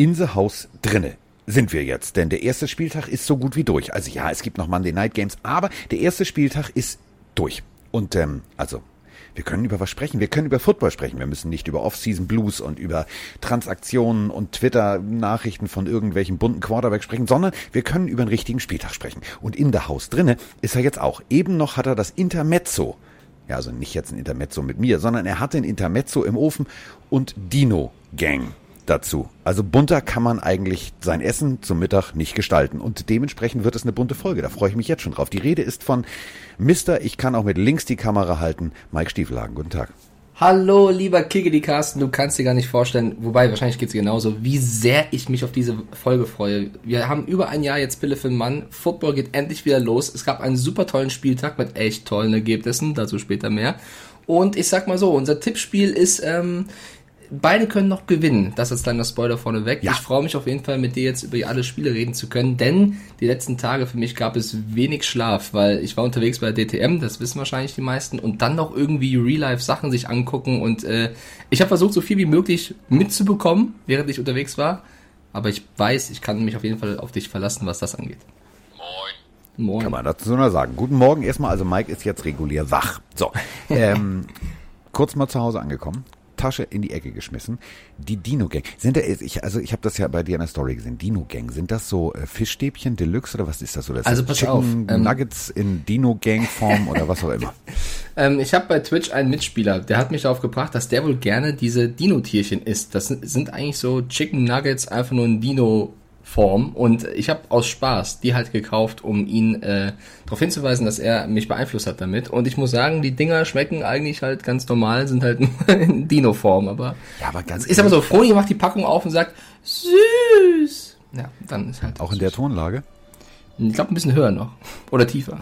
in the House drinne sind wir jetzt, denn der erste Spieltag ist so gut wie durch. Also ja, es gibt noch Monday Night Games, aber der erste Spieltag ist durch. Und ähm, also wir können über was sprechen. Wir können über Football sprechen. Wir müssen nicht über Off-Season Blues und über Transaktionen und Twitter-Nachrichten von irgendwelchen bunten Quarterbacks sprechen, sondern wir können über einen richtigen Spieltag sprechen. Und in der Haus drinne ist er jetzt auch. Eben noch hat er das Intermezzo. Ja, also nicht jetzt ein Intermezzo mit mir, sondern er hatte ein Intermezzo im Ofen und Dino Gang dazu. Also bunter kann man eigentlich sein Essen zum Mittag nicht gestalten. Und dementsprechend wird es eine bunte Folge. Da freue ich mich jetzt schon drauf. Die Rede ist von Mister, ich kann auch mit links die Kamera halten, Mike Stiefelhagen. Guten Tag. Hallo, lieber Kiggedy Carsten, du kannst dir gar nicht vorstellen, wobei wahrscheinlich geht's dir genauso, wie sehr ich mich auf diese Folge freue. Wir haben über ein Jahr jetzt Pille für den Mann. Football geht endlich wieder los. Es gab einen super tollen Spieltag mit echt tollen Ergebnissen, dazu später mehr. Und ich sag mal so, unser Tippspiel ist ähm, beide können noch gewinnen. Das ist dann der Spoiler vorneweg. Ja. Ich freue mich auf jeden Fall, mit dir jetzt über alle Spiele reden zu können, denn die letzten Tage für mich gab es wenig Schlaf, weil ich war unterwegs bei DTM, das wissen wahrscheinlich die meisten, und dann noch irgendwie Real-Life-Sachen sich angucken und äh, ich habe versucht, so viel wie möglich mitzubekommen, während ich unterwegs war. Aber ich weiß, ich kann mich auf jeden Fall auf dich verlassen, was das angeht. Moin. Moin. Kann man dazu nur sagen. Guten Morgen erstmal. Also Mike ist jetzt regulär wach. So. Ähm, kurz mal zu Hause angekommen. Tasche in die Ecke geschmissen. Die Dino Gang. Sind da, ich, also ich habe das ja bei dir in der Story gesehen. Dino Gang. Sind das so äh, Fischstäbchen Deluxe oder was ist das? Oder also pass Chicken auf. Ähm, Nuggets in Dino Gang Form oder was auch immer. ähm, ich habe bei Twitch einen Mitspieler, der hat mich darauf gebracht, dass der wohl gerne diese Dino-Tierchen isst. Das sind, sind eigentlich so Chicken Nuggets, einfach nur ein Dino Form und ich habe aus Spaß die halt gekauft, um ihn äh, darauf hinzuweisen, dass er mich beeinflusst hat damit. Und ich muss sagen, die Dinger schmecken eigentlich halt ganz normal, sind halt in Dino-Form, aber, ja, aber ganz ist aber so, Froni macht die Packung auf und sagt, süß. Ja, dann ist halt. Auch in der Tonlage? Ich glaube ein bisschen höher noch. Oder tiefer.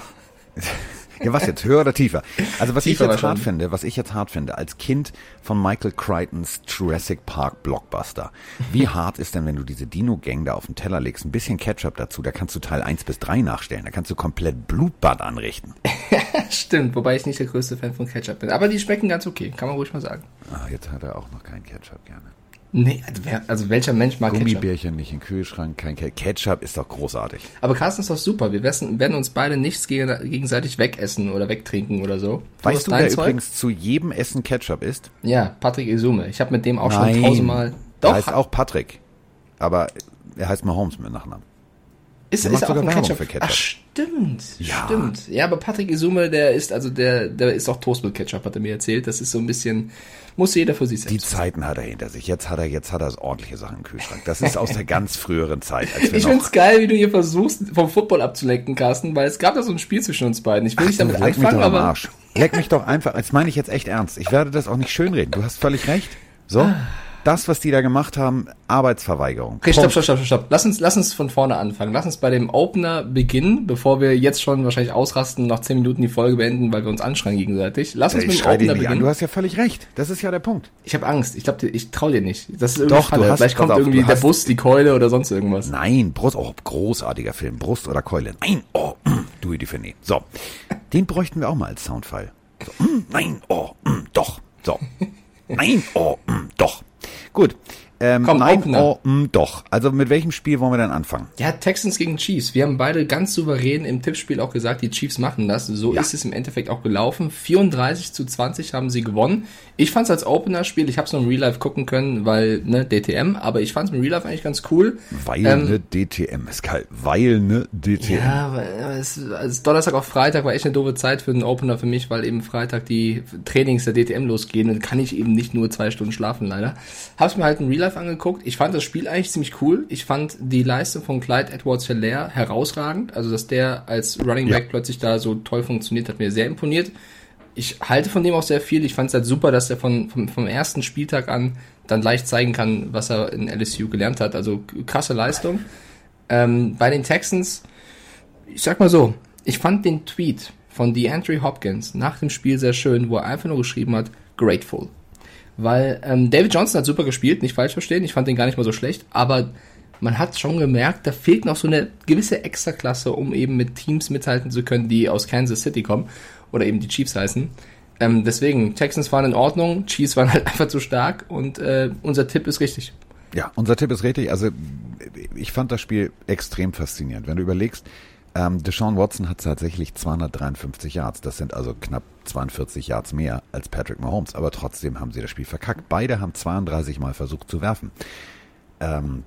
Ja, was jetzt? Höher oder tiefer? Also was tiefer ich jetzt hart finde, was ich jetzt hart finde, als Kind von Michael Crichtons Jurassic Park Blockbuster. Wie hart ist denn, wenn du diese Dino-Gang da auf den Teller legst, ein bisschen Ketchup dazu, da kannst du Teil 1 bis 3 nachstellen, da kannst du komplett Blutbad anrichten. Stimmt, wobei ich nicht der größte Fan von Ketchup bin. Aber die schmecken ganz okay, kann man ruhig mal sagen. Ah, jetzt hat er auch noch keinen Ketchup gerne. Nee, also, wer, also welcher Mensch mag Gummibärchen Ketchup? nicht im Kühlschrank, kein Ketchup. Ketchup ist doch großartig. Aber Carsten ist doch super. Wir werden, werden uns beide nichts gegenseitig wegessen oder wegtrinken oder so. Weißt du, wer Zeug? übrigens zu jedem Essen Ketchup isst? Ja, Patrick Isume. Ich habe mit dem auch Nein. schon tausendmal... Doch. Er heißt auch Patrick. Aber er heißt Mahomes mit Nachnamen. Ist, ist er auch ein Ketchup. Für Ketchup. Ach, stimmt. Ja. Stimmt. Ja, aber Patrick Isume, der ist, also der, der ist auch Toast mit Ketchup, hat er mir erzählt. Das ist so ein bisschen, muss jeder für sich selbst. Die Zeiten hat er hinter sich. Jetzt hat er, jetzt hat er ordentliche Sachen im Kühlschrank. Das ist aus der ganz früheren Zeit. Ich find's geil, wie du hier versuchst, vom Football abzulenken, Carsten, weil es gab da so ein Spiel zwischen uns beiden. Ich will Ach, nicht damit leck anfangen, mich doch aber. Arsch. Leck mich doch einfach, das meine ich jetzt echt ernst. Ich werde das auch nicht schönreden. Du hast völlig recht. So. Das, was die da gemacht haben, Arbeitsverweigerung. Okay, stopp, stopp, stopp, stopp. Lass uns, lass uns von vorne anfangen. Lass uns bei dem Opener beginnen, bevor wir jetzt schon wahrscheinlich ausrasten und nach zehn Minuten die Folge beenden, weil wir uns anschreien gegenseitig. Lass uns ich mit dem Opener beginnen. An. Du hast ja völlig recht. Das ist ja der Punkt. Ich habe Angst. Ich glaube, ich trau dir nicht. Das ist irgendwie Doch, du hast, Vielleicht kommt auf, irgendwie der Bus, die Keule oder sonst irgendwas. Nein, Brust, oh, großartiger Film. Brust oder Keule. Nein, oh, du die Finney. So. Den bräuchten wir auch mal als Soundfile. So, nein, oh, doch. So. Nein, oh, doch. Gut. Ähm, Komm, nein, Opener. oh, mh, mm, doch. Also mit welchem Spiel wollen wir denn anfangen? Ja, Texans gegen Chiefs. Wir haben beide ganz souverän im Tippspiel auch gesagt, die Chiefs machen das. So ja. ist es im Endeffekt auch gelaufen. 34 zu 20 haben sie gewonnen. Ich fand es als Opener-Spiel, ich habe es noch im Real Life gucken können, weil, ne, DTM, aber ich fand es im Real Life eigentlich ganz cool. Weil ähm, ne DTM ist kalt. Weil ne DTM. Ja, weil es, also Donnerstag auf Freitag war echt eine doofe Zeit für den Opener für mich, weil eben Freitag die Trainings der DTM losgehen und kann ich eben nicht nur zwei Stunden schlafen, leider. Hab's mir halt im Real Life angeguckt. Ich fand das Spiel eigentlich ziemlich cool. Ich fand die Leistung von Clyde Edwards Hilaire herausragend. Also, dass der als Running Back ja. plötzlich da so toll funktioniert, hat mir sehr imponiert ich halte von dem auch sehr viel. Ich fand es halt super, dass er von, vom, vom ersten Spieltag an dann leicht zeigen kann, was er in LSU gelernt hat. Also krasse Leistung. Ähm, bei den Texans, ich sag mal so, ich fand den Tweet von DeAndre Hopkins nach dem Spiel sehr schön, wo er einfach nur geschrieben hat, grateful. Weil ähm, David Johnson hat super gespielt, nicht falsch verstehen, ich fand den gar nicht mal so schlecht, aber man hat schon gemerkt, da fehlt noch so eine gewisse Extraklasse, um eben mit Teams mithalten zu können, die aus Kansas City kommen oder eben die Chiefs heißen. Ähm, deswegen, Texans waren in Ordnung, Chiefs waren halt einfach zu stark und äh, unser Tipp ist richtig. Ja, unser Tipp ist richtig. Also ich fand das Spiel extrem faszinierend. Wenn du überlegst, ähm, Deshaun Watson hat tatsächlich 253 Yards. Das sind also knapp 42 Yards mehr als Patrick Mahomes. Aber trotzdem haben sie das Spiel verkackt. Beide haben 32 Mal versucht zu werfen. Ähm,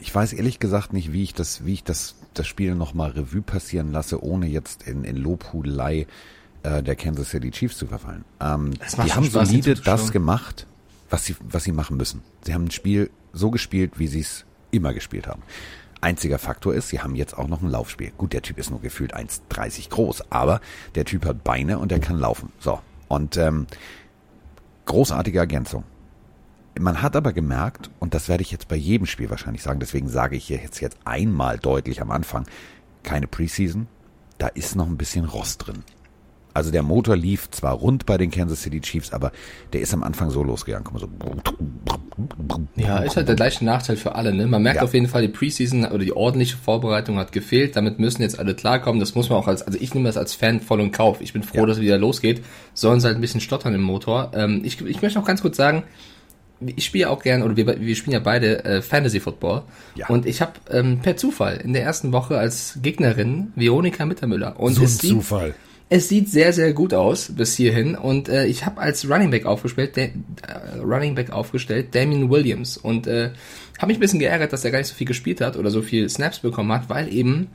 ich weiß ehrlich gesagt nicht, wie ich das, wie ich das, das Spiel nochmal Revue passieren lasse, ohne jetzt in, in Lobhudelei äh, der Kansas City Chiefs zu verfallen. Ähm, die haben solide das gemacht, was sie, was sie machen müssen. Sie haben ein Spiel so gespielt, wie sie es immer gespielt haben. Einziger Faktor ist, sie haben jetzt auch noch ein Laufspiel. Gut, der Typ ist nur gefühlt 1,30 groß, aber der Typ hat Beine und er kann laufen. So. Und ähm, großartige Ergänzung. Man hat aber gemerkt, und das werde ich jetzt bei jedem Spiel wahrscheinlich sagen, deswegen sage ich hier jetzt, jetzt einmal deutlich am Anfang, keine Preseason, da ist noch ein bisschen Rost drin. Also der Motor lief zwar rund bei den Kansas City Chiefs, aber der ist am Anfang so losgegangen. So ja, ist halt der gleiche Nachteil für alle. Ne? Man merkt ja. auf jeden Fall, die Preseason oder die ordentliche Vorbereitung hat gefehlt. Damit müssen jetzt alle klarkommen. Das muss man auch als, also ich nehme das als Fan voll und Kauf. Ich bin froh, ja. dass es wieder losgeht. Sollen sie halt ein bisschen stottern im Motor. Ähm, ich, ich möchte noch ganz kurz sagen, ich spiele auch gern, oder wir, wir spielen ja beide äh, Fantasy Football. Ja. Und ich habe ähm, per Zufall in der ersten Woche als Gegnerin Veronika Mittermüller. Und so ein Zufall. Es sieht sehr, sehr gut aus bis hierhin. Und äh, ich habe als Running Back aufgestellt, äh, Running Back aufgestellt, Damien Williams. Und äh, habe mich ein bisschen geärgert, dass er gar nicht so viel gespielt hat oder so viel Snaps bekommen hat, weil eben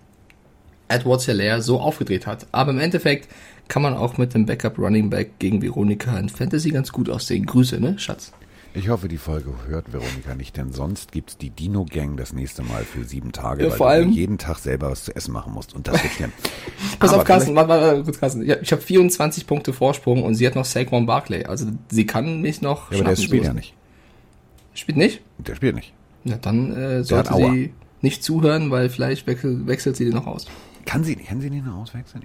Edward Hilaire so aufgedreht hat. Aber im Endeffekt kann man auch mit dem Backup Running Back gegen Veronika in Fantasy ganz gut aussehen. Grüße, ne, Schatz? Ich hoffe, die Folge hört Veronika nicht, denn sonst gibt's die Dino-Gang das nächste Mal für sieben Tage, ja, weil vor allem, du jeden Tag selber was zu essen machen musst. Und das wird schlimm. Pass auf, Carsten, warte, warte, kurz, Carsten. Ich habe 24 Punkte Vorsprung und sie hat noch Saquon Barkley. Also sie kann mich noch Ja, aber der spielt ja nicht. Spielt nicht? Der spielt nicht. Ja, dann äh, sollte sie nicht zuhören, weil vielleicht wechselt, wechselt sie den noch aus. Kann sie, kann sie den noch auswechseln?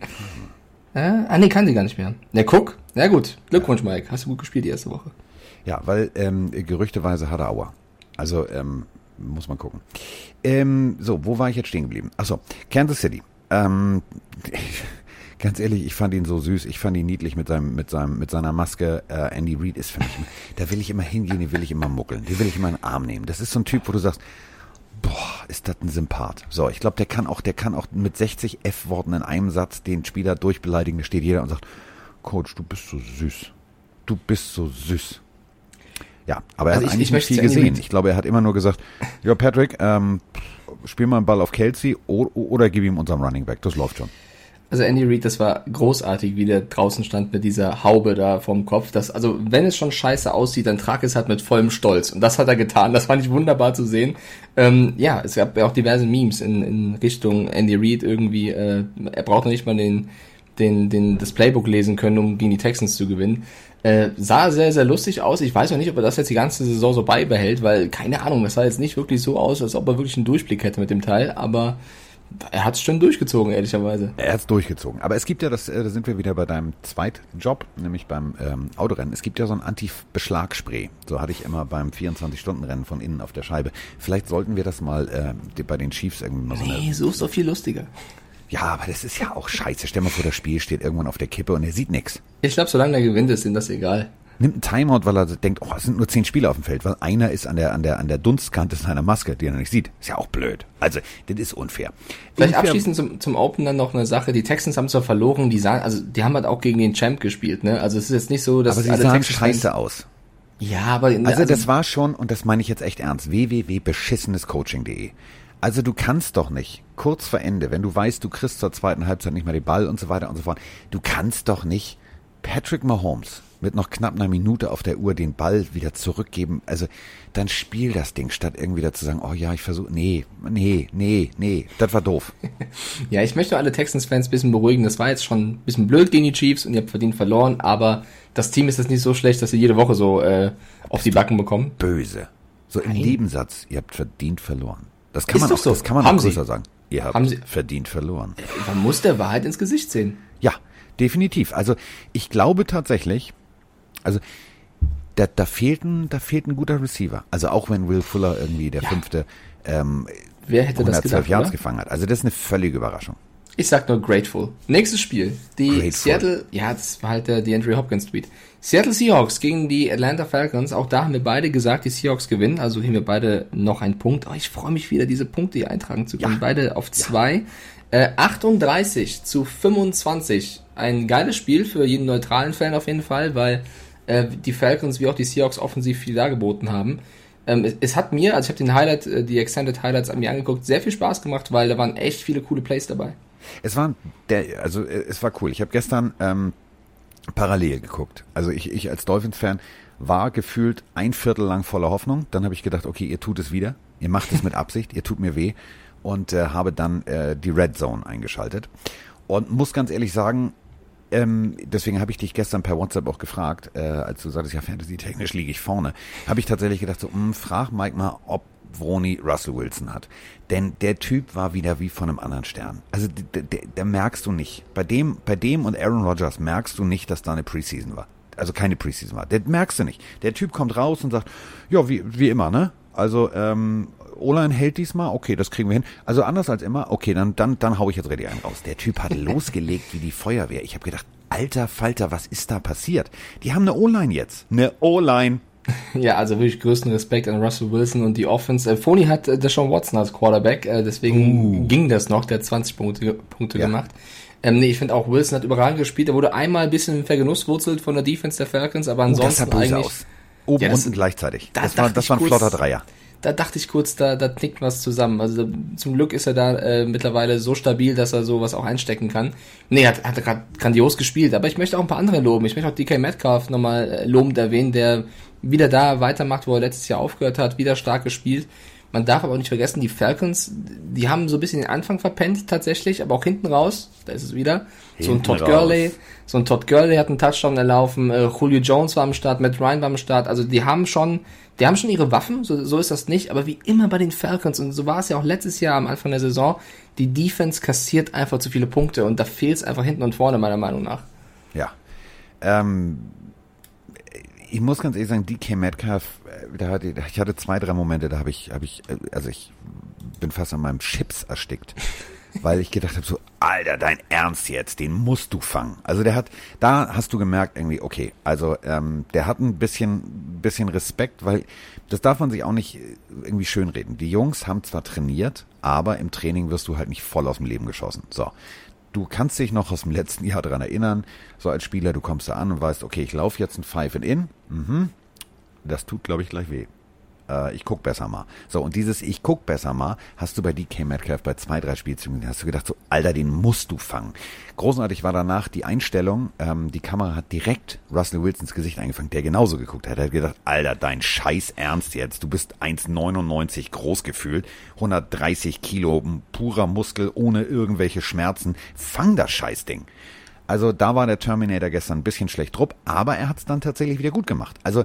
Äh, ah, nee, kann sie gar nicht mehr. Na, guck. Na gut. Glückwunsch. Mike. Hast du gut gespielt die erste Woche. Ja, weil ähm, gerüchteweise hat er Aua. Also ähm, muss man gucken. Ähm, so, wo war ich jetzt stehen geblieben? Achso, Kansas City. Ähm, ganz ehrlich, ich fand ihn so süß, ich fand ihn niedlich mit seinem, mit seinem, mit seiner Maske. Äh, Andy Reid ist für mich, da will ich immer hingehen, den will ich immer muckeln, den will ich immer in den Arm nehmen. Das ist so ein Typ, wo du sagst, boah, ist das ein Sympath. So, ich glaube, der kann auch, der kann auch mit 60 F-Worten in einem Satz den Spieler durchbeleidigen. Da steht jeder und sagt, Coach, du bist so süß. Du bist so süß. Ja, aber er also hat ich, eigentlich ich nicht viel gesehen. Ich glaube, er hat immer nur gesagt, ja, Patrick, ähm, spiel mal einen Ball auf Kelsey oder, oder gib ihm unseren Running Back. Das läuft schon. Also Andy Reid, das war großartig, wie der draußen stand mit dieser Haube da vom Kopf. Das, also wenn es schon scheiße aussieht, dann trag es halt mit vollem Stolz. Und das hat er getan. Das fand ich wunderbar zu sehen. Ähm, ja, es gab ja auch diverse Memes in, in Richtung Andy Reid irgendwie. Äh, er braucht noch nicht mal den, den, den, das Playbook lesen können, um gegen die Texans zu gewinnen. Äh, sah sehr, sehr lustig aus. Ich weiß auch nicht, ob er das jetzt die ganze Saison so beibehält, weil, keine Ahnung, das sah jetzt nicht wirklich so aus, als ob er wirklich einen Durchblick hätte mit dem Teil, aber er hat es schon durchgezogen, ehrlicherweise. Er hat es durchgezogen. Aber es gibt ja, das, äh, da sind wir wieder bei deinem Zweitjob, nämlich beim ähm, Autorennen. Es gibt ja so ein Anti-Beschlagspray. So hatte ich immer beim 24-Stunden-Rennen von innen auf der Scheibe. Vielleicht sollten wir das mal äh, bei den Chiefs irgendwie mal so Nee, so ist doch viel lustiger. Ja, aber das ist ja auch scheiße. Stell mal vor, das Spiel steht irgendwann auf der Kippe und er sieht nichts. Ich glaube, solange er gewinnt, ist ihm das egal. Nimmt einen Timeout, weil er denkt, oh, es sind nur zehn Spieler auf dem Feld, weil einer ist an der, an der, an der Dunstkante seiner Maske, die er noch nicht sieht. Ist ja auch blöd. Also, das ist unfair. Vielleicht unfair. abschließend zum, zum Open dann noch eine Sache. Die Texans haben zwar verloren, die sahen, also, die haben halt auch gegen den Champ gespielt, ne? Also, es ist jetzt nicht so, dass aber sie alle sahen Texans scheiße aus. Ja, aber, also, also, das war schon, und das meine ich jetzt echt ernst, www.beschissenescoaching.de. Also du kannst doch nicht, kurz vor Ende, wenn du weißt, du kriegst zur zweiten Halbzeit nicht mehr den Ball und so weiter und so fort, du kannst doch nicht Patrick Mahomes mit noch knapp einer Minute auf der Uhr den Ball wieder zurückgeben. Also dann spiel das Ding, statt irgendwie da zu sagen, oh ja, ich versuche, nee, nee, nee, nee, das war doof. ja, ich möchte alle Texans-Fans ein bisschen beruhigen. Das war jetzt schon ein bisschen blöd gegen die Chiefs und ihr habt verdient verloren, aber das Team ist jetzt nicht so schlecht, dass sie jede Woche so äh, auf die Backen bekommen. Böse. So im Nebensatz, ihr habt verdient verloren. Das kann ist man auch, so. das kann man Haben auch größer Sie? sagen. Ihr habt Sie? verdient verloren. Man muss der Wahrheit ins Gesicht sehen. Ja, definitiv. Also ich glaube tatsächlich, also da, da fehlt ein, da fehlt ein guter Receiver. Also auch wenn Will Fuller irgendwie der ja. fünfte ähm, Wer hätte 112 das gedacht, Yards gefangen hat. Also das ist eine völlige Überraschung. Ich sag nur grateful. Nächstes Spiel. Die grateful. Seattle, ja, das war halt der, die Andrew Hopkins Tweet. Seattle Seahawks gegen die Atlanta Falcons. Auch da haben wir beide gesagt, die Seahawks gewinnen. Also haben wir beide noch einen Punkt. Oh, ich freue mich wieder, diese Punkte hier eintragen zu können. Ja. Beide auf zwei. Ja. Äh, 38 zu 25. Ein geiles Spiel für jeden neutralen Fan auf jeden Fall, weil äh, die Falcons wie auch die Seahawks offensiv viel dargeboten haben. Ähm, es, es, hat mir, also ich habe den Highlight, äh, die Extended Highlights an mir angeguckt, sehr viel Spaß gemacht, weil da waren echt viele coole Plays dabei. Es war der, also äh, es war cool. Ich habe gestern ähm, parallel geguckt. Also ich, ich als Dolphins-Fan war gefühlt ein Viertel lang voller Hoffnung. Dann habe ich gedacht, okay, ihr tut es wieder. Ihr macht es mit Absicht, ihr tut mir weh. Und äh, habe dann äh, die Red Zone eingeschaltet. Und muss ganz ehrlich sagen, ähm, deswegen habe ich dich gestern per WhatsApp auch gefragt, äh, als du sagtest, ja, Fantasy-technisch liege ich vorne. Habe ich tatsächlich gedacht, so, mh, hm, frag Mike mal, ob Vroni Russell Wilson hat. Denn der Typ war wieder wie von einem anderen Stern. Also da merkst du nicht. Bei dem, bei dem und Aaron Rodgers merkst du nicht, dass da eine Preseason war. Also keine Preseason war. Das merkst du nicht. Der Typ kommt raus und sagt, ja, wie, wie immer, ne? Also, ähm, O-Line hält diesmal, okay, das kriegen wir hin. Also anders als immer, okay, dann, dann, dann hau ich jetzt richtig einen raus. Der Typ hat losgelegt wie die Feuerwehr. Ich habe gedacht, alter Falter, was ist da passiert? Die haben eine O-Line jetzt. Eine O-Line. Ja, also wirklich größten Respekt an Russell Wilson und die Offense. Äh, Phony hat äh, Deshaun Watson als Quarterback, äh, deswegen uh. ging das noch, der hat 20 Punkte, Punkte ja. gemacht. Ähm, nee, ich finde auch, Wilson hat überragend gespielt. Er wurde einmal ein bisschen vergenusswurzelt von der Defense der Falcons, aber ansonsten oh, das sah eigentlich... Aus. Oben ja, das, unten gleichzeitig. Da das war, das war ein flotter Dreier da dachte ich kurz, da, da tickt was zusammen. Also zum Glück ist er da äh, mittlerweile so stabil, dass er sowas auch einstecken kann. Nee, hat, hat gerade grandios gespielt, aber ich möchte auch ein paar andere loben. Ich möchte auch DK Metcalf nochmal äh, lobend erwähnen, der wieder da weitermacht, wo er letztes Jahr aufgehört hat, wieder stark gespielt. Man darf aber auch nicht vergessen, die Falcons, die haben so ein bisschen den Anfang verpennt tatsächlich, aber auch hinten raus, da ist es wieder. Hinten so ein Todd raus. Gurley, so ein Todd Gurley hat einen Touchdown erlaufen, äh, Julio Jones war am Start, Matt Ryan war am Start, also die haben schon die haben schon ihre Waffen, so, so ist das nicht, aber wie immer bei den Falcons, und so war es ja auch letztes Jahr am Anfang der Saison, die Defense kassiert einfach zu viele Punkte und da fehlt es einfach hinten und vorne, meiner Meinung nach. Ja. Ähm, ich muss ganz ehrlich sagen, DK Metcalf, äh, da hatte, ich hatte zwei, drei Momente, da habe ich, habe ich, äh, also ich bin fast an meinem Chips erstickt weil ich gedacht habe, so, Alter, dein Ernst jetzt, den musst du fangen. Also der hat, da hast du gemerkt irgendwie, okay, also ähm, der hat ein bisschen, bisschen Respekt, weil das darf man sich auch nicht äh, irgendwie schönreden. Die Jungs haben zwar trainiert, aber im Training wirst du halt nicht voll aus dem Leben geschossen. So. Du kannst dich noch aus dem letzten Jahr daran erinnern, so als Spieler, du kommst da an und weißt, okay, ich laufe jetzt ein Five and In. Mhm. Das tut, glaube ich, gleich weh äh, ich guck besser mal. So, und dieses Ich guck besser mal hast du bei DK Metcalf bei zwei, drei Spielzügen, hast du gedacht, so, Alter, den musst du fangen. Großartig war danach die Einstellung, ähm, die Kamera hat direkt Russell Wilsons Gesicht eingefangen, der genauso geguckt hat. Er hat gedacht, Alter, dein Scheiß Ernst jetzt, du bist 1,99 groß gefühlt, 130 Kilo, purer Muskel, ohne irgendwelche Schmerzen. Fang das Scheißding. Also da war der Terminator gestern ein bisschen schlecht drupp, aber er hat es dann tatsächlich wieder gut gemacht. Also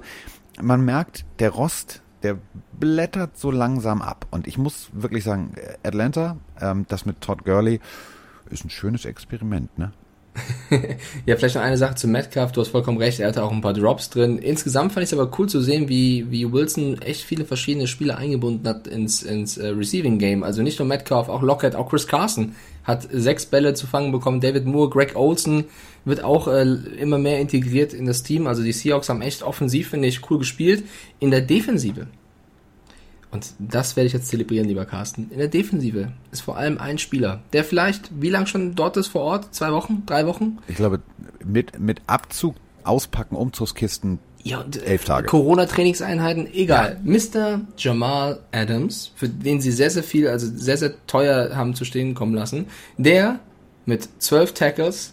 man merkt, der Rost der blättert so langsam ab. Und ich muss wirklich sagen, Atlanta, ähm, das mit Todd Gurley, ist ein schönes Experiment, ne? ja, vielleicht noch eine Sache zu Metcalf, du hast vollkommen recht, er hatte auch ein paar Drops drin. Insgesamt fand ich es aber cool zu sehen, wie, wie Wilson echt viele verschiedene Spieler eingebunden hat ins, ins äh, Receiving Game. Also nicht nur Metcalf, auch Lockett, auch Chris Carson hat sechs Bälle zu fangen bekommen. David Moore, Greg Olson wird auch äh, immer mehr integriert in das Team. Also die Seahawks haben echt offensiv, finde ich, cool gespielt. In der Defensive und das werde ich jetzt zelebrieren, lieber Carsten. In der Defensive ist vor allem ein Spieler, der vielleicht, wie lange schon dort ist vor Ort? Zwei Wochen? Drei Wochen? Ich glaube, mit, mit Abzug, Auspacken, Umzugskisten, ja, elf Tage. Corona-Trainingseinheiten, egal. Ja. Mr. Jamal Adams, für den sie sehr, sehr viel, also sehr, sehr teuer haben zu stehen kommen lassen, der mit zwölf Tackles,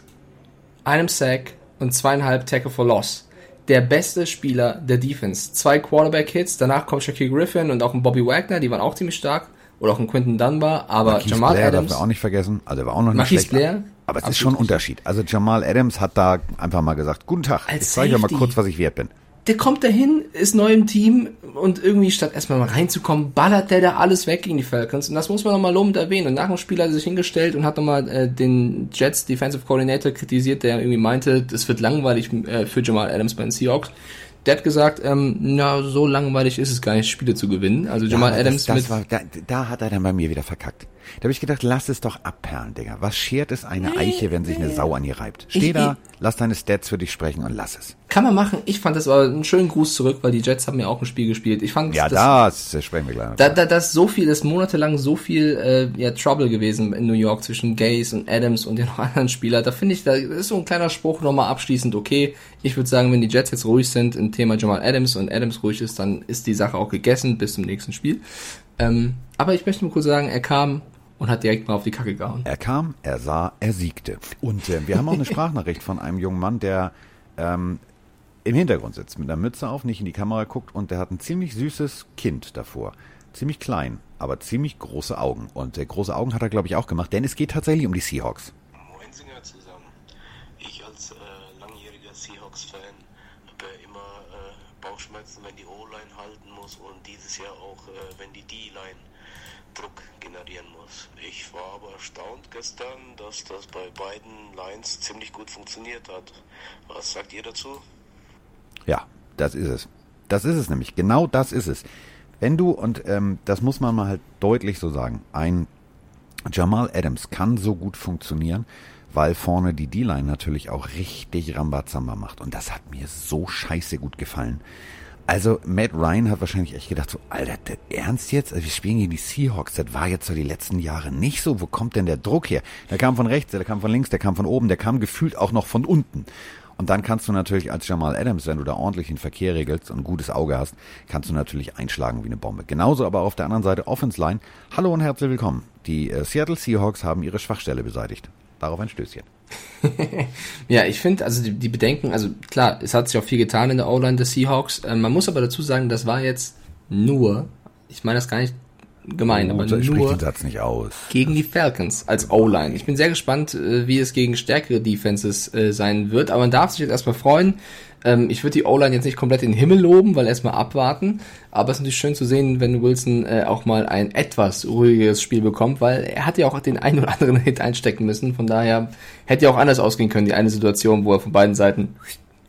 einem Sack und zweieinhalb Tackle for Loss der beste Spieler der Defense. Zwei Quarterback-Hits, danach kommt Shaquille Griffin und auch ein Bobby Wagner, die waren auch ziemlich stark. Oder auch ein Quentin Dunbar, aber Marquise Jamal Blair Adams. darf wir auch nicht vergessen. Also er war auch noch nicht Marquise schlecht. Blair, aber es ist schon ein Unterschied. Also Jamal Adams hat da einfach mal gesagt, guten Tag, Als ich zeige euch mal kurz, was ich wert bin der kommt dahin, ist neu im Team und irgendwie statt erstmal mal reinzukommen, ballert der da alles weg gegen die Falcons. Und das muss man nochmal lobend erwähnen. Und nach dem Spiel hat er sich hingestellt und hat nochmal äh, den Jets Defensive Coordinator kritisiert, der irgendwie meinte, es wird langweilig äh, für Jamal Adams bei den Seahawks. Der hat gesagt, ähm, na, so langweilig ist es gar nicht, Spiele zu gewinnen. Also Jamal ja, Adams das, das war, da, da hat er dann bei mir wieder verkackt. Da habe ich gedacht, lass es doch abperlen, Digga. Was schert es eine nee, Eiche, wenn sich eine Sau an ihr reibt? Steh ich, da, ich, lass deine Stats für dich sprechen und lass es. Kann man machen. Ich fand das aber einen schönen Gruß zurück, weil die Jets haben ja auch ein Spiel gespielt. Ich fand ja, das, das sprechen wir gleich. Da, da, das so viel, das monatelang so viel äh, ja, Trouble gewesen in New York zwischen Gays und Adams und den anderen Spielern. Da finde ich, da ist so ein kleiner Spruch nochmal abschließend okay. Ich würde sagen, wenn die Jets jetzt ruhig sind im Thema Jamal Adams und Adams ruhig ist, dann ist die Sache auch gegessen bis zum nächsten Spiel. Ähm, aber ich möchte nur kurz sagen, er kam und hat direkt mal auf die Kacke gehauen. Er kam, er sah, er siegte. Und äh, wir haben auch eine Sprachnachricht von einem jungen Mann, der ähm, im Hintergrund sitzt, mit einer Mütze auf, nicht in die Kamera guckt und der hat ein ziemlich süßes Kind davor. Ziemlich klein, aber ziemlich große Augen. Und äh, große Augen hat er, glaube ich, auch gemacht, denn es geht tatsächlich um die Seahawks. Moin Singer zusammen. Ich als äh, langjähriger Seahawks-Fan habe ja immer äh, Bauchschmerzen, wenn die O-Line halten muss und dieses Jahr auch, äh, wenn die D-Line Druck generieren muss. Ich war aber erstaunt gestern, dass das bei beiden Lines ziemlich gut funktioniert hat. Was sagt ihr dazu? Ja, das ist es. Das ist es nämlich. Genau das ist es. Wenn du, und ähm, das muss man mal halt deutlich so sagen, ein Jamal Adams kann so gut funktionieren, weil vorne die D-Line natürlich auch richtig Rambazamba macht. Und das hat mir so scheiße gut gefallen. Also Matt Ryan hat wahrscheinlich echt gedacht, so, Alter, der Ernst jetzt? Also wir spielen gegen die Seahawks, das war jetzt so die letzten Jahre nicht so. Wo kommt denn der Druck her? Der kam von rechts, der kam von links, der kam von oben, der kam gefühlt auch noch von unten. Und dann kannst du natürlich als Jamal Adams, wenn du da ordentlich den Verkehr regelst und ein gutes Auge hast, kannst du natürlich einschlagen wie eine Bombe. Genauso aber auf der anderen Seite Offense Line. Hallo und herzlich willkommen. Die äh, Seattle Seahawks haben ihre Schwachstelle beseitigt. Darauf ein Stößchen. ja, ich finde, also die, die, Bedenken, also klar, es hat sich auch viel getan in der O-Line der Seahawks. Ähm, man muss aber dazu sagen, das war jetzt nur, ich meine das gar nicht gemein, oh, aber nur den Satz nicht aus. gegen die Falcons als O-Line. Ich bin sehr gespannt, äh, wie es gegen stärkere Defenses äh, sein wird, aber man darf sich jetzt erstmal freuen. Ähm, ich würde die O-Line jetzt nicht komplett in den Himmel loben, weil erstmal abwarten, aber es ist natürlich schön zu sehen, wenn Wilson äh, auch mal ein etwas ruhigeres Spiel bekommt, weil er hat ja auch den einen oder anderen Hit einstecken müssen, von daher hätte ja auch anders ausgehen können, die eine Situation, wo er von beiden Seiten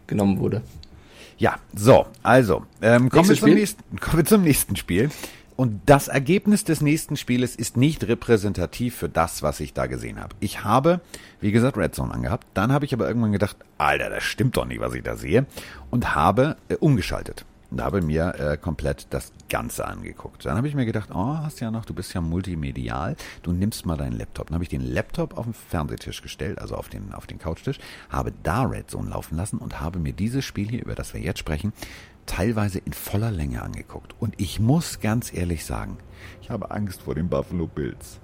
genommen wurde. Ja, so, also, ähm, kommen, wir zum nächsten, kommen wir zum nächsten Spiel. Und das Ergebnis des nächsten Spieles ist nicht repräsentativ für das, was ich da gesehen habe. Ich habe, wie gesagt, Red Zone angehabt. Dann habe ich aber irgendwann gedacht, Alter, das stimmt doch nicht, was ich da sehe. Und habe äh, umgeschaltet. Und habe mir äh, komplett das Ganze angeguckt. Dann habe ich mir gedacht, oh, hast ja noch, du bist ja multimedial, du nimmst mal deinen Laptop. Dann habe ich den Laptop auf den Fernsehtisch gestellt, also auf den, auf den Couchtisch, habe da Red Zone laufen lassen und habe mir dieses Spiel hier, über das wir jetzt sprechen, teilweise in voller Länge angeguckt. Und ich muss ganz ehrlich sagen, ich habe Angst vor den Buffalo Bills.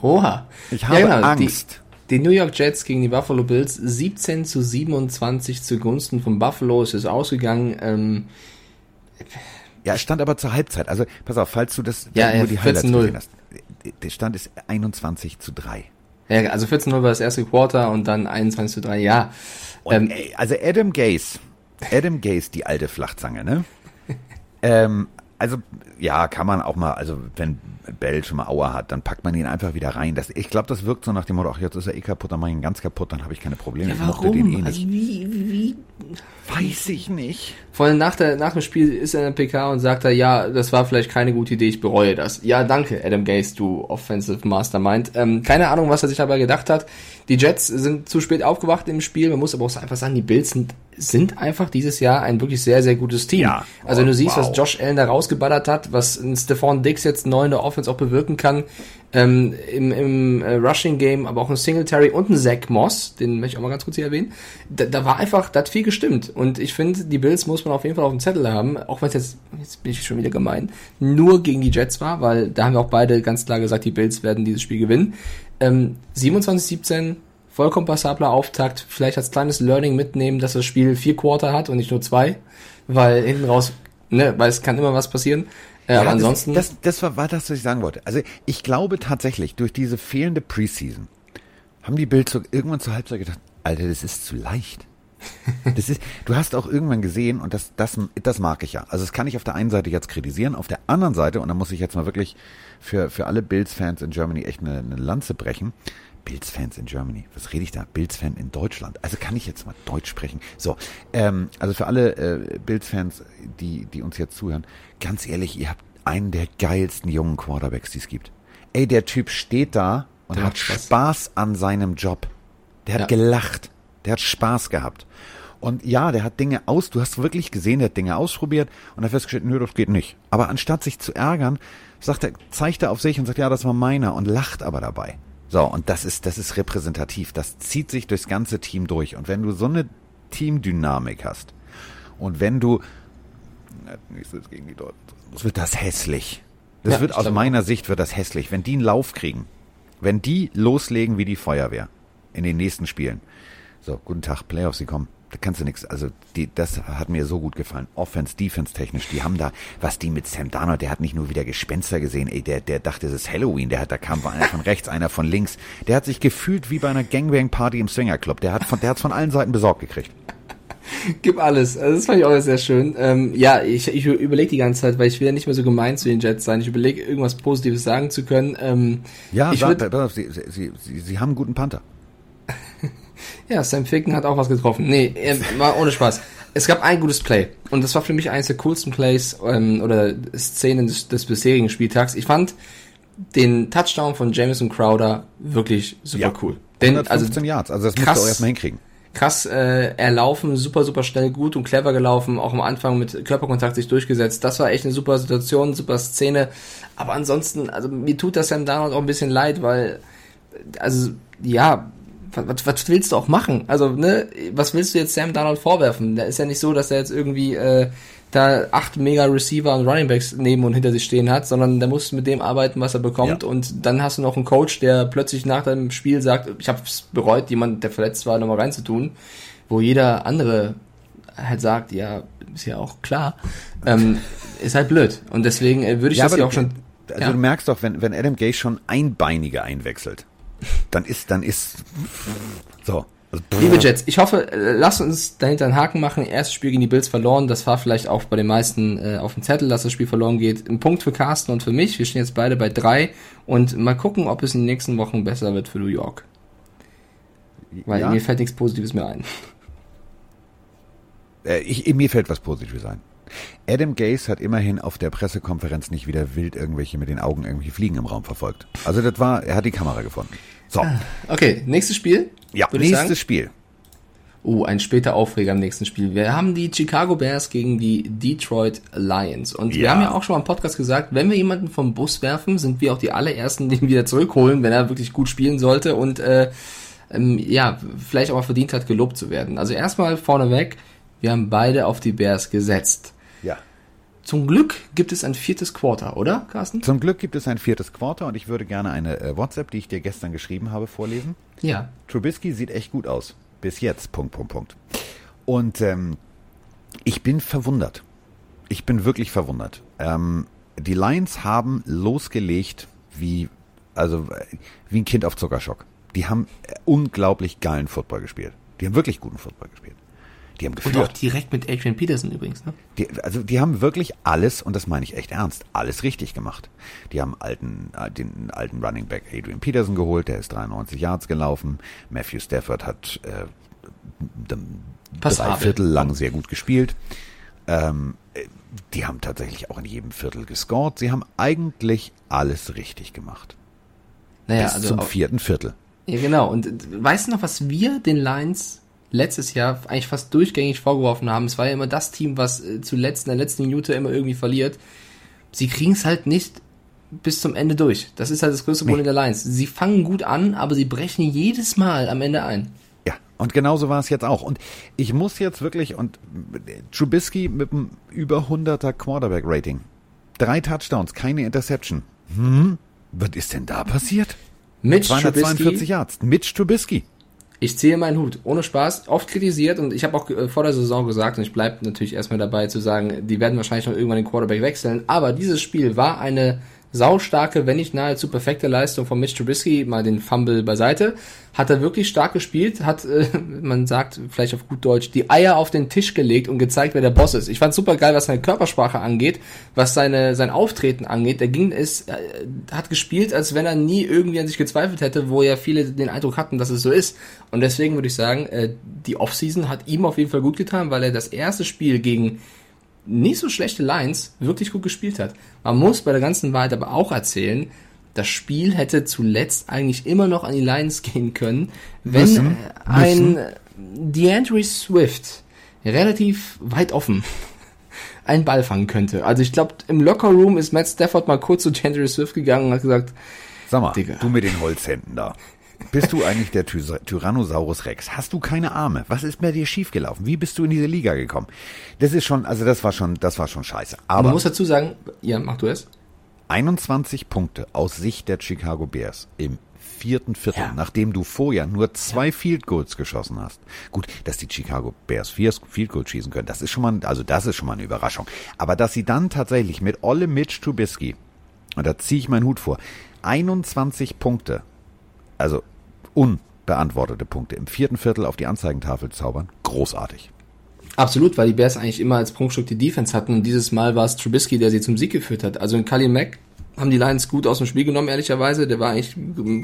Oha. Ich habe ja, genau. Angst. Die, die, New York Jets gegen die Buffalo Bills 17 zu 27 zugunsten von Buffalo. Es ist ausgegangen. Ähm, ja, es stand aber zur Halbzeit. Also pass auf, falls du das ja, nur die Highlights gesehen hast. Der Stand ist 21 zu 3. Ja, also 14-0 war das erste Quarter und dann 21 zu 3, ja. Ähm, ey, also Adam Gase Adam Gaze, die alte Flachzange, ne? ähm, also, ja, kann man auch mal, also wenn Bell schon mal Auer hat, dann packt man ihn einfach wieder rein. Das, ich glaube, das wirkt so nach dem Motto, ach, jetzt ist er eh kaputt, dann mach ich ihn ganz kaputt, dann habe ich keine Probleme. Ja, warum? Ich den eh nicht. Also wie, wie, Weiß ich nicht. Vor allem nach, der, nach dem Spiel ist er in der PK und sagt er, ja, das war vielleicht keine gute Idee, ich bereue das. Ja, danke, Adam Gaze, du Offensive Mastermind. Ähm, keine Ahnung, was er sich dabei gedacht hat. Die Jets sind zu spät aufgewacht im Spiel. Man muss aber auch einfach sagen, die Bills sind, sind einfach dieses Jahr ein wirklich sehr, sehr gutes Team. Ja. Also wenn du siehst, wow. was Josh Allen da rausgeballert hat, was Stephon Dix jetzt neu in der Offense auch bewirken kann, ähm, im, im äh, Rushing Game, aber auch ein Singletary und ein Zach Moss, den möchte ich auch mal ganz kurz hier erwähnen. Da, da war einfach, da hat viel gestimmt. Und ich finde, die Bills muss man auf jeden Fall auf dem Zettel haben, auch wenn es jetzt, jetzt bin ich schon wieder gemein, nur gegen die Jets war, weil da haben wir auch beide ganz klar gesagt, die Bills werden dieses Spiel gewinnen. Ähm, 27-17, vollkommen passabler Auftakt, vielleicht als kleines Learning mitnehmen, dass das Spiel vier Quarter hat und nicht nur zwei, weil hinten raus, ne, weil es kann immer was passieren. Ja, aber ansonsten. Das, das, das war, war das, was ich sagen wollte. Also ich glaube tatsächlich, durch diese fehlende Preseason haben die Bills irgendwann zur Halbzeit gedacht, Alter, das ist zu leicht. Das ist, du hast auch irgendwann gesehen, und das, das, das mag ich ja. Also das kann ich auf der einen Seite jetzt kritisieren, auf der anderen Seite, und da muss ich jetzt mal wirklich für, für alle Bills-Fans in Germany echt eine, eine Lanze brechen. Bills-Fans in Germany. Was rede ich da? Bills-Fan in Deutschland. Also kann ich jetzt mal Deutsch sprechen. So, ähm, also für alle äh, Bills-Fans, die, die uns jetzt zuhören, ganz ehrlich, ihr habt einen der geilsten jungen Quarterbacks, die es gibt. Ey, der Typ steht da und der hat Spaß. Spaß. an seinem Job. Der hat ja. gelacht. Der hat Spaß gehabt. Und ja, der hat Dinge aus, du hast wirklich gesehen, der hat Dinge ausprobiert und hat festgestellt, nö, das geht nicht. Aber anstatt sich zu ärgern, sagt er, zeigt er auf sich und sagt, ja, das war meiner und lacht aber dabei. So, und das ist, das ist repräsentativ. Das zieht sich durchs ganze Team durch. Und wenn du so eine Teamdynamik hast und wenn du, nächstes gegen die Deutschen, wird das hässlich. Das Ja, wird aus meiner Sicht wird das hässlich. Wenn die einen Lauf kriegen, wenn die loslegen wie die Feuerwehr in den nächsten Spielen. So, guten Tag, Playoffs, sie kommen. Da kannst du nichts. Also die, das hat mir so gut gefallen. Offense, Defense technisch. Die haben da, was die mit Sam Darnold, der hat nicht nur wieder Gespenster gesehen, ey, der, der dachte, es ist Halloween. Der hat, da kam einer von rechts, einer von links. Der hat sich gefühlt wie bei einer Gangbang-Party im Swingerclub. Der hat von, der hat's von allen Seiten besorgt gekriegt. Gib alles. Also das fand ich auch sehr schön. Ähm, ja, ich, ich überlege die ganze Zeit, weil ich will ja nicht mehr so gemein zu den Jets sein. Ich überlege, irgendwas Positives sagen zu können. Ähm, Ja, sag, würd, sie, sie, sie, sie haben einen guten Panther. Ja, Sam Ficken hat auch was getroffen. Nee, äh, mal ohne Spaß. Es gab ein gutes Play. Und das war für mich eines der coolsten Plays ähm, oder Szenen des, des bisherigen Spieltags. Ich fand den Touchdown von Jameson Crowder wirklich super Ja. cool. Denn, also 115 Yards. Also das musst krass. du auch erstmal hinkriegen. krass äh, erlaufen, super, super schnell, gut und clever gelaufen, auch am Anfang mit Körperkontakt sich durchgesetzt. Das war echt eine super Situation, super Szene. Aber ansonsten, also mir tut das Sam Darnold auch ein bisschen leid, weil, also, ja, was, was willst du auch machen? Also, ne, was willst du jetzt Sam Darnold vorwerfen? Da ist ja nicht so, dass er jetzt irgendwie äh, da acht mega Receiver und Runningbacks neben und hinter sich stehen hat, sondern der muss mit dem arbeiten, was er bekommt. Ja. Und dann hast du noch einen Coach, der plötzlich nach dem Spiel sagt, ich habe es bereut, jemand, der verletzt war, nochmal reinzutun, wo jeder andere halt sagt, ja, ist ja auch klar, ähm, ist halt blöd. Und deswegen äh, würde ich das aber ja du- auch schon. Also ja. du merkst doch, wenn, wenn Adam Gase schon Einbeinige einwechselt, dann ist, dann ist, so. Also, Liebe Jets, ich hoffe, äh, lasst uns dahinter einen Haken machen. Erstes Spiel gegen die Bills verloren. Das war vielleicht auch bei den meisten äh, auf dem Zettel, dass das Spiel verloren geht. Ein Punkt für Carsten und für mich. Wir stehen jetzt beide bei drei. Und mal gucken, ob es in den nächsten Wochen besser wird für New York. Weil ja, mir fällt nichts Positives mehr ein. äh, ich, mir fällt was Positives ein. Adam Gase hat immerhin auf der Pressekonferenz nicht wieder wild irgendwelche mit den Augen irgendwelche Fliegen im Raum verfolgt. Also das war, er hat die Kamera gefunden. So, Okay, nächstes Spiel. ja, nächstes. Spiel. Oh, ein später Aufreger im nächsten Spiel. Wir haben die Chicago Bears gegen die Detroit Lions. Und wir Ja. haben ja auch schon mal im Podcast gesagt, wenn wir jemanden vom Bus werfen, sind wir auch die allerersten, die ihn wieder zurückholen, wenn er wirklich gut spielen sollte und äh, ähm, ja, vielleicht auch mal verdient hat, gelobt zu werden. Also erstmal vorneweg, wir haben beide auf die Bears gesetzt. Zum Glück gibt es ein viertes Quarter, oder, Carsten? Zum Glück gibt es ein viertes Quarter und ich würde gerne eine äh, WhatsApp, die ich dir gestern geschrieben habe, vorlesen. Ja. Trubisky sieht echt gut aus. Bis jetzt. Punkt, Punkt, Punkt. Und ähm, ich bin verwundert. Ich bin wirklich verwundert. Ähm, die Lions haben losgelegt wie, also äh, wie ein Kind auf Zuckerschock. Die haben äh, unglaublich geilen Football gespielt. Die haben wirklich guten Football gespielt. Die haben Und geführt. auch direkt mit Adrian Peterson übrigens, ne? Die, also die haben wirklich alles, und das meine ich echt ernst, alles richtig gemacht. Die haben alten, äh, den alten Running Back Adrian Peterson geholt, der ist 93 Yards gelaufen. Matthew Stafford hat äh, drei. Viertel lang sehr gut gespielt. Ähm, äh, die haben tatsächlich auch in jedem Viertel gescored. Sie haben eigentlich alles richtig gemacht. Naja, Bis also zum vierten Viertel. Ja, genau. Und weißt du noch, was wir den Lions letztes Jahr eigentlich fast durchgängig vorgeworfen haben? Es war ja immer das Team, was äh, zuletzt in der letzten Minute immer irgendwie verliert. Sie kriegen es halt nicht bis zum Ende durch. Das ist halt das größte Problem der Lions. Sie fangen gut an, aber sie brechen jedes Mal am Ende ein. Ja, und genauso war es jetzt auch. Und ich muss jetzt wirklich, und Trubisky mit einem über 100er Quarterback-Rating. Drei Touchdowns, keine Interception. Hm, was ist denn da passiert? Mitch 242 Trubisky, Yards. Mitch Trubisky. Ich ziehe meinen Hut. Ohne Spaß, oft kritisiert und ich habe auch äh, vor der Saison gesagt, und ich bleibe natürlich erstmal dabei zu sagen, die werden wahrscheinlich noch irgendwann den Quarterback wechseln, aber dieses Spiel war eine saustarke, wenn nicht nahezu perfekte Leistung von Mitch Trubisky, mal den Fumble beiseite, hat er wirklich stark gespielt, hat, äh, man sagt vielleicht auf gut Deutsch, die Eier auf den Tisch gelegt und gezeigt, wer der Boss ist. Ich fand super geil, was seine Körpersprache angeht, was seine, sein Auftreten angeht. Der ging es, äh, hat gespielt, als wenn er nie irgendwie an sich gezweifelt hätte, wo ja viele den Eindruck hatten, dass es so ist. Und deswegen würde ich sagen, äh, die Offseason hat ihm auf jeden Fall gut getan, weil er das erste Spiel gegen nicht so schlechte Lines wirklich gut gespielt hat. Man muss bei der ganzen Wahrheit aber auch erzählen, das Spiel hätte zuletzt eigentlich immer noch an die Lions gehen können, wenn Müssen. ein DeAndre Swift relativ weit offen einen Ball fangen könnte. Also ich glaube, im Lockerroom ist Matt Stafford mal kurz zu Chandler Swift gegangen und hat gesagt, Sag mal, Digga. du mit den Holzhänden da. Bist du eigentlich der Ty Tyrannosaurus Rex? Hast du keine Arme? Was ist bei dir schiefgelaufen? Wie bist du in diese Liga gekommen? Das ist schon, also das war schon, das war schon scheiße. Aber man muss dazu sagen, ja, mach du es. 21 Punkte aus Sicht der Chicago Bears im vierten Viertel, ja. nachdem du vorher nur zwei ja. Field Goals geschossen hast. Gut, dass die Chicago Bears vier Field Goals schießen können, das ist schon mal, also das ist schon mal eine Überraschung. Aber dass sie dann tatsächlich mit Olle Mitch Trubisky, und da ziehe ich meinen Hut vor, 21 Punkte, also unbeantwortete Punkte im vierten Viertel auf die Anzeigentafel zaubern, großartig. Absolut, weil die Bears eigentlich immer als Prunkstück die Defense hatten und dieses Mal war es Trubisky, der sie zum Sieg geführt hat. Also in Kali Mack haben die Lions gut aus dem Spiel genommen, ehrlicherweise. Der war eigentlich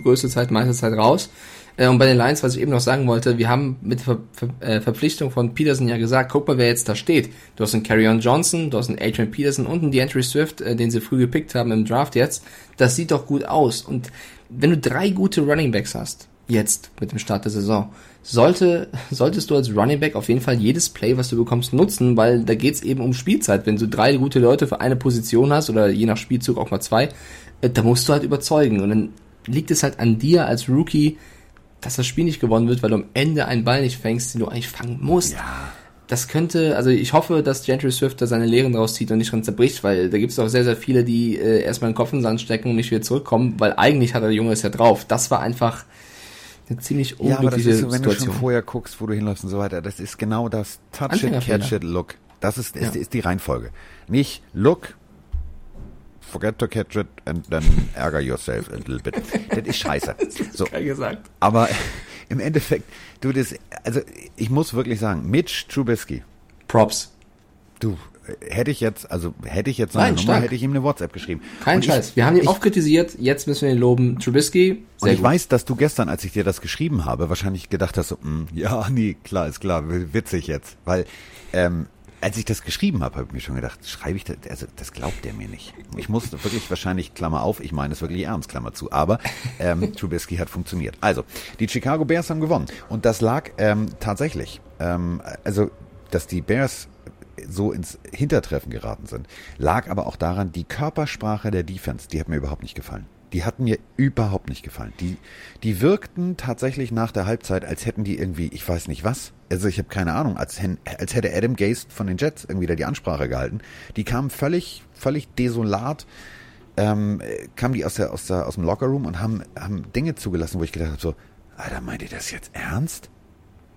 größte Zeit, meiste Zeit raus. Äh, und bei den Lions, was ich eben noch sagen wollte, wir haben mit Ver Ver äh, Verpflichtung von Peterson ja gesagt, guck mal, wer jetzt da steht. Du hast einen Carrion Johnson, du hast einen Adrian Peterson und einen DeAndre Swift, äh, den sie früh gepickt haben im Draft jetzt. Das sieht doch gut aus. Und wenn du drei gute Running Backs hast, jetzt mit dem Start der Saison, sollte, solltest du als Running Back auf jeden Fall jedes Play, was du bekommst, nutzen, weil da geht's eben um Spielzeit. Wenn du drei gute Leute für eine Position hast oder je nach Spielzug auch mal zwei, äh, da musst du halt überzeugen. Und dann liegt es halt an dir als Rookie, dass das Spiel nicht gewonnen wird, weil du am Ende einen Ball nicht fängst, den du eigentlich fangen musst. Ja. Das könnte, also ich hoffe, dass Gentry Swift da seine Lehren rauszieht und nicht schon zerbricht, weil da gibt es auch sehr, sehr viele, die äh, erstmal den Kopf in den Sand stecken und nicht wieder zurückkommen, weil eigentlich hat der Junge es ja drauf. Das war einfach eine ziemlich unglückliche ja, aber das ist so, wenn Situation. du schon vorher guckst, wo du hinläufst und so weiter, das ist genau das Touch it, catch it, look. Das ist, ist, ja. ist die Reihenfolge. Nicht look, forget to catch it and then ärger yourself a little bit. das ist scheiße. So. Geil gesagt. Aber im Endeffekt, du das, also ich muss wirklich sagen, Mitch Trubisky. Props. Du, hätte ich jetzt, also hätte ich jetzt seine Nummer, stark. hätte ich ihm eine WhatsApp geschrieben. Kein und Scheiß. Ich, wir haben ihn ich, oft kritisiert, jetzt müssen wir ihn loben. Trubisky, sehr Und ich gut. weiß, dass du gestern, als ich dir das geschrieben habe, wahrscheinlich gedacht hast, so, mh, hm, ja, nee, klar, ist klar, witzig jetzt. Weil, ähm, als ich das geschrieben habe, habe ich mir schon gedacht, schreibe ich das, also das glaubt der mir nicht. Ich muss wirklich wahrscheinlich, Klammer auf, ich meine es wirklich ernst, Klammer zu, aber ähm, Trubisky hat funktioniert. Also, die Chicago Bears haben gewonnen. Und das lag ähm, tatsächlich, ähm, also, dass die Bears so ins Hintertreffen geraten sind, lag aber auch daran, die Körpersprache der Defense, die hat mir überhaupt nicht gefallen. Die hatten mir überhaupt nicht gefallen. Die, die wirkten tatsächlich nach der Halbzeit, als hätten die irgendwie, ich weiß nicht was, also ich habe keine Ahnung, als, als hätte Adam Gase von den Jets irgendwie da die Ansprache gehalten. Die kamen völlig, völlig desolat, ähm, kamen die aus, der, aus, der, aus dem Lockerroom und haben, haben Dinge zugelassen, wo ich gedacht habe, so, Alter, meint ihr das jetzt ernst?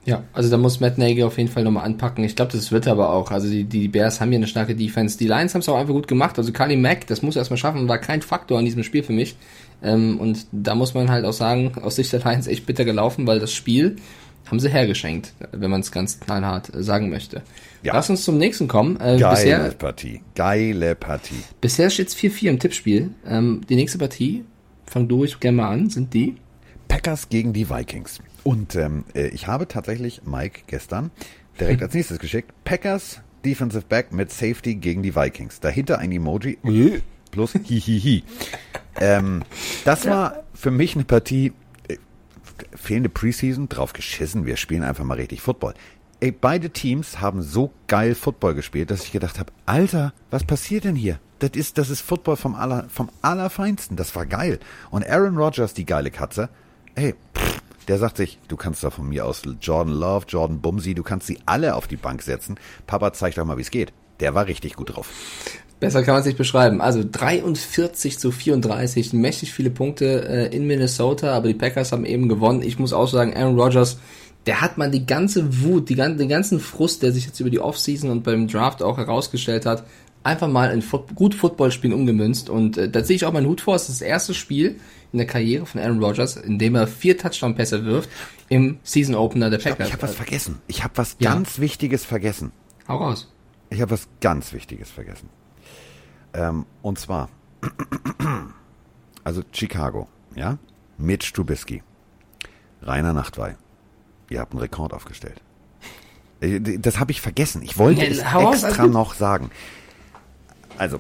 Ja, also da muss Matt Nagy auf jeden Fall nochmal anpacken. Ich glaube, das wird aber auch. Also die, die Bears haben hier eine starke Defense. Die Lions haben es auch einfach gut gemacht. Also Kali Mack, das muss er erstmal schaffen, war kein Faktor in diesem Spiel für mich. Ähm, und da muss man halt auch sagen, aus Sicht der Lions echt bitter gelaufen, weil das Spiel haben sie hergeschenkt, wenn man es ganz knallhart sagen möchte. Ja. Lass uns zum nächsten kommen. Äh, Geile bisher, Partie. Geile Partie. Bisher steht es 4-4 im Tippspiel. Ähm, die nächste Partie, fang du ich gerne mal an, sind die Packers gegen die Vikings. Und ähm, äh, ich habe tatsächlich Mike gestern direkt als nächstes geschickt. Packers Defensive Back mit Safety gegen die Vikings. Dahinter ein Emoji plus Hihihi. ähm, das war für mich eine Partie, äh, fehlende Preseason, drauf geschissen, wir spielen einfach mal richtig Football. Ey, beide Teams haben so geil Football gespielt, dass ich gedacht habe, Alter, was passiert denn hier? Das ist, das ist Football vom, aller, vom Allerfeinsten. Das war geil. Und Aaron Rodgers, die geile Katze, ey, pff, der sagt sich, du kannst da von mir aus Jordan Love, Jordan Bumsy, du kannst sie alle auf die Bank setzen. Papa, zeig doch mal, wie es geht. Der war richtig gut drauf. Besser kann man es nicht beschreiben. Also 43 zu 34, mächtig viele Punkte äh, in Minnesota, aber die Packers haben eben gewonnen. Ich muss auch sagen, Aaron Rodgers, der hat man die ganze Wut, die, den ganzen Frust, der sich jetzt über die Offseason und beim Draft auch herausgestellt hat, einfach mal in Foot gut Footballspielen umgemünzt. Und äh, da sehe ich auch meinen Hut vor. Es ist das erste Spiel, in der Karriere von Aaron Rodgers, in dem er vier Touchdown-Pässe wirft im Season Opener der Packers. Ich habe was vergessen. Ich habe was ja. ganz Wichtiges vergessen. Hau raus. Ich habe was ganz Wichtiges vergessen. Ähm, und zwar, also Chicago, ja, Mitch Trubisky, Rainer Nachtwey. Ihr habt einen Rekord aufgestellt. Äh, das habe ich vergessen. Ich wollte ja, es extra noch sagen. Also,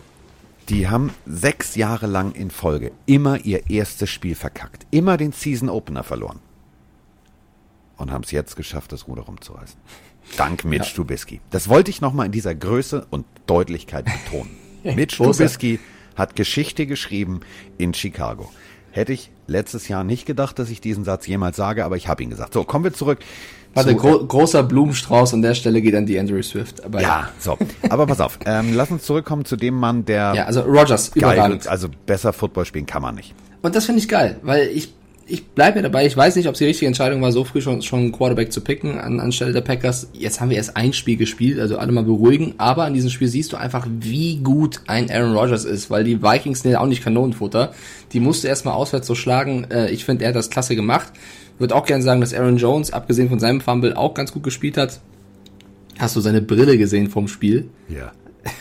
die haben sechs Jahre lang in Folge immer ihr erstes Spiel verkackt. Immer den Season Opener verloren. Und haben es jetzt geschafft, das Ruder rumzureißen. Dank Mitch ja. Trubisky. Das wollte ich nochmal in dieser Größe und Deutlichkeit betonen. Mitch Trubisky hat Geschichte geschrieben in Chicago. Hätte ich letztes Jahr nicht gedacht, dass ich diesen Satz jemals sage, aber ich habe ihn gesagt. So, kommen wir zurück. Warte, gro großer Blumenstrauß an der Stelle geht an die Andrew Swift. Aber ja, so. Aber pass auf, ähm, lass uns zurückkommen zu dem Mann, der. Ja, also Rogers, überragend. Also besser Football spielen kann man nicht. Und das finde ich geil, weil ich ich bleibe ja dabei, ich weiß nicht, ob es die richtige Entscheidung war, so früh schon, schon einen Quarterback zu picken an, anstelle der Packers. Jetzt haben wir erst ein Spiel gespielt, also alle mal beruhigen, aber an diesem Spiel siehst du einfach, wie gut ein Aaron Rodgers ist, weil die Vikings sind ja auch nicht Kanonenfutter. Die musste erstmal auswärts so schlagen. Äh, ich finde, er hat das klasse gemacht. Würde auch gerne sagen, dass Aaron Jones, abgesehen von seinem Fumble, auch ganz gut gespielt hat. Hast du seine Brille gesehen vom Spiel? Ja.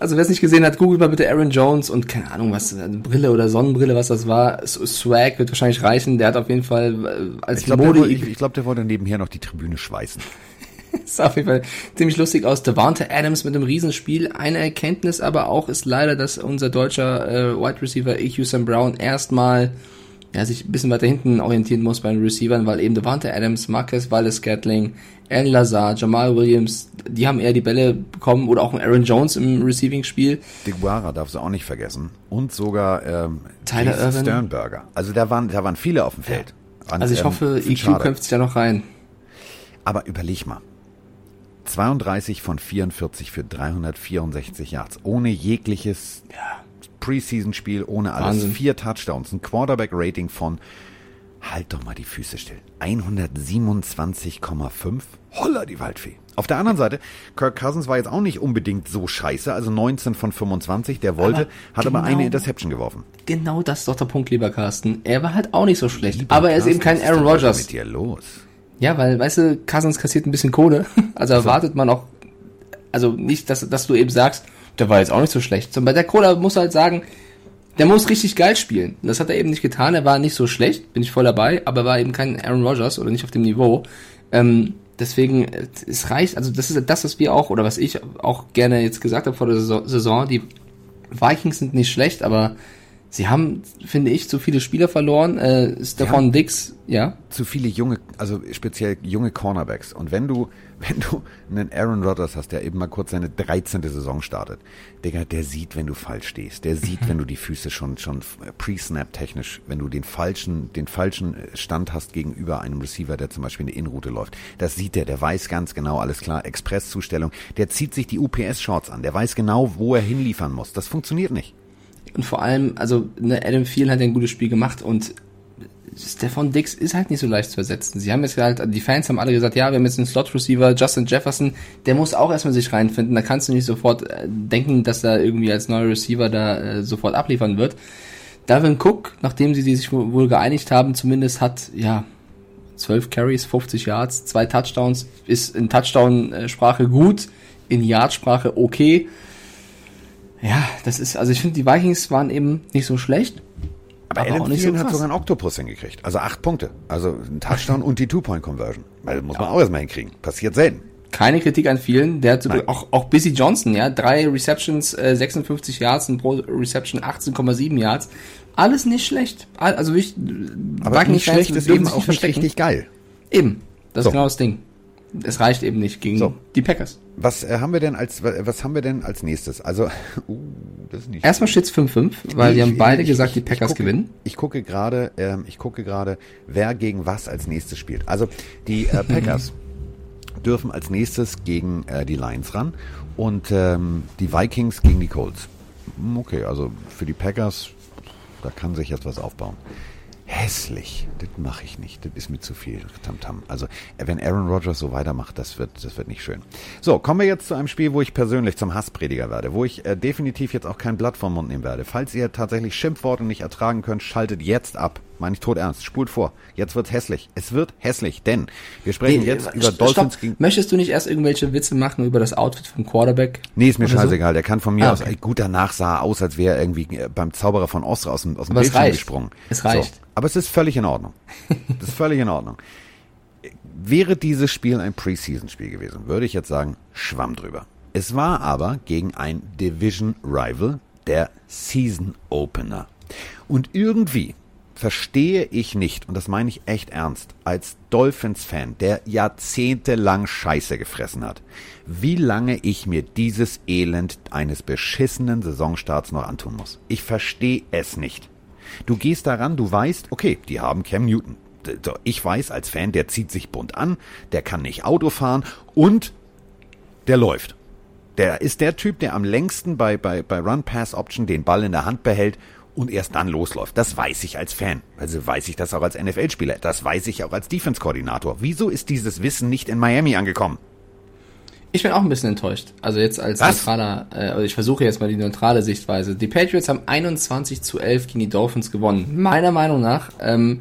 Also wer es nicht gesehen hat, googelt mal bitte Aaron Jones und keine Ahnung, was, Brille oder Sonnenbrille, was das war. Swag wird wahrscheinlich reichen. Der hat auf jeden Fall äh, als ich glaub, Modi... Der, ich, ich glaube, der wollte nebenher noch die Tribüne schweißen. sah auf jeden Fall ziemlich lustig aus. Devante Adams mit einem Riesenspiel. Eine Erkenntnis aber auch ist leider, dass unser deutscher äh, Wide Receiver EQ Sam Brown erstmal ja, sich ein bisschen weiter hinten orientieren muss bei den Receivern, weil eben Devante Adams, Marcus Wallace Gatling, Alan Lazar, Jamal Williams, die haben eher die Bälle bekommen oder auch ein Aaron Jones im Receiving-Spiel. Diguara darfst du auch nicht vergessen. Und sogar ähm, Tyler Irvin. Sternberger. Also da waren, da waren viele auf dem Feld. Ja. Und, also ich ähm, hoffe, EQ schade. kämpft sich da noch rein. Aber überleg mal. 32 von 44 für 364 Yards. Ohne jegliches ja. Preseason-Spiel, ohne alles. Wahnsinn. Vier Touchdowns, ein Quarterback-Rating von Halt doch mal die Füße still. 127,5? Holla die Waldfee. Auf der anderen Seite, Kirk Cousins war jetzt auch nicht unbedingt so scheiße, also 19 von 25, der wollte, aber hat genau, aber eine Interception geworfen. Genau das ist doch der Punkt, lieber Carsten. Er war halt auch nicht so schlecht, lieber aber er ist eben kein Aaron Rodgers. Was ist mit dir los? Ja, weil, weißt du, Cousins kassiert ein bisschen Kohle, also, also erwartet man auch, also nicht, dass, dass du eben sagst, der war jetzt auch nicht so schlecht. Bei der Cola muss halt sagen, der muss richtig geil spielen. Das hat er eben nicht getan. Er war nicht so schlecht, bin ich voll dabei, aber war eben kein Aaron Rodgers oder nicht auf dem Niveau. Ähm, deswegen, es reicht, also das ist das, was wir auch, oder was ich auch gerne jetzt gesagt habe vor der Saison, die Vikings sind nicht schlecht, aber sie haben, finde ich, zu viele Spieler verloren. Äh, Stefan Dix, ja. Zu viele junge, also speziell junge Cornerbacks. Und wenn du wenn du einen Aaron Rodgers hast, der eben mal kurz seine 13. Saison startet, Digga, der sieht, wenn du falsch stehst. Der sieht, wenn du die Füße schon, schon pre-snap technisch, wenn du den falschen, den falschen Stand hast gegenüber einem Receiver, der zum Beispiel eine Inroute läuft. Das sieht der, der weiß ganz genau, alles klar, Express-Zustellung. Der zieht sich die UPS-Shorts an. Der weiß genau, wo er hinliefern muss. Das funktioniert nicht. Und vor allem, also ne, Adam Thielen hat ein gutes Spiel gemacht und Stefan Dix ist halt nicht so leicht zu ersetzen. Sie haben jetzt halt, die Fans haben alle gesagt, ja, wir haben jetzt einen Slot-Receiver, Justin Jefferson, der muss auch erstmal sich reinfinden. Da kannst du nicht sofort äh, denken, dass er irgendwie als neuer Receiver da äh, sofort abliefern wird. Davin Cook, nachdem sie sich wohl geeinigt haben, zumindest hat, ja, 12 Carries, 50 Yards, zwei Touchdowns, ist in Touchdown-Sprache gut, in Yard-Sprache okay. Ja, das ist, also ich finde, die Vikings waren eben nicht so schlecht. Aber, aber Alan Thielen so hat sogar einen Oktopus hingekriegt. Also acht Punkte. Also ein Touchdown und die Two-Point-Conversion. Weil muss man auch erstmal hinkriegen. Passiert selten. Keine Kritik an vielen. Der hat sogar auch, auch Busy Johnson, ja. Drei Receptions, äh, 56 Yards und pro Reception 18,7 Yards. Alles nicht schlecht. Also ich, aber nicht schlecht ist eben auch nicht richtig geil. Eben. Das so. ist genau das Ding es reicht eben nicht gegen so. die Packers. Was äh, haben wir denn als was haben wir denn als nächstes? Also uh, das ist nicht erstmal steht's 5-5, weil die haben beide ich, gesagt, die Packers ich gucke, gewinnen. Ich gucke gerade, ähm, ich gucke gerade, wer gegen was als nächstes spielt. Also die äh, Packers dürfen als nächstes gegen äh, die Lions ran und ähm, die Vikings gegen die Colts. Okay, also für die Packers, da kann sich jetzt was aufbauen hässlich. Das mache ich nicht. Das ist mir zu viel Tamtam. Also, wenn Aaron Rodgers so weitermacht, das wird, das wird nicht schön. So, kommen wir jetzt zu einem Spiel, wo ich persönlich zum Hassprediger werde, wo ich äh, definitiv jetzt auch kein Blatt vom Mund nehmen werde. Falls ihr tatsächlich Schimpfworte nicht ertragen könnt, schaltet jetzt ab. Meine ich tot ernst. Spult vor. Jetzt wird's hässlich. Es wird hässlich, denn wir sprechen nee, jetzt über Dolphins gegen. Möchtest du nicht erst irgendwelche Witze machen über das Outfit vom Quarterback? Nee, ist mir scheißegal. So? Der kann von mir ah, aus, okay. gut danach sah aus, als wäre er irgendwie äh, beim Zauberer von Ostra aus dem, aus dem Bildschirm gesprungen. Es reicht. So. Aber es ist völlig in Ordnung. Das ist völlig in Ordnung. Wäre dieses Spiel ein Preseason-Spiel gewesen, würde ich jetzt sagen, schwamm drüber. Es war aber gegen ein Division Rival, der Season Opener. Und irgendwie verstehe ich nicht, und das meine ich echt ernst, als Dolphins-Fan, der jahrzehntelang Scheiße gefressen hat, wie lange ich mir dieses Elend eines beschissenen Saisonstarts noch antun muss. Ich verstehe es nicht. Du gehst daran, du weißt, okay, die haben Cam Newton. Ich weiß als Fan, der zieht sich bunt an, der kann nicht Auto fahren und der läuft. Der ist der Typ, der am längsten bei, bei, bei Run-Pass-Option den Ball in der Hand behält und erst dann losläuft. Das weiß ich als Fan. Also weiß ich das auch als NFL-Spieler. Das weiß ich auch als Defense-Koordinator. Wieso ist dieses Wissen nicht in Miami angekommen? Ich bin auch ein bisschen enttäuscht. Also jetzt als Was? neutraler, äh, also ich versuche jetzt mal die neutrale Sichtweise. Die Patriots haben 21 zu 11 gegen die Dolphins gewonnen. Meiner Meinung nach ähm,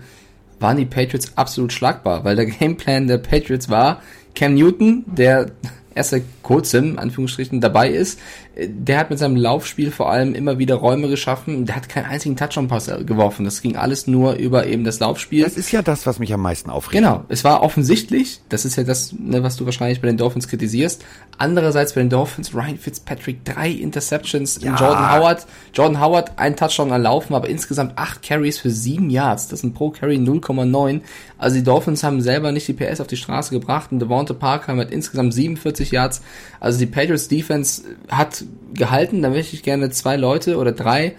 waren die Patriots absolut schlagbar, weil der Gameplan der Patriots war, Cam Newton, der erst seit kurzem, Anführungsstrichen, dabei ist, der hat mit seinem Laufspiel vor allem immer wieder Räume geschaffen. Der hat keinen einzigen Touchdown-Pass geworfen. Das ging alles nur über eben das Laufspiel. Das ist ja das, was mich am meisten aufregt. Genau. Es war offensichtlich, das ist ja das, ne, was du wahrscheinlich bei den Dolphins kritisierst. Andererseits bei den Dolphins, Ryan Fitzpatrick, drei Interceptions, ja. Jordan Howard, Jordan Howard, ein Touchdown erlaufen, aber insgesamt acht Carries für sieben Yards. Das sind pro Carry 0,9. Also die Dolphins haben selber nicht die PS auf die Straße gebracht und Devonta Parker mit insgesamt 47 Yards. Also die Patriots Defense hat gehalten. Da möchte ich gerne zwei Leute oder drei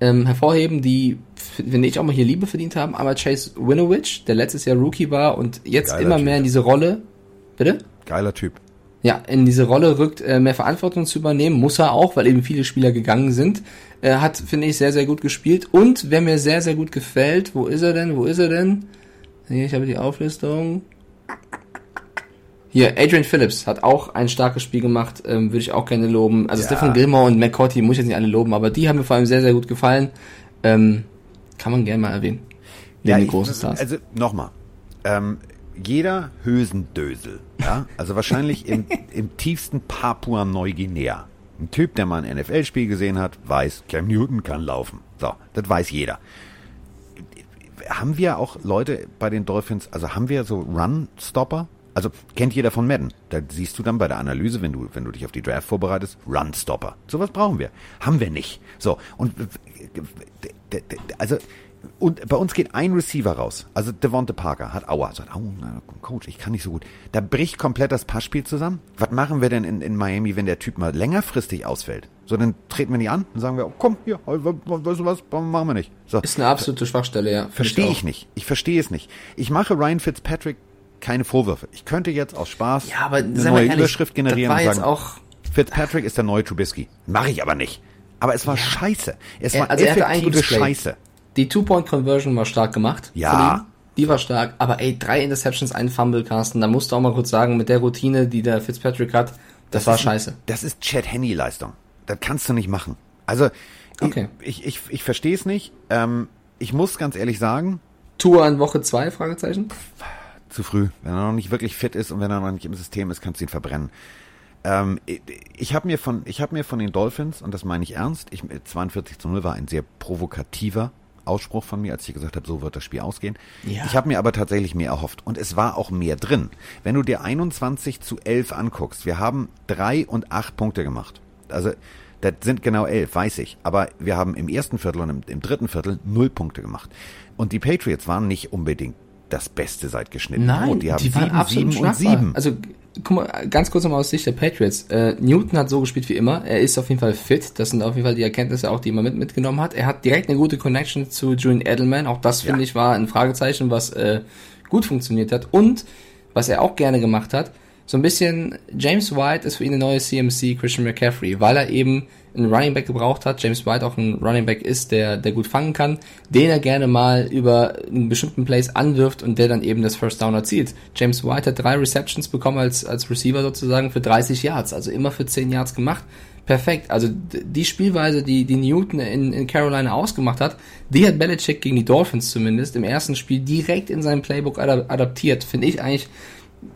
ähm, hervorheben, die, finde ich, auch mal hier Liebe verdient haben. Einmal Chase Winovich, der letztes Jahr Rookie war und jetzt Geiler immer typ. mehr in diese Rolle. Bitte? Geiler Typ. Ja, in diese Rolle rückt, äh, mehr Verantwortung zu übernehmen. Muss er auch, weil eben viele Spieler gegangen sind. Er äh, hat, finde ich, sehr, sehr gut gespielt. Und wer mir sehr, sehr gut gefällt, wo ist er denn? Wo ist er denn? Hier, ich habe die Auflistung. Hier, Adrian Phillips hat auch ein starkes Spiel gemacht, ähm, würde ich auch gerne loben. Also ja. Stephen Gilmore und McCourty muss ich jetzt nicht alle loben, aber die haben mir vor allem sehr, sehr gut gefallen. Ähm, kann man gerne mal erwähnen. Ja, die großen Stars. Also nochmal. Ähm, jeder Hösendösel, ja, also wahrscheinlich im, im tiefsten Papua Neuguinea. Ein Typ, der mal ein NFL-Spiel gesehen hat, weiß, Cam Newton kann laufen. So, das weiß jeder. Haben wir auch Leute bei den Dolphins, also haben wir so Run-Stopper? Also kennt jeder von Madden. Da siehst du dann bei der Analyse, wenn du, wenn du dich auf die Draft vorbereitest, Run-Stopper. Sowas brauchen wir. Haben wir nicht. So, und also und bei uns geht ein Receiver raus. Also Devonte Parker hat Aua. Sagt, oh, Coach, ich kann nicht so gut. Da bricht komplett das Passspiel zusammen. Was machen wir denn in, in Miami, wenn der Typ mal längerfristig ausfällt? So, dann treten wir nicht an und sagen wir, oh, komm, hier, weißt du was, machen wir nicht. So. Ist eine absolute Schwachstelle, ja. Verstehe ich, ich nicht. Ich verstehe es nicht. Ich mache Ryan Fitzpatrick keine Vorwürfe. Ich könnte jetzt aus Spaß ja, aber, eine neue ehrlich, Überschrift generieren und sagen, auch Fitzpatrick ist der neue Trubisky. Mache ich aber nicht. Aber es war ja. scheiße. Es war also effektive Scheiße. Die Two-Point-Conversion war stark gemacht. Ja. Die war stark. Aber ey, drei Interceptions, ein Fumble, Carsten. Da musst du auch mal kurz sagen, mit der Routine, die der Fitzpatrick hat, das, das war scheiße. Das ist Chad Henney-Leistung. Das kannst du nicht machen. Also, okay. ich, ich, ich verstehe es nicht. Ähm, ich muss ganz ehrlich sagen. Tour an Woche zwei Fragezeichen? Zu früh. Wenn er noch nicht wirklich fit ist und wenn er noch nicht im System ist, kannst du ihn verbrennen. Ähm, ich habe mir von, ich habe mir von den Dolphins, und das meine ich ernst, ich, 42 zu 0 war ein sehr provokativer Ausspruch von mir, als ich gesagt habe, so wird das Spiel ausgehen. Ja. Ich habe mir aber tatsächlich mehr erhofft. Und es war auch mehr drin. Wenn du dir 21 zu 11 anguckst, wir haben drei und acht Punkte gemacht. Also, das sind genau elf, weiß ich. Aber wir haben im ersten Viertel und im, im dritten Viertel null Punkte gemacht. Und die Patriots waren nicht unbedingt das Beste seit geschnitten Nein, Brot. Die haben die sieben, absolut sieben und sieben. Also guck mal, ganz kurz nochmal aus Sicht der Patriots. Äh, Newton hat so gespielt wie immer. Er ist auf jeden Fall fit. Das sind auf jeden Fall die Erkenntnisse auch, die man mit, mitgenommen hat. Er hat direkt eine gute Connection zu Julian Edelman. Auch das, finde ja. ich, war ein Fragezeichen, was äh, gut funktioniert hat. Und was er auch gerne gemacht hat, so ein bisschen, James White ist für ihn eine neue CMC Christian McCaffrey, weil er eben einen Running Back gebraucht hat, James White auch ein Running Back ist, der, der gut fangen kann, den er gerne mal über einen bestimmten Place anwirft und der dann eben das First Down erzielt. James White hat drei Receptions bekommen als, als Receiver sozusagen für 30 Yards, also immer für 10 Yards gemacht. Perfekt. Also die Spielweise, die, die Newton in, in Carolina ausgemacht hat, die hat Belichick gegen die Dolphins zumindest im ersten Spiel direkt in seinem Playbook adaptiert. Finde ich eigentlich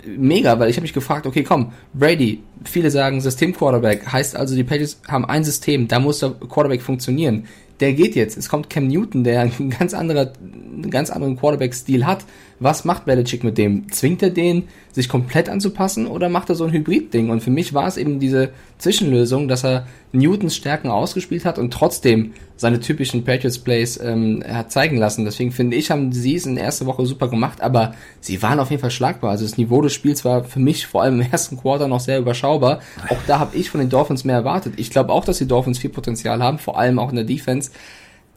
mega, weil ich habe mich gefragt, okay, komm, Brady, viele sagen System-Quarterback, heißt also, die Patriots haben ein System, da muss der Quarterback funktionieren. der geht jetzt. Es kommt Cam Newton, der ein ganz anderer, einen ganz anderen Quarterback-Stil hat. Was macht Belichick mit dem? Zwingt er den, sich komplett anzupassen oder macht er so ein Hybrid-Ding? Und für mich war es eben diese Zwischenlösung, dass er Newtons Stärken ausgespielt hat und trotzdem seine typischen Patriots-Plays ähm, hat zeigen lassen. Deswegen finde ich, haben sie es in der ersten Woche super gemacht, aber sie waren auf jeden Fall schlagbar. Also das Niveau des Spiels war für mich vor allem im ersten Quarter noch sehr überschaubar. Auch da habe ich von den Dolphins mehr erwartet. Ich glaube auch, dass die Dolphins viel Potenzial haben, vor allem auch in der Defense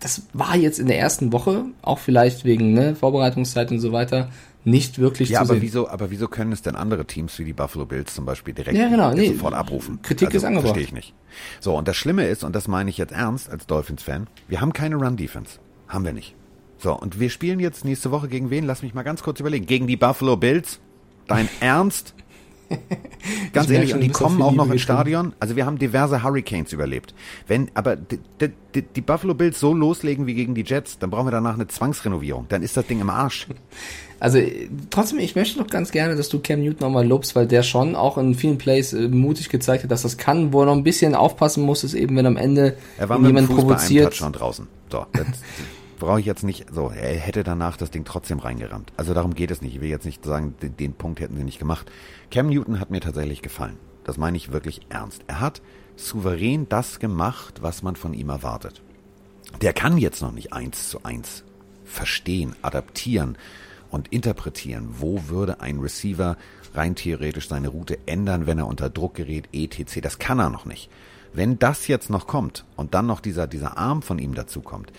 das war jetzt in der ersten Woche, auch vielleicht wegen ne, Vorbereitungszeit und so weiter, nicht wirklich ja, zu aber sehen. wieso, aber wieso können es denn andere Teams wie die Buffalo Bills zum Beispiel direkt Ja, genau, nee. sofort abrufen? Kritik also, ist angebracht. Verstehe ich nicht. So, und das Schlimme ist, und das meine ich jetzt ernst als Dolphins-Fan, wir haben keine Run-Defense. Haben wir nicht. So, und wir spielen jetzt nächste Woche gegen wen? Lass mich mal ganz kurz überlegen. Gegen die Buffalo Bills? Dein Ernst? Ganz ehrlich, und die kommen auch noch ins. Stadion. Also wir haben diverse Hurricanes überlebt. Wenn aber die, die, die Buffalo Bills so loslegen wie gegen die Jets, dann brauchen wir danach eine Zwangsrenovierung. Dann ist das Ding im Arsch. Also äh, trotzdem, ich möchte doch ganz gerne, dass du Cam Newton nochmal lobst, weil der schon auch in vielen Plays äh, mutig gezeigt hat, dass das kann. Wo er noch ein bisschen aufpassen muss, ist eben, wenn am Ende Er war mit dem jemand Fuß bei einem provoziert. Touchdown draußen. So, brauche ich jetzt nicht. So, er hätte danach das Ding trotzdem reingerammt. Also darum geht es nicht. Ich will jetzt nicht sagen, den, den Punkt hätten sie nicht gemacht. Cam Newton hat mir tatsächlich gefallen. Das meine ich wirklich ernst. Er hat souverän das gemacht, was man von ihm erwartet. Der kann jetzt noch nicht eins zu eins verstehen, adaptieren und interpretieren. Wo würde ein Receiver rein theoretisch seine Route ändern, wenn er unter Druck gerät, etc. Das kann er noch nicht. Wenn das jetzt noch kommt und dann noch dieser, dieser Arm von ihm dazu kommt,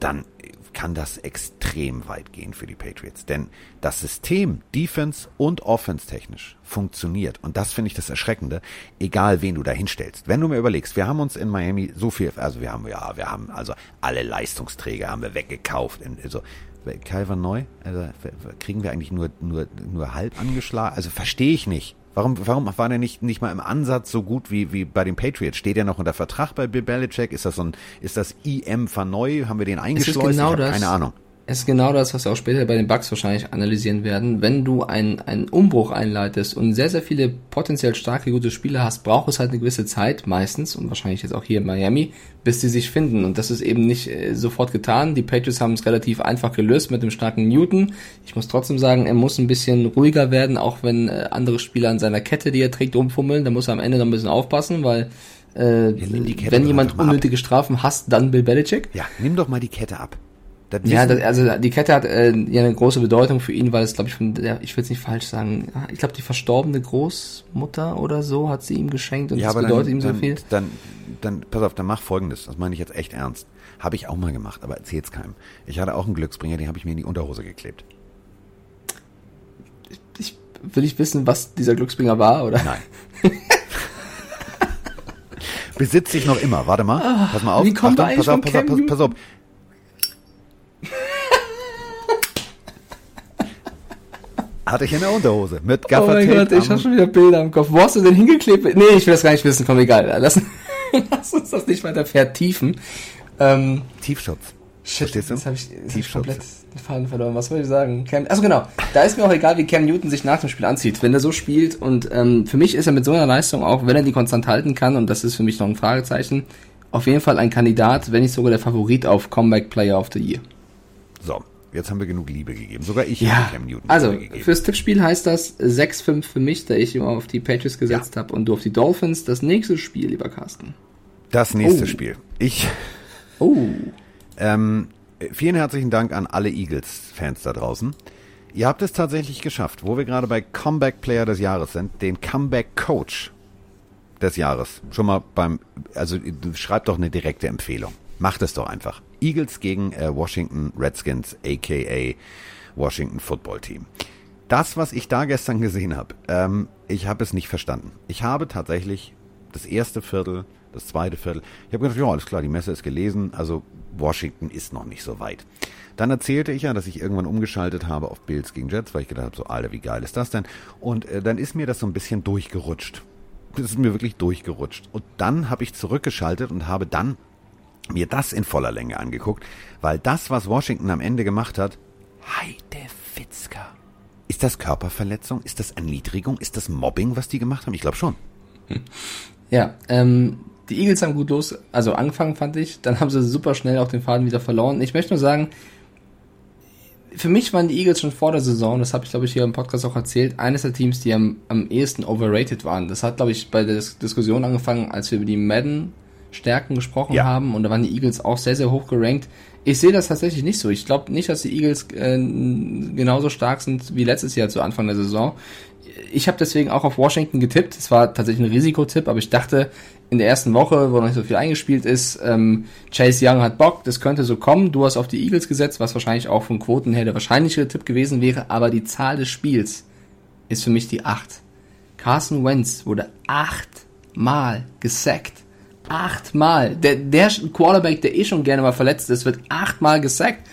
dann kann das extrem weit gehen für die Patriots. Denn das System Defense und Offense technisch funktioniert. Und das finde ich das Erschreckende, egal wen du da hinstellst. Wenn du mir überlegst, wir haben uns in Miami so viel, also wir haben, ja, wir haben also alle Leistungsträger haben wir weggekauft. Also, Calvin Neu, also kriegen wir eigentlich nur, nur, nur halb angeschlagen? Also verstehe ich nicht. Warum, warum war der nicht, nicht mal im Ansatz so gut wie, wie bei den Patriots? Steht er noch unter Vertrag bei Bill Belichick? Ist das so ein, ist das IM Verneu? Haben wir den eingeschleust? genau ich hab das. keine Ahnung. Es ist genau das, was wir auch später bei den Bugs wahrscheinlich analysieren werden. Wenn du einen, einen Umbruch einleitest und sehr, sehr viele potenziell starke, gute Spieler hast, braucht es halt eine gewisse Zeit, meistens, und wahrscheinlich jetzt auch hier in Miami, bis die sich finden. Und das ist eben nicht äh, sofort getan. Die Patriots haben es relativ einfach gelöst mit dem starken Newton. Ich muss trotzdem sagen, er muss ein bisschen ruhiger werden, auch wenn äh, andere Spieler an seiner Kette, die er trägt, umfummeln. Da muss er am Ende noch ein bisschen aufpassen, weil äh, wenn jemand mal ab. unnötige Strafen hasst, dann Bill Belichick. Ja, nimm doch mal die Kette ab. Das Ja, das, also die Kette hat äh, ja eine große Bedeutung für ihn, weil es, glaube ich, von der, ich will es nicht falsch sagen, ich glaube, die verstorbene Großmutter oder so hat sie ihm geschenkt und ja, das bedeutet dann, ihm so dann, viel. Dann, dann, pass auf, dann mach folgendes. Das meine ich jetzt echt ernst. Habe ich auch mal gemacht, aber erzähl's keinem. Ich hatte auch einen Glücksbringer, den habe ich mir in die Unterhose geklebt. Ich, will ich wissen, was dieser Glücksbringer war, oder? Nein. Besitze ich noch immer. Warte mal. Pass mal auf. Ah, wie kommt Achtung, pass auf, pass auf, pass, Cam pass auf. Hatte ich in der Unterhose. Mit Oh Gaffertape. mein Gott, ich habe schon wieder Bilder im Kopf. Wo hast du denn hingeklebt? Nee, ich will das gar nicht wissen. Komm, egal. Lass, lass uns das nicht weiter vertiefen. Ähm, Tiefschutz. Shit, Verstehst du? jetzt habe ich, jetzt hab ich komplett den Faden verloren. Was soll ich sagen? Cam, also genau, da ist mir auch egal, wie Cam Newton sich nach dem Spiel anzieht. Wenn er so spielt und ähm, für mich ist er mit so einer Leistung auch, wenn er die konstant halten kann, und das ist für mich noch ein Fragezeichen, auf jeden Fall ein Kandidat, wenn nicht sogar der Favorit auf Comeback Player of the Year. So, jetzt haben wir genug Liebe gegeben. Sogar ich Ja, habe Cam Newton also fürs Tippspiel heißt das 6-5 für mich, da ich immer auf die Patriots gesetzt habe und du auf die Dolphins. Das nächste Spiel, lieber Carsten. Das nächste Oh. Spiel. Ich Oh, Ähm, vielen herzlichen Dank an alle Eagles-Fans da draußen. Ihr habt es tatsächlich geschafft, wo wir gerade bei Comeback Player des Jahres sind, den Comeback Coach des Jahres. Schon mal beim, also schreibt doch eine direkte Empfehlung. Macht es doch einfach. Eagles gegen äh, Washington Redskins, aka Washington Football Team. Das, was ich da gestern gesehen habe, ähm, ich habe es nicht verstanden. Ich habe tatsächlich das erste Viertel, das zweite Viertel, ich habe gedacht, ja, alles klar, die Messe ist gelesen, also Washington ist noch nicht so weit. Dann erzählte ich ja, dass ich irgendwann umgeschaltet habe auf Bills gegen Jets, weil ich gedacht habe, so, Alter, wie geil ist das denn? Und äh, dann ist mir das so ein bisschen durchgerutscht. Das ist mir wirklich durchgerutscht. Und dann habe ich zurückgeschaltet und habe dann mir das in voller Länge angeguckt, weil das, was Washington am Ende gemacht hat, Heide Fitzka. Ist das Körperverletzung? Ist das Erniedrigung? Ist das Mobbing, was die gemacht haben? Ich glaube schon. Ja, ähm, die Eagles haben gut los, also angefangen fand ich, dann haben sie super schnell auch den Faden wieder verloren. Ich möchte nur sagen, für mich waren die Eagles schon vor der Saison, das habe ich glaube ich hier im Podcast auch erzählt, eines der Teams, die am, am ehesten overrated waren. Das hat glaube ich bei der Diskussion angefangen, als wir über die Madden Stärken gesprochen ja. haben und da waren die Eagles auch sehr, sehr hoch gerankt. Ich sehe das tatsächlich nicht so. Ich glaube nicht, dass die Eagles äh, genauso stark sind wie letztes Jahr zu Anfang der Saison. Ich habe deswegen auch auf Washington getippt. Es war tatsächlich ein Risikotipp, aber ich dachte, in der ersten Woche, wo noch nicht so viel eingespielt ist, ähm, Chase Young hat Bock, das könnte so kommen. Du hast auf die Eagles gesetzt, was wahrscheinlich auch von Quoten her der wahrscheinlichere Tipp gewesen wäre, aber die Zahl des Spiels ist für mich die 8. Carson Wentz wurde achtmal gesackt. Achtmal. Der, der Quarterback, der eh schon gerne mal verletzt ist, wird achtmal gesackt.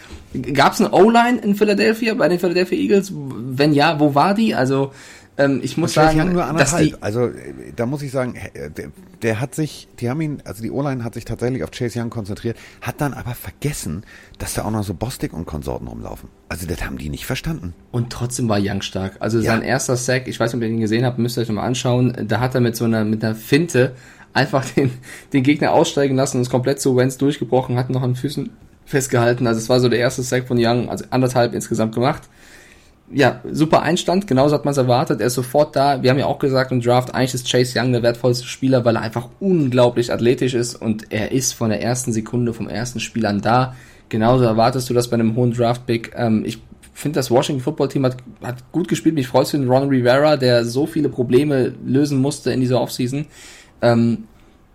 Gab es eine O-Line in Philadelphia bei den Philadelphia Eagles? Wenn ja, wo war die? Also ähm, ich muss sagen, Young nur dass die also da muss ich sagen, der, der, hat sich, die haben ihn, also die O-Line hat sich tatsächlich auf Chase Young konzentriert, hat dann aber vergessen, dass da auch noch so Bostic und Konsorten rumlaufen. Also das haben die nicht verstanden. Und trotzdem war Young stark. Also ja. sein erster Sack, ich weiß nicht, ob ihr ihn gesehen habt, müsst ihr euch nochmal anschauen. Da hat er mit so einer mit einer Finte einfach den den Gegner aussteigen lassen und ist komplett zu Wenz durchgebrochen, hat noch an Füßen festgehalten. Also es war so der erste Sack von Young, also anderthalb insgesamt gemacht ja, super Einstand, genauso hat man es erwartet. Er ist sofort da. Wir haben ja auch gesagt im Draft, eigentlich ist Chase Young der wertvollste Spieler, weil er einfach unglaublich athletisch ist und er ist von der ersten Sekunde, vom ersten Spiel an da. Genauso erwartest du das bei einem hohen Draft-Pick. Ähm, ich finde, das Washington Football Team hat, hat gut gespielt. Mich freut für den Ron Rivera, der so viele Probleme lösen musste in dieser Offseason. Ähm,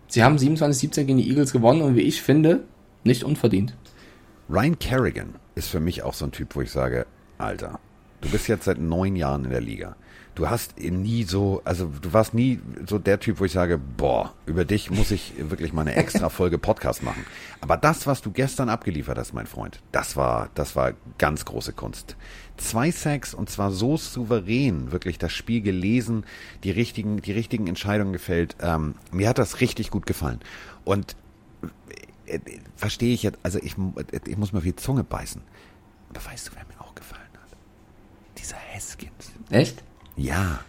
sie haben 27-17 gegen die Eagles gewonnen und wie ich finde, nicht unverdient. Ryan Kerrigan ist für mich auch so ein Typ, wo ich sage, Alter, Du bist jetzt seit neun Jahren in der Liga. Du hast nie so, also du warst nie so der Typ, wo ich sage, boah, über dich muss ich wirklich mal eine extra Folge Podcast machen. Aber das, was du gestern abgeliefert hast, mein Freund, das war, das war ganz große Kunst. Zwei Sacks und zwar so souverän, wirklich das Spiel gelesen, die richtigen, die richtigen Entscheidungen gefällt. Ähm, mir hat das richtig gut gefallen. Und äh, äh, verstehe ich jetzt, also ich, ich muss mal viel Zunge beißen. Aber weißt du, wer mir dieser Haskins. Echt? Ja.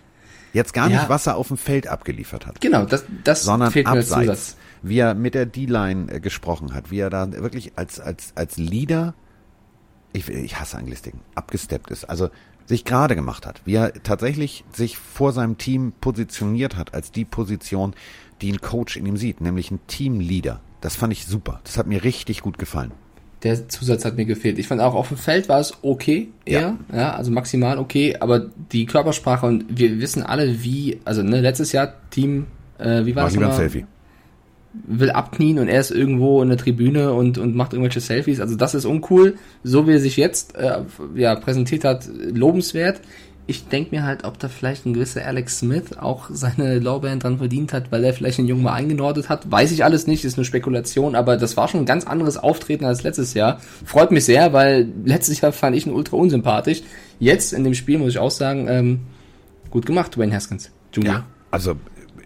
Jetzt gar nicht, ja. was er auf dem Feld abgeliefert hat. Genau, das, das sondern fehlt mir abseits, wie er mit der D-Line äh, gesprochen hat, wie er da wirklich als, als, als Leader, ich, ich hasse Anglistiken, abgesteppt ist. Also sich gerade gemacht hat, wie er tatsächlich sich vor seinem Team positioniert hat als die Position, die ein Coach in ihm sieht, nämlich ein Teamleader. Das fand ich super. Das hat mir richtig gut gefallen. Der Zusatz hat mir gefehlt. Ich fand auch auf dem Feld war es okay, eher, ja, ja also maximal okay, aber die Körpersprache und wir wissen alle, wie, also ne, letztes Jahr Team, äh, wie war Mach das? Selfie will abknien und er ist irgendwo in der Tribüne und, und macht irgendwelche Selfies. Also das ist uncool. So wie er sich jetzt äh, ja, präsentiert hat, lobenswert ich denke mir halt, ob da vielleicht ein gewisser Alex Smith auch seine Lorbeeren dran verdient hat, weil er vielleicht den Jungen mal eingenordet hat. Weiß ich alles nicht, ist eine Spekulation, aber das war schon ein ganz anderes Auftreten als letztes Jahr. Freut mich sehr, weil letztes Jahr fand ich ihn ultra unsympathisch. Jetzt in dem Spiel muss ich auch sagen, ähm, gut gemacht, Wayne Haskins. Junior. Ja, also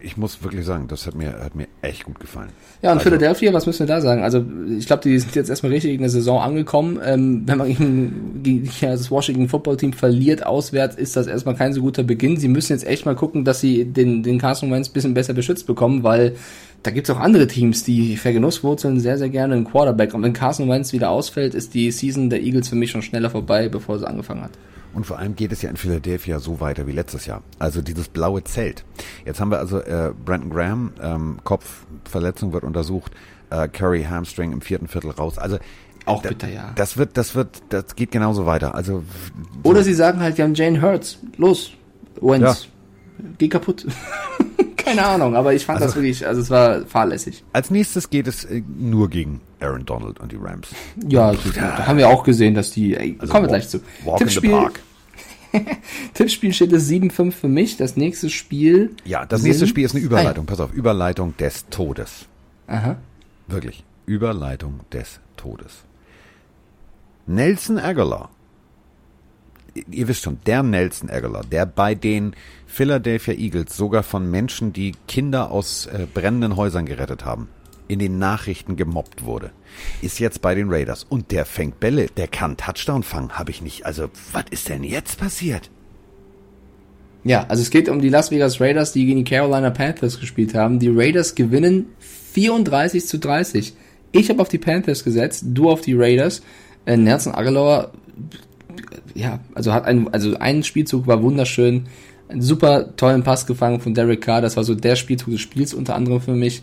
ich muss wirklich sagen, das hat mir, hat mir echt gut gefallen. Ja, und also, Philadelphia, was müssen wir da sagen? Also ich glaube, die sind jetzt erstmal richtig in der Saison angekommen. Ähm, wenn man gegen das Washington Football Team verliert auswärts, ist das erstmal kein so guter Beginn. Sie müssen jetzt echt mal gucken, dass sie den, den Carson Wentz bisschen besser beschützt bekommen, weil da gibt's auch andere Teams, die vergenusswurzeln sehr, sehr gerne einen Quarterback. Und wenn Carson Wentz wieder ausfällt, ist die Season der Eagles für mich schon schneller vorbei, bevor sie angefangen hat. Und vor allem geht es ja in Philadelphia so weiter wie letztes Jahr. Also dieses blaue Zelt. Jetzt haben wir also äh, Brandon Graham, ähm, Kopfverletzung wird untersucht, äh, Curry Hamstring im vierten Viertel raus. Also auch bitter, ja. Das wird, das wird, das geht genauso weiter. Also so oder sie sagen halt, wir haben Jane Hurts, los, Wentz, ja. Geh kaputt. Keine Ahnung, aber ich fand also, das wirklich, also es war fahrlässig. Als nächstes geht es äh, nur gegen Aaron Donald und die Rams. Ja, da haben wir auch gesehen, dass die, ey, also kommen wir gleich zu. Walk Tippspiel, in the Park. Tippspiel steht es 7-5 für mich. Das nächste Spiel. Ja, das nächste Spiel ist eine Überleitung. Pass auf, Überleitung des Todes. Aha. Wirklich. Überleitung des Todes. Nelson Aguilar. Ihr wisst schon, der Nelson Aguilar, der bei den Philadelphia Eagles sogar von Menschen, die Kinder aus äh, brennenden Häusern gerettet haben, in den Nachrichten gemobbt wurde, ist jetzt bei den Raiders. Und der fängt Bälle, der kann Touchdown fangen, habe ich nicht. Also, was ist denn jetzt passiert? Ja, also es geht um die Las Vegas Raiders, die gegen die Carolina Panthers gespielt haben. Die Raiders gewinnen 34 zu 30. Ich habe auf die Panthers gesetzt, du auf die Raiders. Äh, Nelson Aguilar, ja, also hat ein, also ein Spielzug war wunderschön. Einen super tollen Pass gefangen von Derek Carr. Das war so der Spielzug des Spiels unter anderem für mich.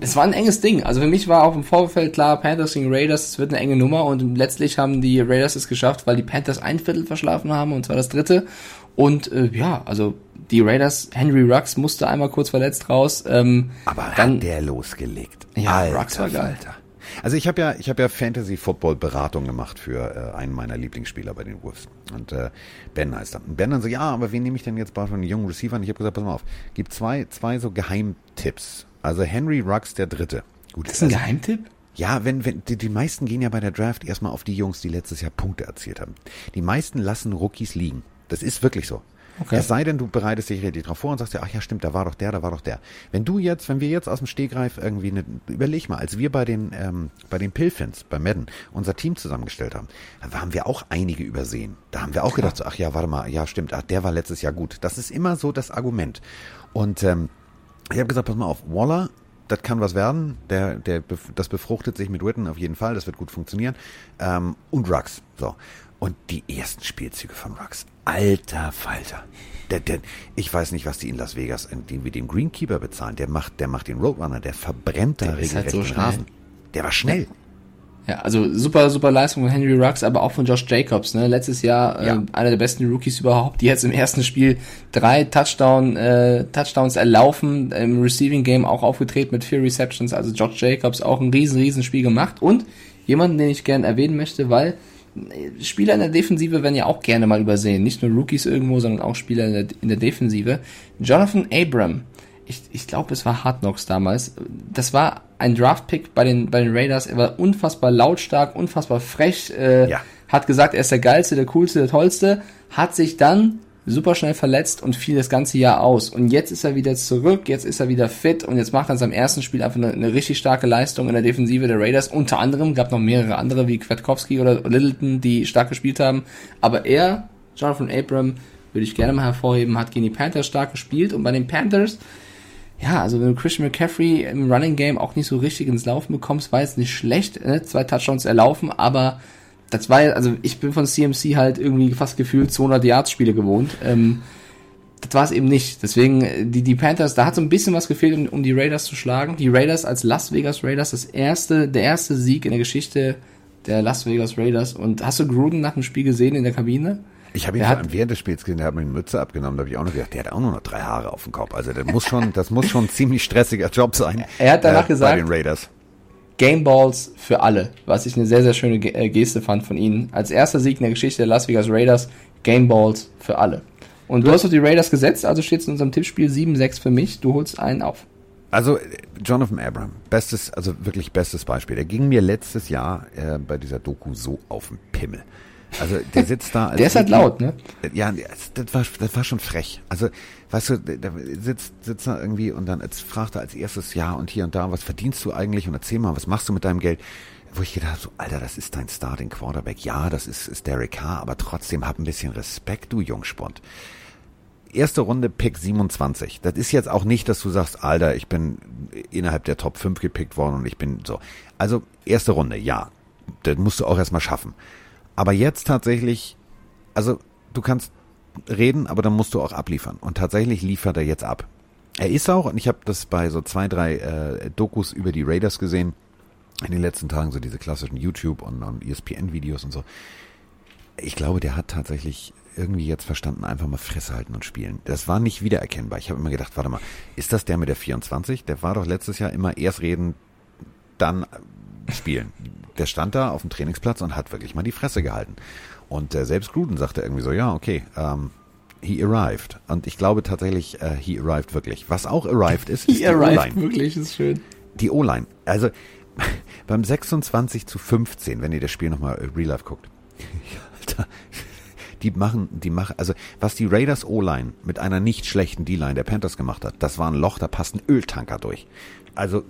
Es war ein enges Ding. Also für mich war auch im Vorfeld klar, Panthers gegen Raiders, es wird eine enge Nummer und letztlich haben die Raiders es geschafft, weil die Panthers ein Viertel verschlafen haben und zwar das dritte. Und äh, ja, also die Raiders, Henry Rux musste einmal kurz verletzt raus. Ähm, Aber dann, hat der losgelegt. Ja, Alter, Rux war geil. Alter. Also ich habe ja, ich habe ja Fantasy Football Beratung gemacht für äh, einen meiner Lieblingsspieler bei den Wolves und äh, Ben heißt er. Und Ben dann so, ja, aber wen nehme ich denn jetzt bei den jungen Receivern? Ich habe gesagt, pass mal auf, gibt zwei, zwei so Geheimtipps. Also Henry Rux der Dritte. Gut, das ist ein also, Geheimtipp? Ja, wenn, wenn die, die meisten gehen ja bei der Draft erstmal auf die Jungs, die letztes Jahr Punkte erzielt haben. Die meisten lassen Rookies liegen. Das ist wirklich so. Okay. Es sei denn, du bereitest dich richtig drauf vor und sagst ja, ach ja, stimmt, da war doch der, da war doch der. Wenn du jetzt, wenn wir jetzt aus dem Stegreif irgendwie eine, überleg mal, als wir bei den, ähm, bei den Pilfins, bei Madden, unser Team zusammengestellt haben, da haben wir auch einige übersehen. Da haben wir auch gedacht, so, ach ja, warte mal, ja, stimmt, ach, der war letztes Jahr gut. Das ist immer so das Argument. Und ähm, ich habe gesagt, pass mal auf, Waller, das kann was werden. Der, der, das befruchtet sich mit Witten auf jeden Fall. Das wird gut funktionieren. Ähm, und Rux. So. Und die ersten Spielzüge von Rux. Alter Falter. Der, der, ich weiß nicht, was die in Las Vegas, die wir dem Greenkeeper bezahlen. Der macht, der macht den Roadrunner, der verbrennt da der regelrecht halt so Straßen. Der war schnell. Ja, also super, super Leistung von Henry Rux, aber auch von Josh Jacobs. Ne? Letztes Jahr äh, ja. äh, einer der besten Rookies überhaupt, die jetzt im ersten Spiel drei Touchdown, äh, Touchdowns erlaufen, im Receiving Game auch aufgetreten mit vier Receptions. Also Josh Jacobs auch ein riesen, riesen Spiel gemacht. Und jemanden, den ich gerne erwähnen möchte, weil Spieler in der Defensive werden ja auch gerne mal übersehen. Nicht nur Rookies irgendwo, sondern auch Spieler in der, in der Defensive. Jonathan Abram, ich, ich glaube, es war Hard Knocks damals. Das war ein Draft-Pick bei den, bei den Raiders. Er war unfassbar lautstark, unfassbar frech. Äh, ja. Hat gesagt, er ist der geilste, der coolste, der tollste. Hat sich dann super schnell verletzt und fiel das ganze Jahr aus. Und jetzt ist er wieder zurück, jetzt ist er wieder fit und jetzt macht er in seinem ersten Spiel einfach eine, eine richtig starke Leistung in der Defensive der Raiders. Unter anderem gab noch mehrere andere wie Kwiatkowski oder Littleton, die stark gespielt haben. Aber er, Jonathan Abram, würde ich gerne mal hervorheben, hat gegen die Panthers stark gespielt und bei den Panthers ja, also wenn du Christian McCaffrey im Running Game auch nicht so richtig ins Laufen bekommst, war jetzt nicht schlecht, ne? zwei Touchdowns erlaufen, aber das war ja, also ich bin von CMC halt irgendwie fast gefühlt 200 Yards Spiele gewohnt. Ähm, das war es eben nicht. Deswegen, äh, die, die Panthers, da hat so ein bisschen was gefehlt, um, um die Raiders zu schlagen. Die Raiders als Las Vegas Raiders, das erste, der erste Sieg in der Geschichte der Las Vegas Raiders. Und hast du Gruden nach dem Spiel gesehen in der Kabine? Ich habe ihn hat, während des Spiels gesehen, der hat mir die Mütze abgenommen, da habe ich auch noch gedacht, der hat auch nur noch drei Haare auf dem Kopf. Also das muss schon, das muss schon ein ziemlich stressiger Job sein. Er hat danach äh, gesagt, bei den Raiders. Game Balls für alle, was ich eine sehr, sehr schöne äh, Geste fand von ihnen. Als erster Sieg in der Geschichte der Las Vegas Raiders, Game Balls für alle. Und du hast auf die Raiders gesetzt, also steht es in unserem Tippspiel 7-6 für mich. Du holst einen auf. Also Jonathan Abram, bestes, also wirklich bestes Beispiel. Der ging mir letztes Jahr äh, bei dieser Doku so auf den Pimmel. Also der sitzt da. der ist halt laut, ne? Ja, das war, das war schon frech. Also, weißt du, der sitzt, sitzt da irgendwie und dann fragt er als erstes, ja, und hier und da, was verdienst du eigentlich? Und erzähl mal, was machst du mit deinem Geld? Wo ich gedacht habe, so, Alter, das ist dein Starting Quarterback. Ja, das ist, ist Derek Carr, aber trotzdem hab ein bisschen Respekt, du Jungspund. Erste Runde Pick 27. Das ist jetzt auch nicht, dass du sagst, Alter, ich bin innerhalb der Top 5 gepickt worden und ich bin so. Also, erste Runde, ja. Das musst du auch erstmal schaffen. Aber jetzt tatsächlich, also du kannst reden, aber dann musst du auch abliefern. Und tatsächlich liefert er jetzt ab. Er ist auch, und ich habe das bei so zwei, drei äh, Dokus über die Raiders gesehen, in den letzten Tagen, so diese klassischen YouTube- und, und ESPN-Videos und so. Ich glaube, der hat tatsächlich irgendwie jetzt verstanden, einfach mal Fresse halten und spielen. Das war nicht wiedererkennbar. Ich habe immer gedacht, warte mal, ist das der mit der 24? Der war doch letztes Jahr immer erst reden, dann spielen. Der stand da auf dem Trainingsplatz und hat wirklich mal die Fresse gehalten. Und äh, selbst Gruden sagte irgendwie so, ja, okay, ähm, he arrived. Und ich glaube tatsächlich, äh, he arrived wirklich. Was auch arrived ist, ist he die arrived wirklich, ist schön. Die O-Line. Also beim 26 zu 15, wenn ihr das Spiel nochmal äh, real life guckt. Alter, die machen, die machen, also was die Raiders O-Line mit einer nicht schlechten D-Line der Panthers gemacht hat, das war ein Loch, da passt ein Öltanker durch. Also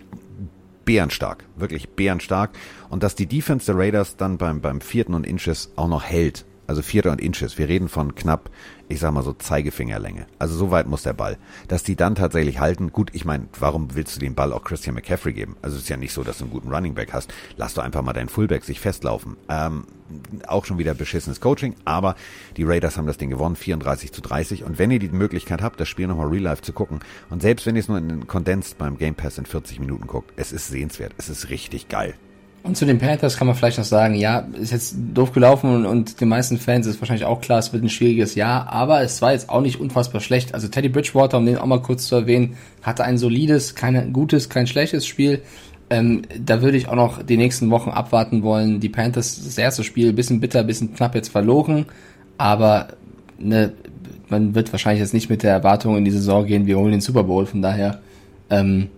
bärenstark, wirklich bärenstark. Und dass die Defense der Raiders dann beim, beim vierten und Inches auch noch hält, Also Vierter und Inches. Wir reden von knapp, ich sag mal so Zeigefingerlänge. Also so weit muss der Ball. Dass die dann tatsächlich halten. Gut, ich meine, warum willst du den Ball auch Christian McCaffrey geben? Also es ist ja nicht so, dass du einen guten Running Back hast. Lass doch einfach mal deinen Fullback sich festlaufen. Ähm, auch schon wieder beschissenes Coaching, aber die Raiders haben das Ding gewonnen, 34 zu 30. Und wenn ihr die Möglichkeit habt, das Spiel nochmal real life zu gucken, und selbst wenn ihr es nur in Condensed beim Game Pass in 40 Minuten guckt, es ist sehenswert. Es ist richtig geil. Und zu den Panthers kann man vielleicht noch sagen, ja, ist jetzt doof gelaufen und, und den meisten Fans ist wahrscheinlich auch klar, es wird ein schwieriges Jahr, aber es war jetzt auch nicht unfassbar schlecht. Also Teddy Bridgewater, um den auch mal kurz zu erwähnen, hatte ein solides, kein gutes, kein schlechtes Spiel. Ähm, da würde ich auch noch die nächsten Wochen abwarten wollen. Die Panthers, das erste Spiel, bisschen bitter, bisschen knapp jetzt verloren, aber ne, man wird wahrscheinlich jetzt nicht mit der Erwartung in die Saison gehen, wir holen den Super Bowl, von daher ähm,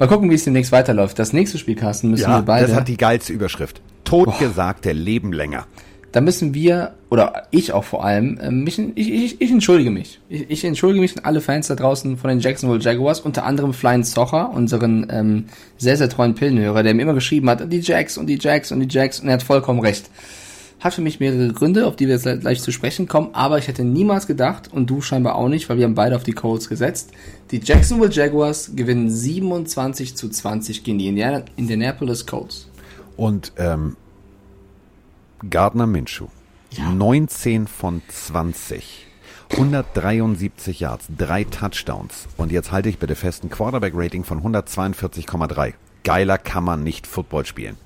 Mal gucken, wie es demnächst weiterläuft. Das nächste Spiel, Carsten, müssen ja, wir beide. Das hat die geilste Überschrift. Totgesagte Leben länger. Da müssen wir, oder ich auch vor allem, ähm, mich, ich, ich, ich entschuldige mich. Ich, ich entschuldige mich an alle Fans da draußen von den Jacksonville Jaguars, unter anderem Flying Socher, unseren ähm, sehr, sehr treuen Pillenhörer, der mir immer geschrieben hat, die Jacks und die Jacks und die Jacks und er hat vollkommen recht. Hat für mich mehrere Gründe, auf die wir jetzt gleich zu sprechen kommen, aber ich hätte niemals gedacht, und du scheinbar auch nicht, weil wir haben beide auf die Colts gesetzt, die Jacksonville Jaguars gewinnen 27 zu 20 gegen die Indiana Indianapolis Colts. Und ähm, Gardner Minshew, ja. 19 von 20. 173 Yards, drei Touchdowns. Und jetzt halte ich bitte fest, ein Quarterback-Rating von 142,3. Geiler kann man nicht Football spielen.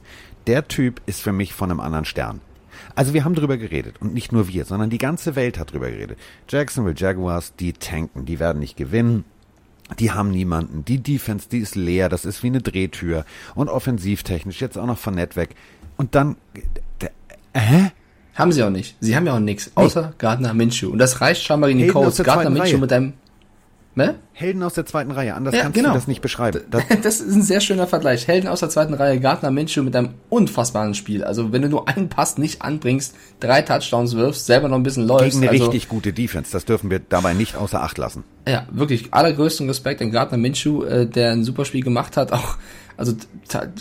Der Typ ist für mich von einem anderen Stern. Also wir haben drüber geredet und nicht nur wir, sondern die ganze Welt hat drüber geredet. Jacksonville Jaguars, die tanken, die werden nicht gewinnen. Die haben niemanden. Die Defense, die ist leer. Das ist wie eine Drehtür. Und offensivtechnisch jetzt auch noch von Net weg. Und dann, hä? Haben sie auch nicht. Sie haben ja auch nichts. Außer nee. Gardner Minshew. Und das reicht scheinbar in die Codes. Gardner Minshew mit einem Ne? Helden aus der zweiten Reihe, anders ja, kannst genau. du das nicht beschreiben. Das, das, ist ein sehr schöner Vergleich. Helden aus der zweiten Reihe, Gardner Minshew mit einem unfassbaren Spiel. Also wenn du nur einen Pass nicht anbringst, drei Touchdowns wirfst, selber noch ein bisschen läufst. Gegen eine also, richtig gute Defense, das dürfen wir dabei nicht außer Acht lassen. Ja, wirklich allergrößten Respekt an Gardner Minshew, äh, der ein super Spiel gemacht hat, auch also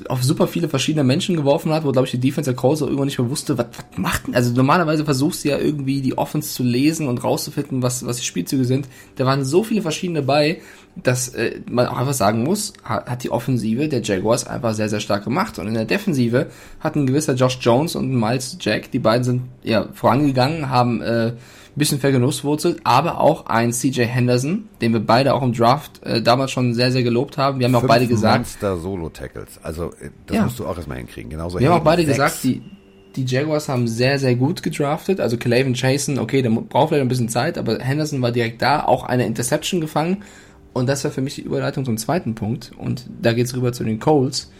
auf super viele verschiedene Menschen geworfen hat, wo glaube ich die Defense der Colts irgendwann nicht mehr wusste, was, was macht denn? Also normalerweise versuchst du ja irgendwie die Offense zu lesen und rauszufinden, was was die Spielzüge sind. Da waren so viele verschiedene bei, dass äh, man auch einfach sagen muss, hat, hat die Offensive der Jaguars einfach sehr sehr stark gemacht und in der Defensive hatten ein gewisser Josh Jones und Miles Jack, die beiden sind ja vorangegangen, haben äh, bisschen vergenusswurzelt, aber auch ein CJ Henderson, den wir beide auch im Draft äh, damals schon sehr, sehr gelobt haben. Wir haben Fünf auch beide gesagt. Monster Solo-Tackles. Also, äh, das ja. musst du auch erstmal hinkriegen. Genauso wir haben auch beide sechs. gesagt, die, die Jaguars haben sehr, sehr gut gedraftet. Also Clavin Chasen, okay, der braucht vielleicht ein bisschen Zeit, aber Henderson war direkt da, auch eine Interception gefangen. Und das war für mich die Überleitung zum zweiten Punkt. Und da geht's rüber zu den Colts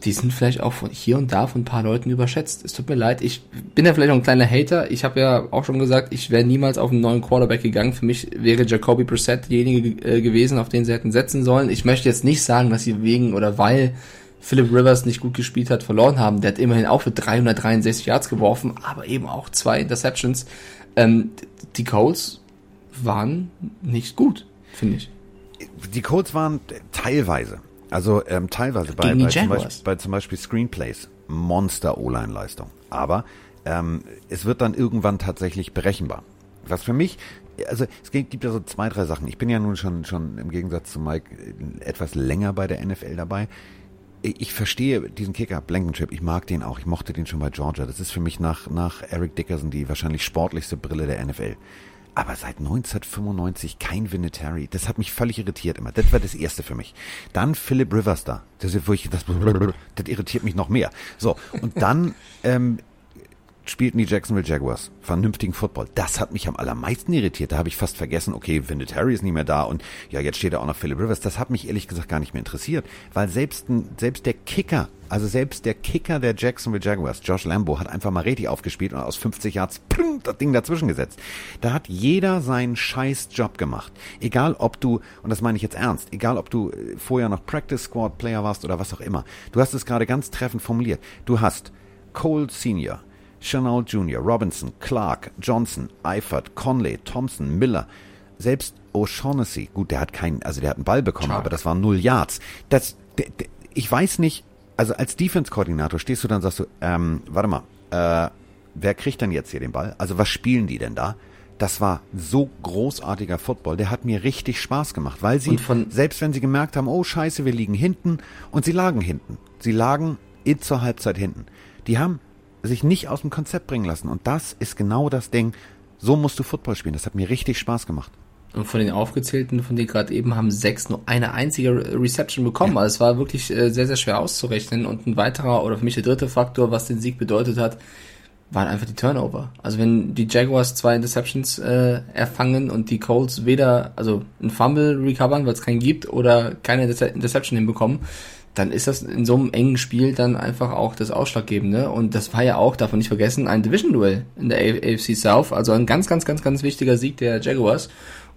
die sind vielleicht auch von hier und da von ein paar Leuten überschätzt. Es tut mir leid, ich bin ja vielleicht auch ein kleiner Hater. Ich habe ja auch schon gesagt, ich wäre niemals auf einen neuen Quarterback gegangen. Für mich wäre Jacoby Brissett derjenige äh, gewesen, auf den sie hätten setzen sollen. Ich möchte jetzt nicht sagen, dass sie wegen oder weil Philip Rivers nicht gut gespielt hat, verloren haben. Der hat immerhin auch für 363 Yards geworfen, aber eben auch zwei Interceptions. Ähm, die Colts waren nicht gut, finde ich. Die Colts waren teilweise also ähm, teilweise bei, bei, zum Beispiel, bei zum Beispiel Screenplays Monster O-Line-Leistung. Aber ähm, es wird dann irgendwann tatsächlich berechenbar. Was für mich, also es gibt ja so zwei, drei Sachen. Ich bin ja nun schon, schon im Gegensatz zu Mike etwas länger bei der NFL dabei. Ich verstehe diesen Kicker, Blankenship, ich mag den auch. Ich mochte den schon bei Georgia. Das ist für mich nach, nach Eric Dickerson die wahrscheinlich sportlichste Brille der NFL. Aber seit 1995 kein Vinatieri. Das hat mich völlig irritiert immer. Das war das erste für mich. Dann Philip Rivers da. Das, wo ich, das, das irritiert mich noch mehr. So, und dann ähm, spielten die Jacksonville Jaguars vernünftigen Football. Das hat mich am allermeisten irritiert. Da habe ich fast vergessen, okay, Vinatieri ist nicht mehr da und ja, jetzt steht da auch noch Philip Rivers. Das hat mich ehrlich gesagt gar nicht mehr interessiert, weil selbst, selbst der Kicker, also selbst der Kicker der Jacksonville Jaguars, Josh Lambo, hat einfach mal richtig aufgespielt und aus 50 Yards pling, das Ding dazwischen gesetzt. Da hat jeder seinen scheiß Job gemacht. Egal ob du, und das meine ich jetzt ernst, egal ob du äh, vorher noch Practice Squad Player warst oder was auch immer. Du hast es gerade ganz treffend formuliert. Du hast Cole Senior, Chanel Jr., Robinson, Clark, Johnson, Eifert, Conley, Thompson, Miller, selbst O'Shaughnessy, gut, der hat keinen, also der hat einen Ball bekommen, Chark. aber das waren null Yards. Das, ich weiß nicht, also als Defense-Koordinator stehst du dann und sagst du, ähm, warte mal, äh, wer kriegt denn jetzt hier den Ball? Also was spielen die denn da? Das war so großartiger Football. Der hat mir richtig Spaß gemacht, weil sie, selbst wenn sie gemerkt haben, oh scheiße, wir liegen hinten, und sie lagen hinten. Sie lagen in zur Halbzeit hinten. Die haben sich nicht aus dem Konzept bringen lassen. Und das ist genau das Ding. So musst du Football spielen. Das hat mir richtig Spaß gemacht. Und von den aufgezählten, von denen gerade eben, haben sechs nur eine einzige Reception bekommen. Ja. Also es war wirklich äh, sehr, sehr schwer auszurechnen. Und ein weiterer oder für mich der dritte Faktor, was den Sieg bedeutet hat, waren einfach die Turnover. Also wenn die Jaguars zwei Interceptions äh, erfangen und die Colts weder, also ein Fumble recovern, weil es keinen gibt, oder keine Interception hinbekommen, dann ist das in so einem engen Spiel dann einfach auch das Ausschlaggebende. Und das war ja auch, darf man nicht vergessen, ein Division-Duell in der AFC South. Also ein ganz, ganz, ganz, ganz wichtiger Sieg der Jaguars.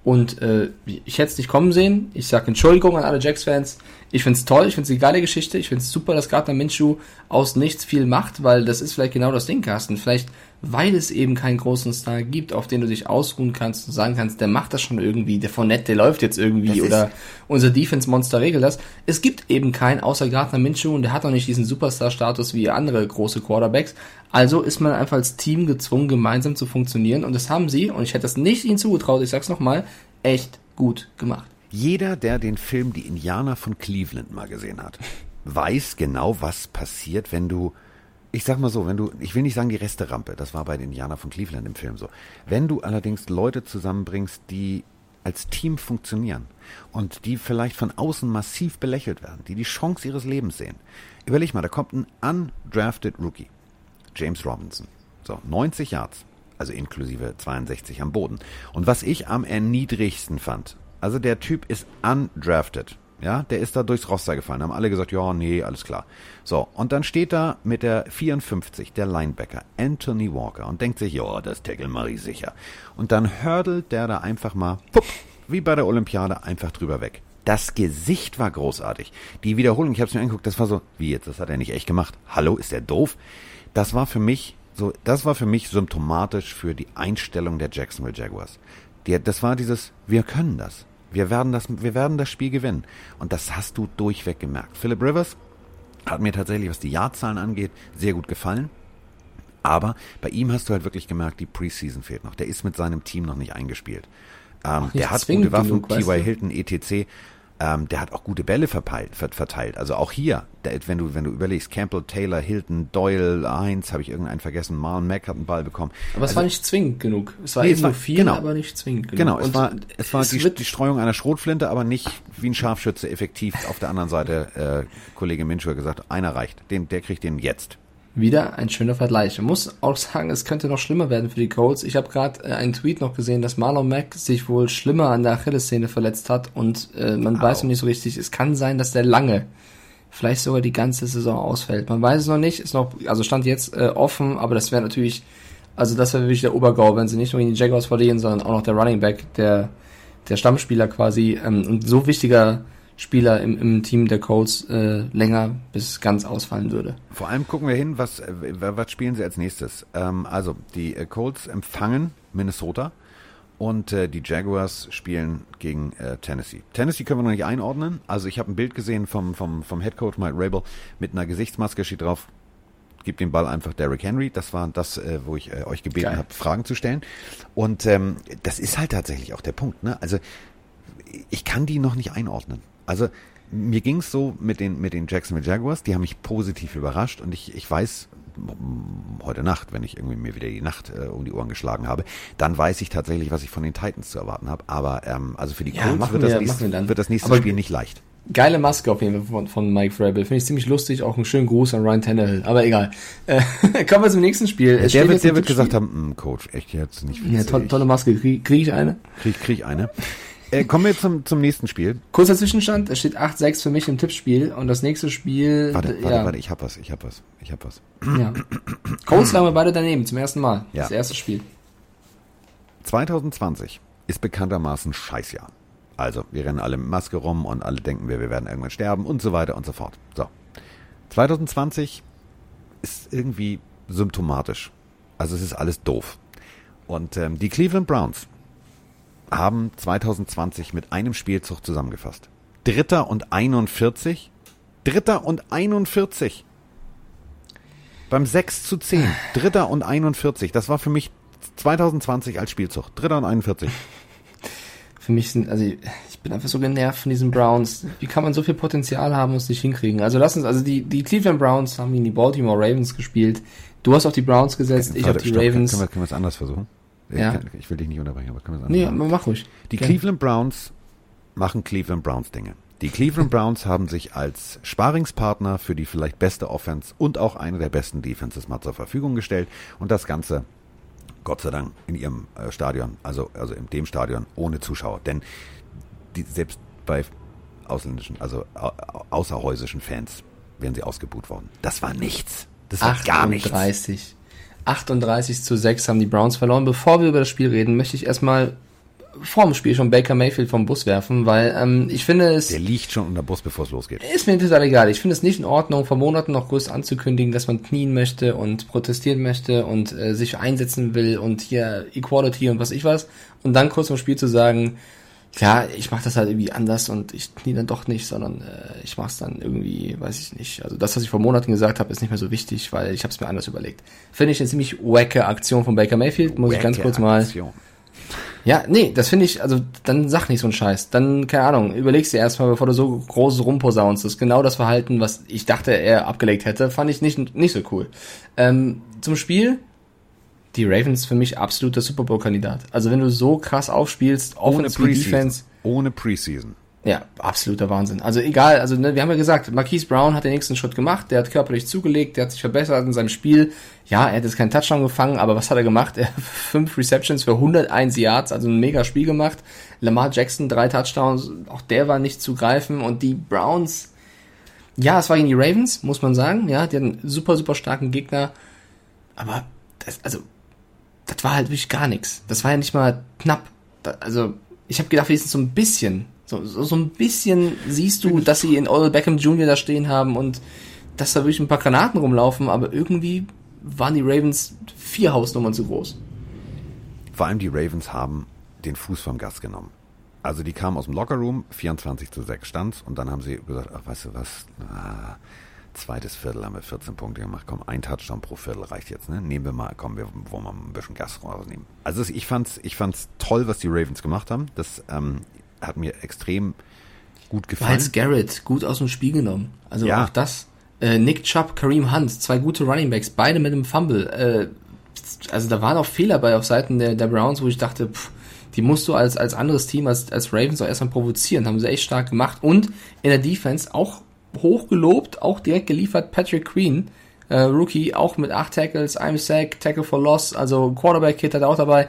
Und äh, ich hätte es nicht kommen sehen. Ich sage Entschuldigung an alle Jacks-Fans. Ich find's toll, ich find's eine geile Geschichte. Ich find's super, dass Gardner Minshew aus nichts viel macht, weil das ist vielleicht genau das Ding, Carsten. Vielleicht weil es eben keinen großen Star gibt, auf den du dich ausruhen kannst und sagen kannst, der macht das schon irgendwie, der Fournette, der läuft jetzt irgendwie oder unser Defense-Monster regelt das. Es gibt eben keinen außer Gardner Minshew und der hat auch nicht diesen Superstar-Status wie andere große Quarterbacks. Also ist man einfach als Team gezwungen, gemeinsam zu funktionieren und das haben sie, und ich hätte das nicht ihnen zugetraut, ich sag's nochmal, echt gut gemacht. Jeder, der den Film Die Indianer von Cleveland mal gesehen hat, weiß genau, was passiert, wenn du ich sag mal so, wenn du, ich will nicht sagen die Resterampe, das war bei den Indianer von Cleveland im Film so. Wenn du allerdings Leute zusammenbringst, die als Team funktionieren und die vielleicht von außen massiv belächelt werden, die die Chance ihres Lebens sehen. Überleg mal, da kommt ein undrafted Rookie, James Robinson. So, 90 Yards, also inklusive 62 am Boden. Und was ich am erniedrigsten fand, also der Typ ist undrafted. Ja, der ist da durchs Roster gefallen. Haben alle gesagt, ja, nee, alles klar. So, und dann steht da mit der 54 der Linebacker Anthony Walker und denkt sich, ja, das Tackle ich sicher. Und dann hördelt der da einfach mal, pupp, wie bei der Olympiade, einfach drüber weg. Das Gesicht war großartig. Die Wiederholung, ich habe es mir angeguckt, das war so, wie jetzt, das hat er nicht echt gemacht. Hallo, ist der doof? Das war für mich so, das war für mich symptomatisch für die Einstellung der Jacksonville Jaguars. Die, das war dieses, wir können das. Wir werden das, wir werden das Spiel gewinnen. Und das hast du durchweg gemerkt. Philip Rivers hat mir tatsächlich, was die Jahrzahlen angeht, sehr gut gefallen. Aber bei ihm hast du halt wirklich gemerkt, die Preseason fehlt noch. Der ist mit seinem Team noch nicht eingespielt. Ähm, der hat gute Waffen, T.Y. Hilton, etc. Ähm, der hat auch gute Bälle verpeilt, verteilt. Also auch hier, der, wenn du wenn du überlegst, Campbell, Taylor, Hilton, Doyle, Heinz, habe ich irgendeinen vergessen, Marlon Mack hat einen Ball bekommen. Aber es also, war nicht zwingend genug. Es war nee, eben nur viel, genau, aber nicht zwingend genug. Genau, es war, es war es die, die, Streuung einer Schrotflinte, aber nicht wie ein Scharfschütze effektiv. Auf der anderen Seite, äh, Kollege Minshew hat gesagt, einer reicht. Den, der kriegt den jetzt. Wieder ein schöner Vergleich. Ich muss auch sagen, es könnte noch schlimmer werden für die Colts. Ich habe gerade äh, einen Tweet noch gesehen, dass Marlon Mack sich wohl schlimmer an der Achillessehne verletzt hat und äh, man Au. weiß noch nicht so richtig. Es kann sein, dass der lange, vielleicht sogar die ganze Saison ausfällt. Man weiß es noch nicht, ist noch, also stand jetzt äh, offen, aber das wäre natürlich, also das wäre wirklich der Obergau, wenn sie nicht nur gegen die Jaguars verlieren, sondern auch noch der Running Back, der der Stammspieler quasi ähm, und so wichtiger Spieler im, im Team der Colts äh, länger bis ganz ausfallen würde. Vor allem gucken wir hin, was, äh, was spielen sie als nächstes. Ähm, also die äh, Colts empfangen Minnesota und äh, die Jaguars spielen gegen äh, Tennessee. Tennessee können wir noch nicht einordnen. Also ich habe ein Bild gesehen vom, vom, vom Head Coach Mike Rabel mit einer Gesichtsmaske, steht drauf, gib den Ball einfach Derrick Henry. Das war das, äh, wo ich äh, euch gebeten habe, Fragen zu stellen. Und ähm, das ist halt tatsächlich auch der Punkt. Ne? Also ich kann die noch nicht einordnen. Also mir ging es so mit den, mit den Jacksonville Jaguars, die haben mich positiv überrascht und ich, ich weiß, heute Nacht, wenn ich irgendwie mir wieder die Nacht äh, um die Ohren geschlagen habe, dann weiß ich tatsächlich, was ich von den Titans zu erwarten habe. Aber ähm, also für die ja, Colts wird, wir, das nächste, wird das nächste Aber Spiel nicht leicht. Geile Maske auf jeden Fall von, von Mike Frabel. Finde ich ziemlich lustig. Auch einen schönen Gruß an Ryan Tannehill. Aber egal. Äh, kommen wir zum nächsten Spiel. Ja, der wird, der wird gesagt haben, hm, Coach, echt jetzt nicht witzig. Ja, to tolle Maske. Kriege krieg ich eine? Krieg, krieg ich eine. Äh, kommen wir zum, zum nächsten Spiel. Kurzer Zwischenstand, es steht 8-6 für mich im Tippspiel und das nächste Spiel. Warte, warte, ja. warte, ich hab was, ich hab was, ich hab was. Ja. Colts lagen wir beide daneben, zum ersten Mal. Ja. Das erste Spiel. 2020 ist bekanntermaßen Scheißjahr. Also, wir rennen alle mit Maske rum und alle denken wir, wir werden irgendwann sterben und so weiter und so fort. So. 2020 ist irgendwie symptomatisch. Also es ist alles doof. Und ähm, die Cleveland Browns haben 2020 mit einem Spielzug zusammengefasst. Dritter und 41. Dritter und 41. Beim 6 zu 10, Dritter und 41. Das war für mich 2020 als Spielzug. Dritter und 41. Für mich sind, also ich bin einfach so genervt von diesen Browns. Wie kann man so viel Potenzial haben und es nicht hinkriegen? Also lass uns, also die, die Cleveland Browns haben gegen die Baltimore Ravens gespielt. Du hast auf die Browns gesetzt, ich auf die Ravens. Können wir, können wir es anders versuchen? Ich, Ja. kann, ich will dich nicht unterbrechen, aber können wir es anders nee, machen? mach ruhig. Die Gerne. Cleveland Browns machen Cleveland Browns Dinge. Die Cleveland Browns haben sich als Sparingspartner für die vielleicht beste Offense und auch eine der besten Defenses mal zur Verfügung gestellt und das Ganze Gott sei Dank in ihrem äh, Stadion, also also in dem Stadion ohne Zuschauer, denn die, selbst bei ausländischen, also au, au- außerhäusischen Fans wären sie ausgebuht worden. Das war nichts. Das war gar nichts. 38. 38 zu 6 haben die Browns verloren. Bevor wir über das Spiel reden, möchte ich erstmal vor dem Spiel schon Baker Mayfield vom Bus werfen, weil ähm, ich finde es Der liegt schon unter Bus, bevor es losgeht. ist mir total egal. Ich finde es nicht in Ordnung, vor Monaten noch groß anzukündigen, dass man knien möchte und protestieren möchte und äh, sich einsetzen will und hier Equality und was ich was. Und dann kurz im Spiel zu sagen, ja, ich mache das halt irgendwie anders und ich knie dann doch nicht, sondern äh, ich mache es dann irgendwie, weiß ich nicht. Also das, was ich vor Monaten gesagt habe, ist nicht mehr so wichtig, weil ich habe es mir anders überlegt. Finde ich eine ziemlich wacke Aktion von Baker Mayfield, muss ich ganz Wacke kurz mal Aktion. ja, nee, das finde ich, also dann sag nicht so einen Scheiß. Dann, keine Ahnung, überlegst dir erstmal, bevor du so groß rumposaunst. Das ist genau das Verhalten, was ich dachte, er abgelegt hätte, fand ich nicht, nicht so cool. Ähm, zum Spiel, die Ravens für mich absoluter Super Bowl-Kandidat. Also wenn du so krass aufspielst, Ohne Offense wie Preseason. Defense, Ohne Preseason. ja, absoluter Wahnsinn. Also egal, also ne, wir haben ja gesagt, Marquise Brown hat den nächsten Schritt gemacht, der hat körperlich zugelegt, der hat sich verbessert in seinem Spiel. Ja, er hat jetzt keinen Touchdown gefangen, aber was hat er gemacht? Er hat fünf Receptions für 101 Yards, also ein mega Spiel gemacht. Lamar Jackson drei Touchdowns, auch der war nicht zu greifen und die Browns, ja, es war gegen die Ravens, muss man sagen, ja, die hatten einen super, super starken Gegner, aber das, also, das war halt wirklich gar nichts. Das war ja nicht mal knapp. Da, also, ich habe gedacht, wenigstens so ein bisschen, so, so, so ein bisschen siehst du, dass sie in Odell Beckham Jr. da stehen haben und dass da wirklich ein paar Granaten rumlaufen, aber irgendwie waren die Ravens vier Hausnummern zu groß. Vor allem die Ravens haben den Fuß vom Gas genommen. Also die kamen aus dem Lockerroom, 24 zu 6 stands und dann haben sie gesagt, ach weißt du was, ah, zweites Viertel haben wir 14 Punkte gemacht, komm, ein Touchdown pro Viertel reicht jetzt, ne? Nehmen wir mal, komm, wir wollen mal ein bisschen Gas rausnehmen. Also ich fand's, ich fand's toll, was die Ravens gemacht haben. Das ähm, hat mir extrem gut gefallen. Miles Garrett gut aus dem Spiel genommen. Also Ja. auch das. Äh, Nick Chubb, Kareem Hunt, zwei gute Running Backs, beide mit einem Fumble. Äh, also da waren auch Fehler bei auf Seiten der, der Browns, wo ich dachte, pff, die musst du als, als anderes Team, als, als Ravens auch erstmal provozieren. Haben sie echt stark gemacht. Und in der Defense auch hoch gelobt, auch direkt geliefert Patrick Queen, äh, Rookie, auch mit acht Tackles, einem Sack, Tackle for Loss, also Quarterback-Kit hat er auch dabei.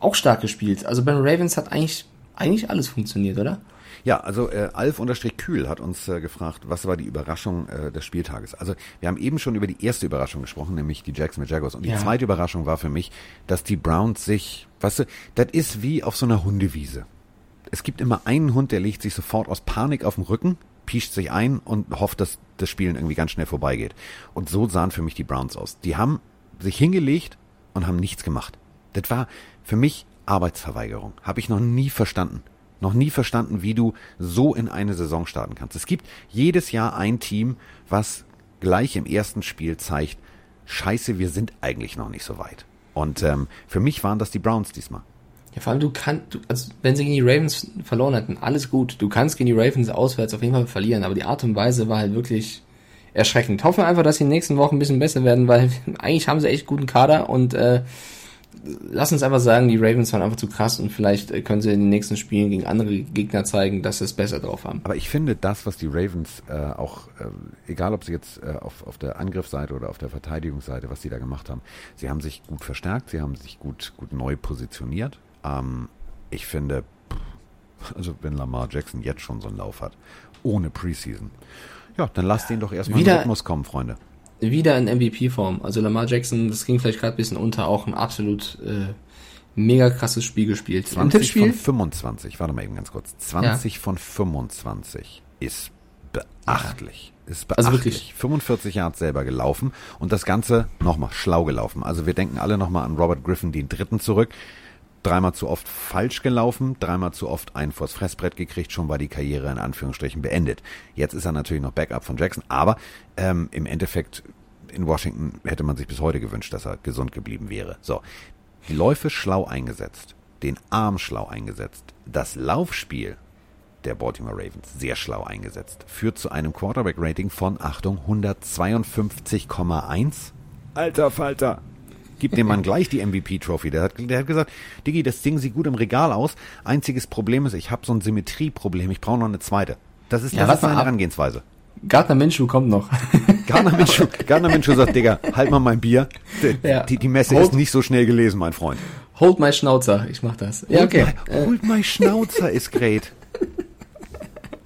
Auch stark gespielt. Also beim Ravens hat eigentlich, eigentlich alles funktioniert, oder? Ja, also äh, Alf-Kühl hat uns äh, gefragt, was war die Überraschung äh, des Spieltages. Also wir haben eben schon über die erste Überraschung gesprochen, nämlich die Jacksonville Jaguars. Und die Ja. zweite Überraschung war für mich, dass die Browns sich, weißt du, das ist wie auf so einer Hundewiese. Es gibt immer einen Hund, der legt sich sofort aus Panik auf den Rücken, piescht sich ein und hofft, dass das Spielen irgendwie ganz schnell vorbeigeht. Und so sahen für mich die Browns aus. Die haben sich hingelegt und haben nichts gemacht. Das war für mich Arbeitsverweigerung. Habe ich noch nie verstanden. Noch nie verstanden, wie du so in eine Saison starten kannst. Es gibt jedes Jahr ein Team, was gleich im ersten Spiel zeigt, scheiße, wir sind eigentlich noch nicht so weit. Und ähm, für mich waren das die Browns diesmal. Ja, vor allem du kannst, du, also wenn sie gegen die Ravens verloren hätten, alles gut. Du kannst gegen die Ravens auswärts auf jeden Fall verlieren, aber die Art und Weise war halt wirklich erschreckend. Hoffen wir einfach, dass sie in den nächsten Wochen ein bisschen besser werden, weil eigentlich haben sie echt guten Kader und äh, lass uns einfach sagen, die Ravens waren einfach zu krass und vielleicht äh, können sie in den nächsten Spielen gegen andere Gegner zeigen, dass sie es besser drauf haben. Aber ich finde das, was die Ravens äh, auch, äh, egal ob sie jetzt äh, auf, auf der Angriffsseite oder auf der Verteidigungsseite, was sie da gemacht haben, sie haben sich gut verstärkt, sie haben sich gut, gut neu positioniert. Ähm, ich finde, also wenn Lamar Jackson jetzt schon so einen Lauf hat, ohne Preseason, ja, dann lasst ihn doch erstmal in den Wieder- Rhythmus kommen, Freunde. Wieder in MVP-Form. Also Lamar Jackson, das ging vielleicht gerade ein bisschen unter, auch ein absolut äh, mega krasses Spiel gespielt. Im 20 Tippspiel von 25, warte mal eben ganz kurz. 20 von 25 ist beachtlich. Ist beachtlich. Also wirklich. 45 Yards selber gelaufen und das Ganze nochmal schlau gelaufen. Also wir denken alle nochmal an Robert Griffin, den dritten zurück. Dreimal zu oft falsch gelaufen, dreimal zu oft einen vors Fressbrett gekriegt, schon war die Karriere in Anführungsstrichen beendet. Jetzt ist er natürlich noch Backup von Jackson, aber ähm, im Endeffekt in Washington hätte man sich bis heute gewünscht, dass er gesund geblieben wäre. So, die Läufe schlau eingesetzt, den Arm schlau eingesetzt, das Laufspiel der Baltimore Ravens sehr schlau eingesetzt, führt zu einem Quarterback-Rating von, Achtung, 152,1. Alter Falter, Gib dem Mann gleich die MVP-Trophy. Der hat, der hat gesagt, Diggi, das Ding sieht gut im Regal aus. Einziges Problem ist, ich habe so ein Symmetrieproblem. Ich brauche noch eine zweite. Das ist, Ja, das ist ab. Herangehensweise. Gardner Minshew kommt noch. Gardner Minshew, Gardner Minshew sagt, Digga, halt mal mein Bier. Die, Ja. die, die Messe Hold- ist nicht so schnell gelesen, mein Freund. Hold my Schnauzer. Ich mach das. Ja, okay. Hold my, hold my Schnauzer ist great.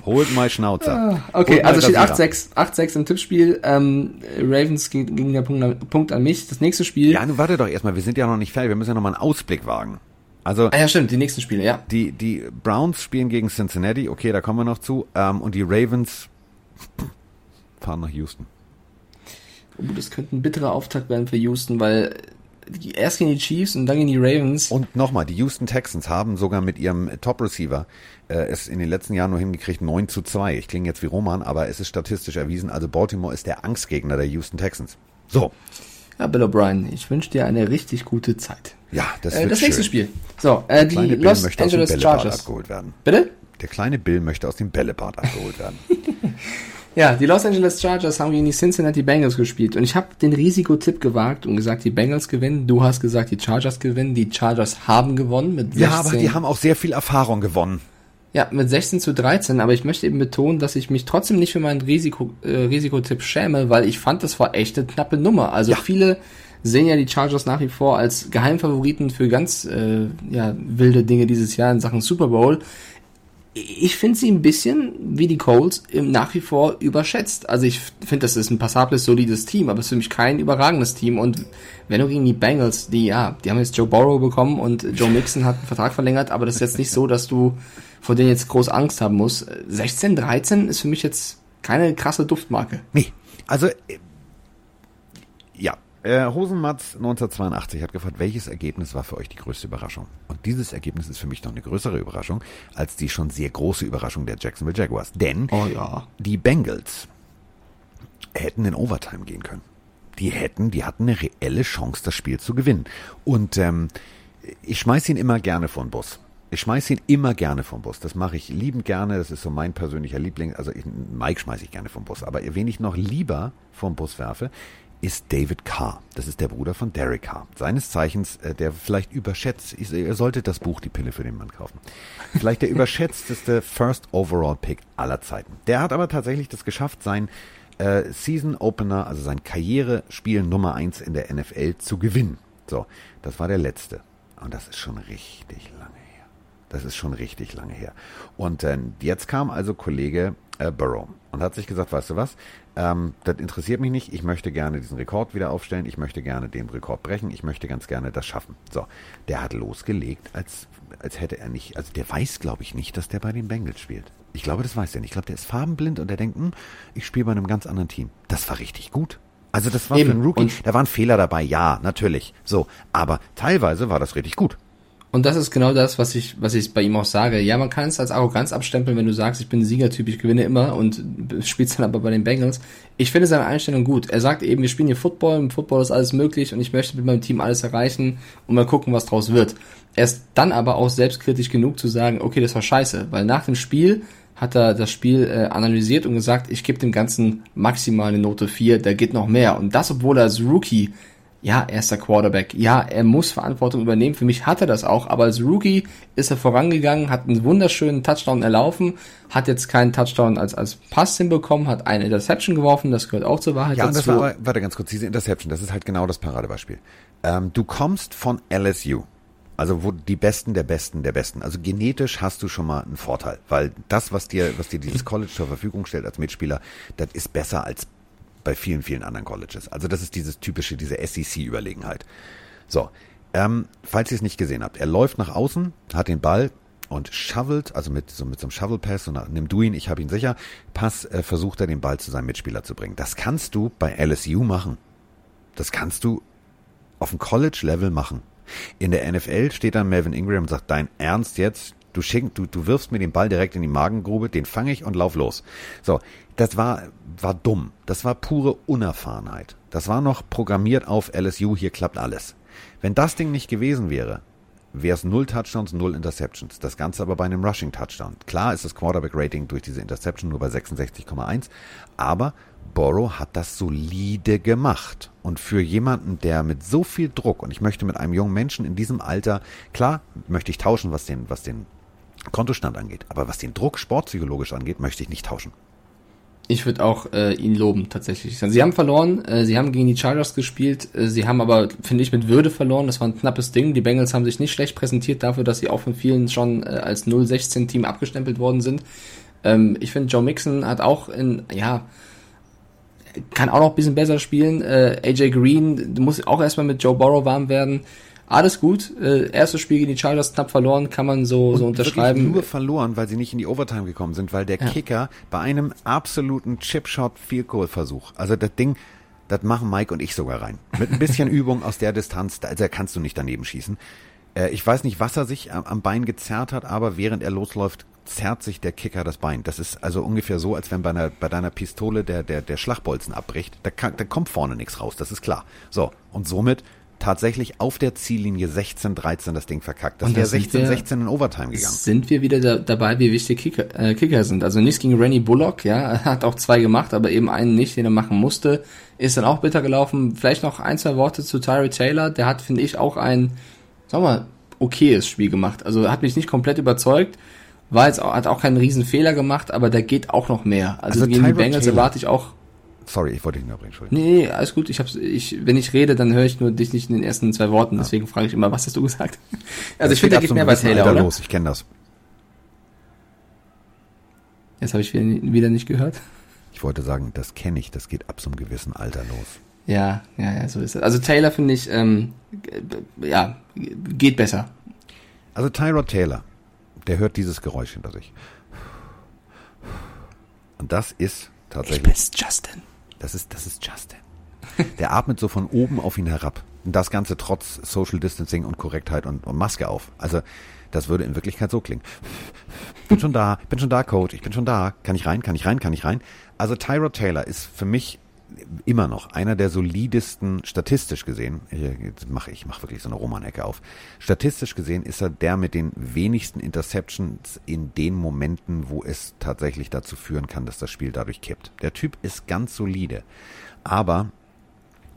Hold my Schnauzer. Okay, Hold my also steht Rasierer. 8-6, 8-6 im Tippspiel. Ähm, Ravens ging, ging der Punkt, an- Punkt an mich. Das nächste Spiel. Ja, nun warte doch erstmal, wir sind ja noch nicht fertig, wir müssen ja noch mal einen Ausblick wagen. Also, Ah ja, stimmt, die nächsten Spiele, ja. die, die Browns spielen gegen Cincinnati, okay, da kommen wir noch zu. Ähm, und die Ravens fahren nach Houston. Oh, das könnte ein bitterer Auftakt werden für Houston, weil erst gegen die Chiefs und dann gegen die Ravens. Und nochmal, die Houston Texans haben sogar mit ihrem Top-Receiver äh, es in den letzten Jahren nur hingekriegt, 9 zu 2. Ich klinge jetzt wie Roman, aber es ist statistisch erwiesen. Also Baltimore ist der Angstgegner der Houston Texans. So, Ja, Bill O'Brien, ich wünsche dir eine richtig gute Zeit. ja, das Äh, wird das nächste schön. Spiel. So, äh, die Kleine Bill Los möchte aus dem Angeles Chargers. abgeholt werden. Bitte? Der kleine Bill möchte aus dem Bällebad abgeholt werden. Ja, die Los Angeles Chargers haben gegen die Cincinnati Bengals gespielt und ich habe den Risikotipp gewagt und gesagt, die Bengals gewinnen. Du hast gesagt, die Chargers gewinnen. Die Chargers haben gewonnen mit 16. ja, aber die haben auch sehr viel Erfahrung gewonnen. Ja, mit 16 zu 13, aber ich möchte eben betonen, dass ich mich trotzdem nicht für meinen Risiko, äh, Risikotipp schäme, weil ich fand, das war echt eine knappe Nummer. Also viele sehen ja die Chargers nach wie vor als Geheimfavoriten für ganz äh, ja, wilde Dinge dieses Jahr in Sachen Super Bowl. Ich finde sie ein bisschen wie die Colts nach wie vor überschätzt. Also ich finde, das ist ein passables, solides Team, aber es ist für mich kein überragendes Team. Und wenn du gegen die Bengals, die ja, die haben jetzt Joe Burrow bekommen und Joe Mixon hat einen Vertrag verlängert, aber das ist jetzt nicht so, dass du vor denen jetzt groß Angst haben musst. 16, 13 ist für mich jetzt keine krasse Duftmarke. Nee, also äh, ja, äh, Hosenmatz 1982 hat gefragt, welches Ergebnis war für euch die größte Überraschung? Und dieses Ergebnis ist für mich noch eine größere Überraschung als die schon sehr große Überraschung der Jacksonville Jaguars. Denn Oh ja. die Bengals hätten in Overtime gehen können. Die hätten, die hatten eine reelle Chance, das Spiel zu gewinnen. Und ähm, ich schmeiß ihn immer gerne vor den Bus. Ich schmeiß ihn immer gerne vom Bus. Das mache ich liebend gerne. Das ist so mein persönlicher Liebling. Also ich, Mike schmeiße ich gerne vom Bus. Aber wen ich noch lieber vom Bus werfe, ist David Carr. Das ist der Bruder von Derek Carr. Seines Zeichens, äh, der vielleicht überschätzt, ich- ihr solltet das Buch Die Pille für den Mann kaufen. Vielleicht der überschätzteste First Overall Pick aller Zeiten. Der hat aber tatsächlich das geschafft, sein äh, Season Opener, also sein Karrierespiel Nummer eins in der NFL zu gewinnen. So, das war der letzte. Und das ist schon richtig lange her. Das ist schon richtig lange her. Und äh, jetzt kam also Kollege äh, Burrow und hat sich gesagt, weißt du was, ähm, das interessiert mich nicht, ich möchte gerne diesen Rekord wieder aufstellen, ich möchte gerne den Rekord brechen, ich möchte ganz gerne das schaffen. So, der hat losgelegt, als, als hätte er nicht, also der weiß, glaube ich, nicht, dass der bei den Bengals spielt. Ich glaube, das weiß er nicht. Ich glaube, der ist farbenblind und der denkt, hm, ich spiele bei einem ganz anderen Team. Das war richtig gut. Also das war Eben. für einen Rookie, Und- da waren Fehler dabei, ja, natürlich. So, aber teilweise war das richtig gut. Und das ist genau das, was ich, was ich bei ihm auch sage. Ja, man kann es als Arroganz abstempeln, wenn du sagst, ich bin Siegertyp, ich gewinne immer und spielst dann aber bei den Bengals. Ich finde seine Einstellung gut. Er sagt eben, wir spielen hier Football, im Football ist alles möglich und ich möchte mit meinem Team alles erreichen und mal gucken, was draus wird. Er ist dann aber auch selbstkritisch genug zu sagen, okay, das war scheiße, weil nach dem Spiel hat er das Spiel äh, analysiert und gesagt, ich gebe dem Ganzen maximal eine Note 4, da geht noch mehr. Und das, obwohl er als Rookie ja, er ist der Quarterback. Ja, er muss Verantwortung übernehmen. Für mich hat er das auch. Aber als Rookie ist er vorangegangen, hat einen wunderschönen Touchdown erlaufen, hat jetzt keinen Touchdown als, als Pass hinbekommen, hat eine Interception geworfen. Das gehört auch zur Wahrheit Ja, und das dazu. war, aber- warte ganz kurz, diese Interception, das ist halt genau das Paradebeispiel. Ähm, du kommst von LSU, also wo die Besten der Besten der Besten. Also genetisch hast du schon mal einen Vorteil, weil das, was dir, was dir dieses College zur Verfügung stellt als Mitspieler, das ist besser als bei vielen, vielen anderen Colleges. Also das ist dieses typische, diese SEC-Überlegenheit. So, ähm, falls ihr es nicht gesehen habt, er läuft nach außen, hat den Ball und shovelt, also mit so, mit so einem Shovel-Pass, und nach- nimm du ihn, ich habe ihn sicher, Pass, äh, versucht er den Ball zu seinem Mitspieler zu bringen. Das kannst du bei LSU machen. Das kannst du auf dem College-Level machen. In der NFL steht dann Melvin Ingram und sagt, dein Ernst jetzt? Du, schick, du, du wirfst mir den Ball direkt in die Magengrube, den fange ich und lauf los. So, das war, war dumm. Das war pure Unerfahrenheit. Das war noch programmiert auf LSU, hier klappt alles. Wenn das Ding nicht gewesen wäre, wäre es null Touchdowns, null Interceptions. Das Ganze aber bei einem Rushing Touchdown. Klar ist das Quarterback Rating durch diese Interception nur bei 66,1, aber Borrow hat das solide gemacht. Und für jemanden, der mit so viel Druck, und ich möchte mit einem jungen Menschen in diesem Alter, klar, möchte ich tauschen, was den, was den Kontostand angeht, aber was den Druck sportpsychologisch angeht, möchte ich nicht tauschen. Ich würde auch äh, ihn loben, tatsächlich. Sie haben verloren, äh, sie haben gegen die Chargers gespielt, äh, sie haben aber, finde ich, mit Würde verloren. Das war ein knappes Ding. Die Bengals haben sich nicht schlecht präsentiert dafür, dass sie auch von vielen schon äh, als 0-16-Team abgestempelt worden sind. Ähm, ich finde, Joe Mixon hat auch in, ja, kann auch noch ein bisschen besser spielen. Äh, AJ Green muss auch erstmal mit Joe Burrow warm werden. Alles gut. Äh, erstes Spiel gegen die Chargers knapp verloren, kann man so, Und so unterschreiben. Nur verloren, weil sie nicht in die Overtime gekommen sind, weil der Ja. Kicker bei einem absoluten Chipshot Field Goal Versuch, also das Ding, das machen Mike und ich sogar rein. Mit ein bisschen Übung aus der Distanz, da, da kannst du nicht daneben schießen. Äh, ich weiß nicht, was er sich am, am Bein gezerrt hat, aber während er losläuft, zerrt sich der Kicker das Bein. Das ist also ungefähr so, als wenn bei, einer, bei deiner Pistole der, der, der Schlagbolzen abbricht. Da, kann, da kommt vorne nichts raus, das ist klar. So, und somit tatsächlich auf der Ziellinie 16-13 das Ding verkackt. Das wäre sind wir- 16-16 in Overtime gegangen. sind wir wieder da, dabei, wie wichtig Kicker, äh, Kicker sind. Also nichts gegen Rennie Bullock, ja, er hat auch zwei gemacht, aber eben einen nicht, den er machen musste. Ist dann auch bitter gelaufen. Vielleicht noch ein, zwei Worte zu Tyree Taylor. Der hat, finde ich, auch ein, sag mal, okayes Spiel gemacht. Also hat mich nicht komplett überzeugt. War jetzt auch, hat auch keinen riesen Fehler gemacht, aber da geht auch noch mehr. Also, Also gegen die Tyrod Bengals Taylor- erwarte ich auch. Sorry, ich wollte dich unterbrechen, Entschuldigung. Nee, nee, alles gut. Ich hab's, ich, wenn ich rede, dann höre ich nur dich nicht in den ersten zwei Worten. Deswegen frage ich immer, was hast du gesagt? Also ich finde, da geht mehr bei Taylor, Alter oder? los, ich kenne das. Jetzt habe ich wieder, nicht gehört. Ich wollte sagen, das kenne ich, das geht ab so einem gewissen Alter los. Ja, ja, ja, so ist es. Also Taylor finde ich, ähm, ja, geht besser. Also Tyrod Taylor, der hört dieses Geräusch hinter sich. Und das ist tatsächlich, bin's, Justin. Das ist, das ist Justin. Der atmet so von oben auf ihn herab. Und das Ganze trotz Social Distancing und Korrektheit und, und Maske auf. Also, das würde in Wirklichkeit so klingen. Bin schon da, bin schon da, Coach, ich bin schon da. Kann ich rein, kann ich rein, kann ich rein? Also Tyrod Taylor ist für mich immer noch einer der solidesten, statistisch gesehen, jetzt mache ich mache wirklich so eine Romanecke auf. Statistisch gesehen ist er der mit den wenigsten Interceptions in den Momenten, wo es tatsächlich dazu führen kann, dass das Spiel dadurch kippt. Der Typ ist ganz solide, aber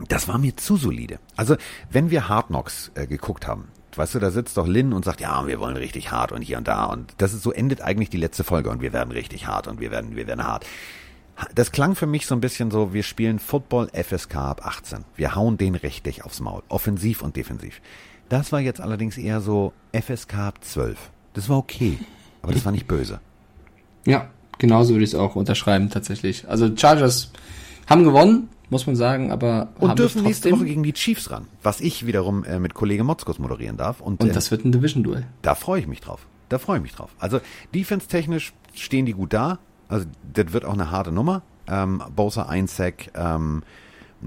das war mir zu solide. Also, wenn wir Hard Knocks äh, geguckt haben, weißt du, da sitzt doch Lynn und sagt, ja, wir wollen richtig hart und hier und da und das ist so endet eigentlich die letzte Folge und wir werden richtig hart und wir werden wir werden hart. Das klang für mich so ein bisschen so, wir spielen Football FSK ab 18. Wir hauen den richtig aufs Maul, offensiv und defensiv. Das war jetzt allerdings eher so FSK ab 12. Das war okay, aber das war nicht böse. Ja, genauso würde ich es auch unterschreiben, tatsächlich. Also Chargers haben gewonnen, muss man sagen, aber Und dürfen nächste. Woche gegen die Chiefs ran, was ich wiederum äh, mit Kollege Motzkos moderieren darf. Und, Und äh, das wird ein Division-Duell. Da freue ich mich drauf. Da freue ich mich drauf. Also defense-technisch stehen die gut da. Also das wird auch eine harte Nummer. Ähm, Bosa ein Sack, ähm,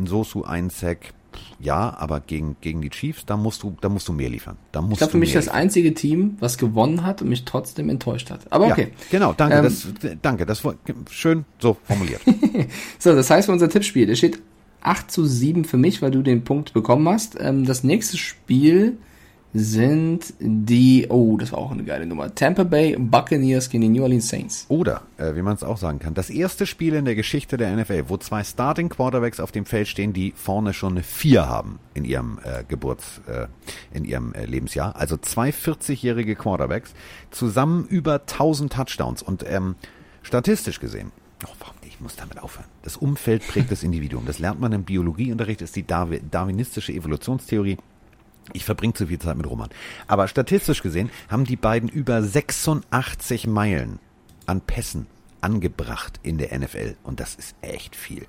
Sosu ein Sack. Ja, aber gegen, gegen die Chiefs, da musst du, da musst du mehr liefern. Da musst Ich glaube, für mich das einzige Team, was gewonnen hat und mich trotzdem enttäuscht hat. Aber okay. Ja, genau, danke, Ähm, das, danke, das war schön so formuliert. So, das heißt für unser Tippspiel, es steht 8 zu 7 für mich, weil du den Punkt bekommen hast. Ähm, das nächste Spiel sind die, oh, das war auch eine geile Nummer. Tampa Bay Buccaneers gegen die New Orleans Saints. Oder, äh, wie man es auch sagen kann, das erste Spiel in der Geschichte der NFL, wo zwei Starting Quarterbacks auf dem Feld stehen, die vorne schon eine vier haben in ihrem äh, Geburts, äh, in ihrem äh, Lebensjahr. Also zwei 40-jährige Quarterbacks, zusammen über 1000 Touchdowns. Und ähm, statistisch gesehen, oh, ich muss damit aufhören. Das Umfeld prägt das Individuum. Das lernt man im Biologieunterricht, ist die Darwi darwinistische Evolutionstheorie. Ich verbringe zu viel Zeit mit Roman. Aber statistisch gesehen haben die beiden über 86 Meilen an Pässen angebracht in der NFL. Und das ist echt viel.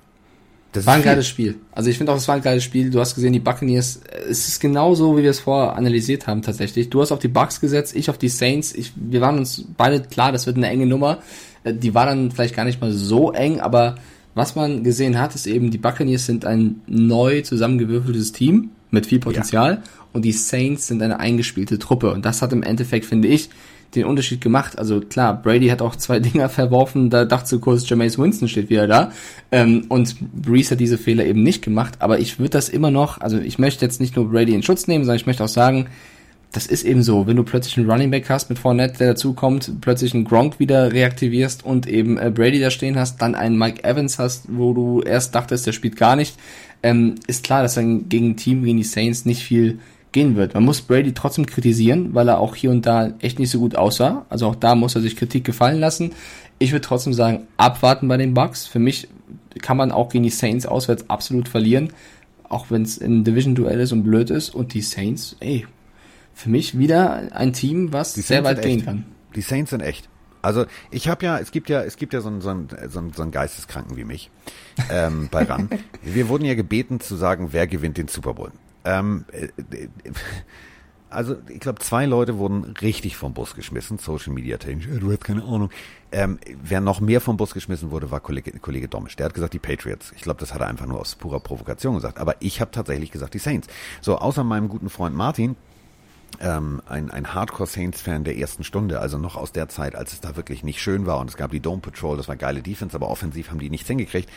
Das War ein viel. geiles Spiel. Also ich finde auch, es war ein geiles Spiel. Du hast gesehen, die Buccaneers, äh, es ist genauso, wie wir es vorher analysiert haben tatsächlich. Du hast auf die Bucks gesetzt, ich auf die Saints. Ich, wir waren uns beide klar, das wird eine enge Nummer. Äh, Die war dann vielleicht gar nicht mal so eng, aber was man gesehen hat, ist eben, die Buccaneers sind ein neu zusammengewürfeltes Team mit viel Potenzial und die Saints sind eine eingespielte Truppe. Und das hat im Endeffekt, finde ich, den Unterschied gemacht. Also klar, Brady hat auch zwei Dinger verworfen, da dachte kurz, Jameis Winston steht wieder da. Ähm, und Breeze hat diese Fehler eben nicht gemacht. Aber ich würde das immer noch, also ich möchte jetzt nicht nur Brady in Schutz nehmen, sondern ich möchte auch sagen, das ist eben so, wenn du plötzlich einen Running Back hast mit Fournette, der dazukommt, plötzlich einen Gronk wieder reaktivierst und eben äh, Brady da stehen hast, dann einen Mike Evans hast, wo du erst dachtest, der spielt gar nicht, ähm, ist klar, dass dann gegen ein Team, gegen die Saints nicht viel gehen wird. Man muss Brady trotzdem kritisieren, weil er auch hier und da echt nicht so gut aussah. Also auch da muss er sich Kritik gefallen lassen. Ich würde trotzdem sagen, abwarten bei den Bucks. Für mich kann man auch gegen die Saints auswärts absolut verlieren, auch wenn es ein Division-Duell ist und blöd ist. Und die Saints, ey, für mich wieder ein Team, was sehr weit gehen kann. Die Saints sind echt. Also ich habe ja, es gibt ja, es gibt ja so einen, so einen, so einen, so einen Geisteskranken wie mich ähm, bei RAN. Wir wurden ja gebeten zu sagen, wer gewinnt den Super Bowl. Ähm, äh, also ich glaube, zwei Leute wurden richtig vom Bus geschmissen, Social Media technisch. Du hast keine Ahnung. Ähm, wer noch mehr vom Bus geschmissen wurde, war Kollege, Kollege Domisch. Der hat gesagt, die Patriots. Ich glaube, das hat er einfach nur aus purer Provokation gesagt. Aber ich habe tatsächlich gesagt, die Saints. So, außer meinem guten Freund Martin, ähm, ein, ein Hardcore-Saints-Fan der ersten Stunde, also noch aus der Zeit, als es da wirklich nicht schön war und es gab die Dome Patrol, das war geile Defense, aber offensiv haben die nichts hingekriegt.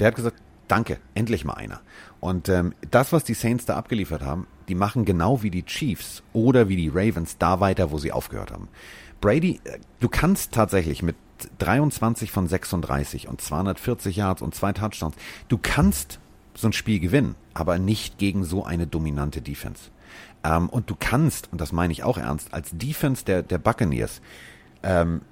Der hat gesagt, danke, endlich mal einer. Und ähm, das, was die Saints da abgeliefert haben, die machen genau wie die Chiefs oder wie die Ravens da weiter, wo sie aufgehört haben. Brady, äh, du kannst tatsächlich mit 23 von 36 und 240 Yards und zwei Touchdowns, du kannst so ein Spiel gewinnen, aber nicht gegen so eine dominante Defense. Ähm, und du kannst, und das meine ich auch ernst, als Defense der, der Buccaneers, ähm,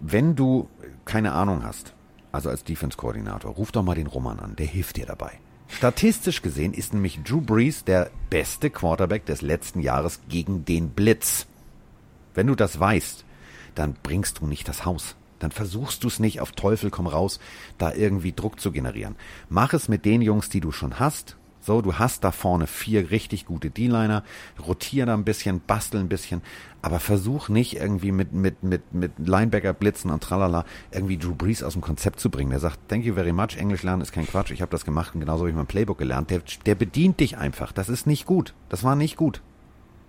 wenn du keine Ahnung hast, also als Defense-Koordinator, ruf doch mal den Roman an, der hilft dir dabei. Statistisch gesehen ist nämlich Drew Brees der beste Quarterback des letzten Jahres gegen den Blitz. Wenn du das weißt, dann bringst du nicht das Haus. Dann versuchst du es nicht auf Teufel komm raus, da irgendwie Druck zu generieren. Mach es mit den Jungs, die du schon hast, so, du hast da vorne vier richtig gute D-Liner, rotier da ein bisschen, bastel ein bisschen, aber versuch nicht irgendwie mit, mit, mit, mit Linebacker blitzen und tralala irgendwie Drew Brees aus dem Konzept zu bringen. Der sagt, thank you very much, Englisch lernen ist kein Quatsch, ich habe das gemacht und genauso habe ich mein Playbook gelernt. Der, der bedient dich einfach. Das ist nicht gut. Das war nicht gut.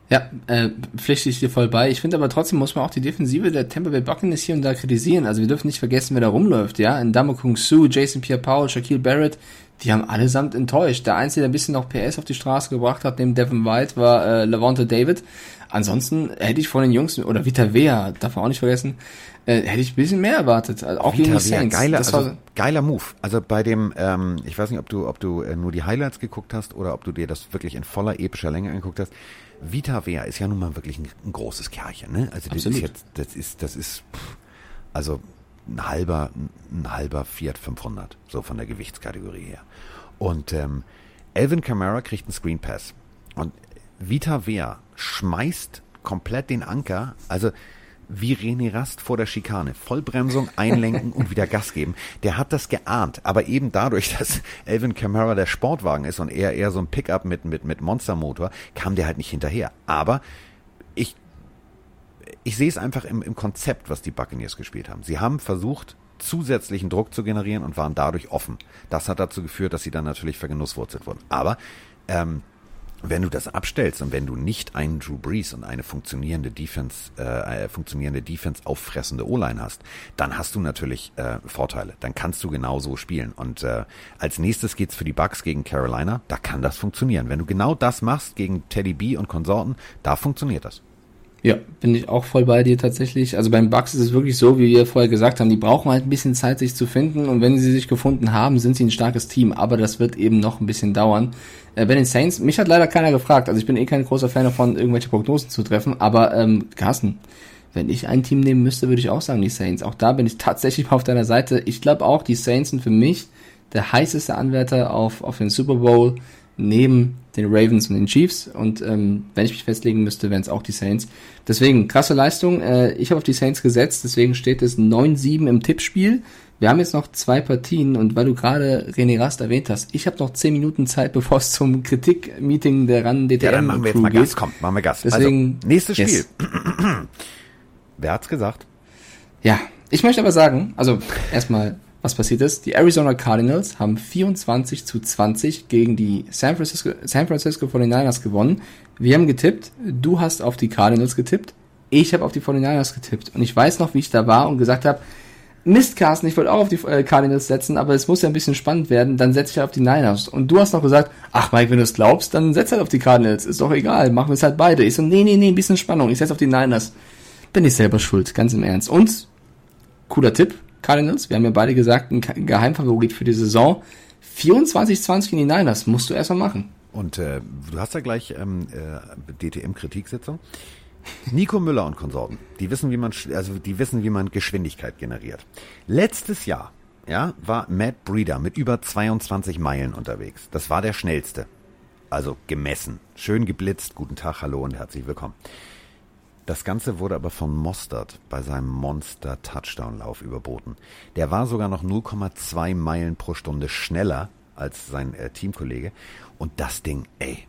Ja, äh, pflichte ich dir voll bei. Ich finde aber trotzdem muss man auch die Defensive der Tampa Bay Buccaneers hier und da kritisieren. Also wir dürfen nicht vergessen, wer da rumläuft, ja. In Damo Kung Su, Jason Pierre-Paul, Shaquille Barrett, die haben allesamt enttäuscht. Der Einzige, der ein bisschen noch PS auf die Straße gebracht hat, neben Devin White, war äh, Levante David. Ansonsten hätte ich von den Jungs, oder Vita Vea, darf man auch nicht vergessen, äh, hätte ich ein bisschen mehr erwartet. Also auch Vita gegen die Saints. Geiler, also, geiler Move. Also bei dem, ähm, ich weiß nicht, ob du, ob du äh, nur die Highlights geguckt hast oder ob du dir das wirklich in voller epischer Länge angeguckt hast. Vita Vea ist ja nun mal wirklich ein, ein großes Kerlchen, ne? Also das Absolut. ist jetzt, das ist, das ist, pff, also ein halber, ein halber Fiat 500, so von der Gewichtskategorie her. Und ähm, Elvin Kamara kriegt einen Screen Pass. Und Vita Vea schmeißt komplett den Anker, also wie René Rast vor der Schikane. Vollbremsung, einlenken und wieder Gas geben. Der hat das geahnt, aber eben dadurch, dass Elvin Kamara der Sportwagen ist und er eher so ein Pickup mit, mit, mit Monstermotor, kam der halt nicht hinterher. Aber ich sehe es einfach im, im Konzept, was die Buccaneers gespielt haben. Sie haben versucht, zusätzlichen Druck zu generieren und waren dadurch offen. Das hat dazu geführt, dass sie dann natürlich vergenusswurzelt wurden. Aber ähm, wenn du das abstellst und wenn du nicht einen Drew Brees und eine funktionierende Defense, äh, funktionierende Defense auffressende O-Line hast, dann hast du natürlich äh, Vorteile. Dann kannst du genau so spielen. Und äh, als nächstes geht's für die Bucks gegen Carolina. Da kann das funktionieren. Wenn du genau das machst gegen Teddy B und Konsorten, da funktioniert das. Ja, bin ich auch voll bei dir tatsächlich. Also beim Bugs ist es wirklich so, wie wir vorher gesagt haben, die brauchen halt ein bisschen Zeit, sich zu finden und wenn sie sich gefunden haben, sind sie ein starkes Team, aber das wird eben noch ein bisschen dauern. Äh, bei den Saints, mich hat leider keiner gefragt, also ich bin eh kein großer Fan davon, irgendwelche Prognosen zu treffen, aber ähm, Carsten, wenn ich ein Team nehmen müsste, würde ich auch sagen, die Saints. Auch da bin ich tatsächlich auf deiner Seite. Ich glaube auch, die Saints sind für mich der heißeste Anwärter auf, auf den Super Bowl neben den Ravens und den Chiefs. Und ähm, wenn ich mich festlegen müsste, wären es auch die Saints. Deswegen, krasse Leistung. Äh, ich habe auf die Saints gesetzt, deswegen steht es 9-7 im Tippspiel. Wir haben jetzt noch zwei Partien und weil du gerade René Rast erwähnt hast, ich habe noch 10 Minuten Zeit, bevor es zum Kritik-Meeting der RAN DTM Ja, dann machen wir jetzt mal geht. Gas, komm, machen wir Gas. Deswegen, also, nächstes Spiel. Yes. Wer hat's gesagt? Ja, ich möchte aber sagen, also erstmal was passiert ist? Die Arizona Cardinals haben 24 zu 20 gegen die San Francisco, San Francisco 49ers gewonnen. Wir haben getippt. Du hast auf die Cardinals getippt. Ich habe auf die 49ers getippt und ich weiß noch, wie ich da war und gesagt habe, Mist, Carsten, ich wollte auch auf die äh, Cardinals setzen, aber es muss ja ein bisschen spannend werden, dann setze ich halt auf die Niners. Und du hast noch gesagt, ach Mike, wenn du es glaubst, dann setz halt auf die Cardinals. Ist doch egal, machen wir es halt beide. Ich so, nee, nee, nee, ein bisschen Spannung, ich setze auf die Niners. Bin ich selber schuld, ganz im Ernst. Und, cooler Tipp, Cardinals, wir haben ja beide gesagt, ein Geheimfavorit für die Saison. 24-20 in die Niners, musst du erstmal machen. Und äh, du hast ja gleich ähm, äh, DTM-Kritiksitzung. Nico Müller und Konsorten, die wissen, wie man, also die wissen, wie man Geschwindigkeit generiert. Letztes Jahr, ja, war Matt Breeder mit über 22 Meilen unterwegs. Das war der schnellste. Also gemessen. Schön geblitzt. Guten Tag, hallo und herzlich willkommen. Das Ganze wurde aber von Mostert bei seinem Monster-Touchdown-Lauf überboten. Der war sogar noch 0,2 Meilen pro Stunde schneller als sein äh, Teamkollege. Und das Ding, ey,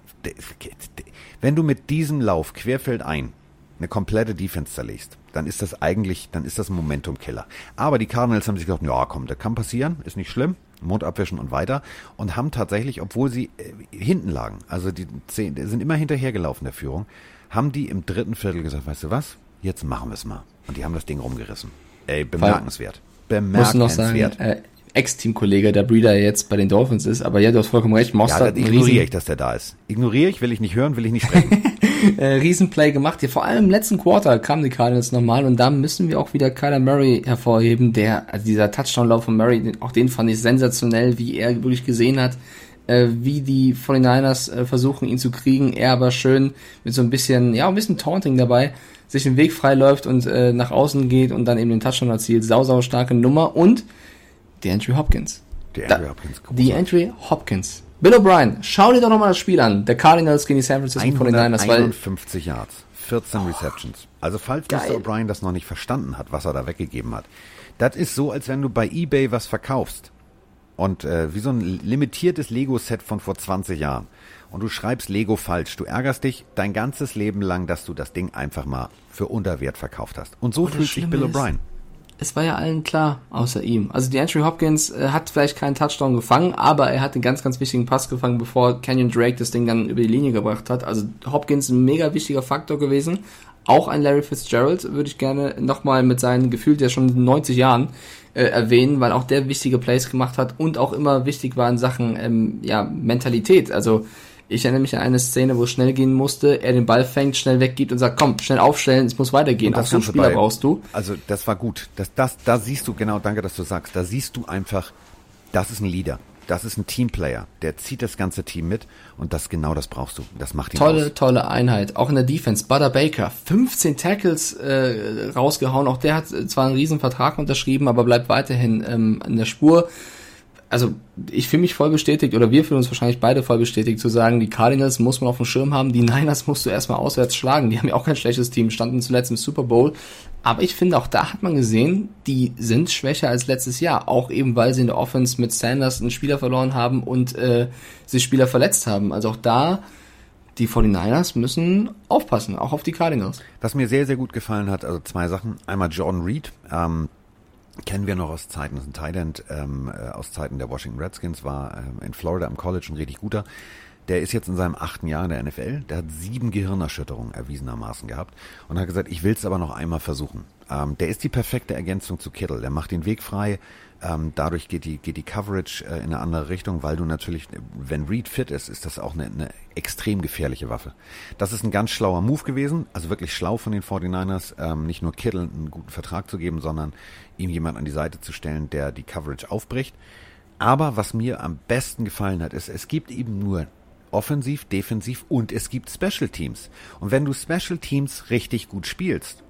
wenn du mit diesem Lauf querfeldein eine komplette Defense zerlegst, dann ist das eigentlich, dann ist das Momentum-Killer. Aber die Cardinals haben sich gedacht, ja komm, das kann passieren, ist nicht schlimm, Mund abwischen und weiter und haben tatsächlich, obwohl sie äh, hinten lagen, also die zehn, sind immer hinterhergelaufen der Führung, haben die im dritten Viertel gesagt, weißt du was, jetzt machen wir es mal. Und die haben das Ding rumgerissen. Ey, bemerkenswert. Bemerkenswert. Muss noch sagen, äh, Ex-Teamkollege der Breeder jetzt bei den Dolphins ist, aber ja, du hast vollkommen recht. Mostert ja, ignoriere ich, dass der da ist. Ignoriere ich, will ich nicht hören, will ich nicht sprechen. äh, Riesenplay gemacht. Ja, vor allem im letzten Quarter kamen die Cardinals nochmal und da müssen wir auch wieder Kyler Murray hervorheben, der, also dieser Touchdown-Lauf von Murray, auch den fand ich sensationell, wie er wirklich gesehen hat, äh, wie die 49ers äh, versuchen, ihn zu kriegen. Er aber schön mit so ein bisschen, ja, ein bisschen Taunting dabei, sich den Weg frei läuft und äh, nach außen geht und dann eben den Touchdown erzielt. Sau, sau starke Nummer und die Andrew Hopkins. Die Andrew Hopkins. Die Andrew Hopkins. Bill O'Brien, schau dir doch nochmal das Spiel an. Der Cardinals gegen die San Francisco 49ers. 51 Yards, 14 oh, Receptions. Also falls geil. Mr. O'Brien das noch nicht verstanden hat, was er da weggegeben hat. Das ist so, als wenn du bei Ebay was verkaufst. Und äh, wie so ein limitiertes Lego-Set von vor 20 Jahren. Und du schreibst Lego falsch. Du ärgerst dich dein ganzes Leben lang, dass du das Ding einfach mal für Unterwert verkauft hast. Und so fühlt sich Bill O'Brien es war ja allen klar, außer ihm. Also die Andrew Hopkins äh, hat vielleicht keinen Touchdown gefangen, aber er hat einen ganz, ganz wichtigen Pass gefangen, bevor Canyon Drake das Ding dann über die Linie gebracht hat. Also Hopkins ein mega wichtiger Faktor gewesen. Auch ein Larry Fitzgerald würde ich gerne nochmal mit seinen Gefühl der schon 90 Jahren äh, erwähnen, weil auch der wichtige Plays gemacht hat und auch immer wichtig war in Sachen ähm, ja, Mentalität. Also ich erinnere mich an eine Szene, wo es schnell gehen musste, er den Ball fängt, schnell weggibt und sagt, komm, schnell aufstellen, es muss weitergehen. Und das Auch so Spieler bei, brauchst du. Also das war gut. Das, das, da siehst du, genau, danke, dass du sagst, da siehst du einfach, das ist ein Leader. Das ist ein Teamplayer. Der zieht das ganze Team mit und das genau das brauchst du. Das macht ihn Tolle, aus. tolle Einheit. Auch in der Defense. Butter Baker, 15 Tackles äh, rausgehauen. Auch der hat zwar einen riesen Vertrag unterschrieben, aber bleibt weiterhin ähm, in der Spur also ich fühle mich voll bestätigt, oder wir fühlen uns wahrscheinlich beide voll bestätigt, zu sagen, die Cardinals muss man auf dem Schirm haben, die Niners musst du erstmal auswärts schlagen. Die haben ja auch kein schlechtes Team, standen zuletzt im Super Bowl. Aber ich finde, auch da hat man gesehen, die sind schwächer als letztes Jahr. Auch eben, weil sie in der Offense mit Sanders einen Spieler verloren haben und äh, sich Spieler verletzt haben. Also auch da, die 49ers müssen aufpassen, auch auf die Cardinals. Was mir sehr, sehr gut gefallen hat, also zwei Sachen. Einmal Jordan Reed, ähm, kennen wir noch aus Zeiten, das ist ein Thailand ähm, äh, aus Zeiten der Washington Redskins, war ähm, in Florida im College ein richtig guter. Der ist jetzt in seinem achten Jahr in der NFL. Der hat sieben Gehirnerschütterungen erwiesenermaßen gehabt und hat gesagt, ich will es aber noch einmal versuchen. Ähm, der ist die perfekte Ergänzung zu Kittle. Der macht den Weg frei. Ähm, dadurch geht die, geht die Coverage äh, in eine andere Richtung, weil du natürlich, wenn Reed fit ist, ist das auch eine, eine extrem gefährliche Waffe. Das ist ein ganz schlauer Move gewesen, also wirklich schlau von den 49ers, ähm, nicht nur Kittle einen guten Vertrag zu geben, sondern ihm jemand an die Seite zu stellen, der die Coverage aufbricht. Aber was mir am besten gefallen hat, ist, es gibt eben nur offensiv, defensiv und es gibt Special Teams. Und wenn du Special Teams richtig gut spielst,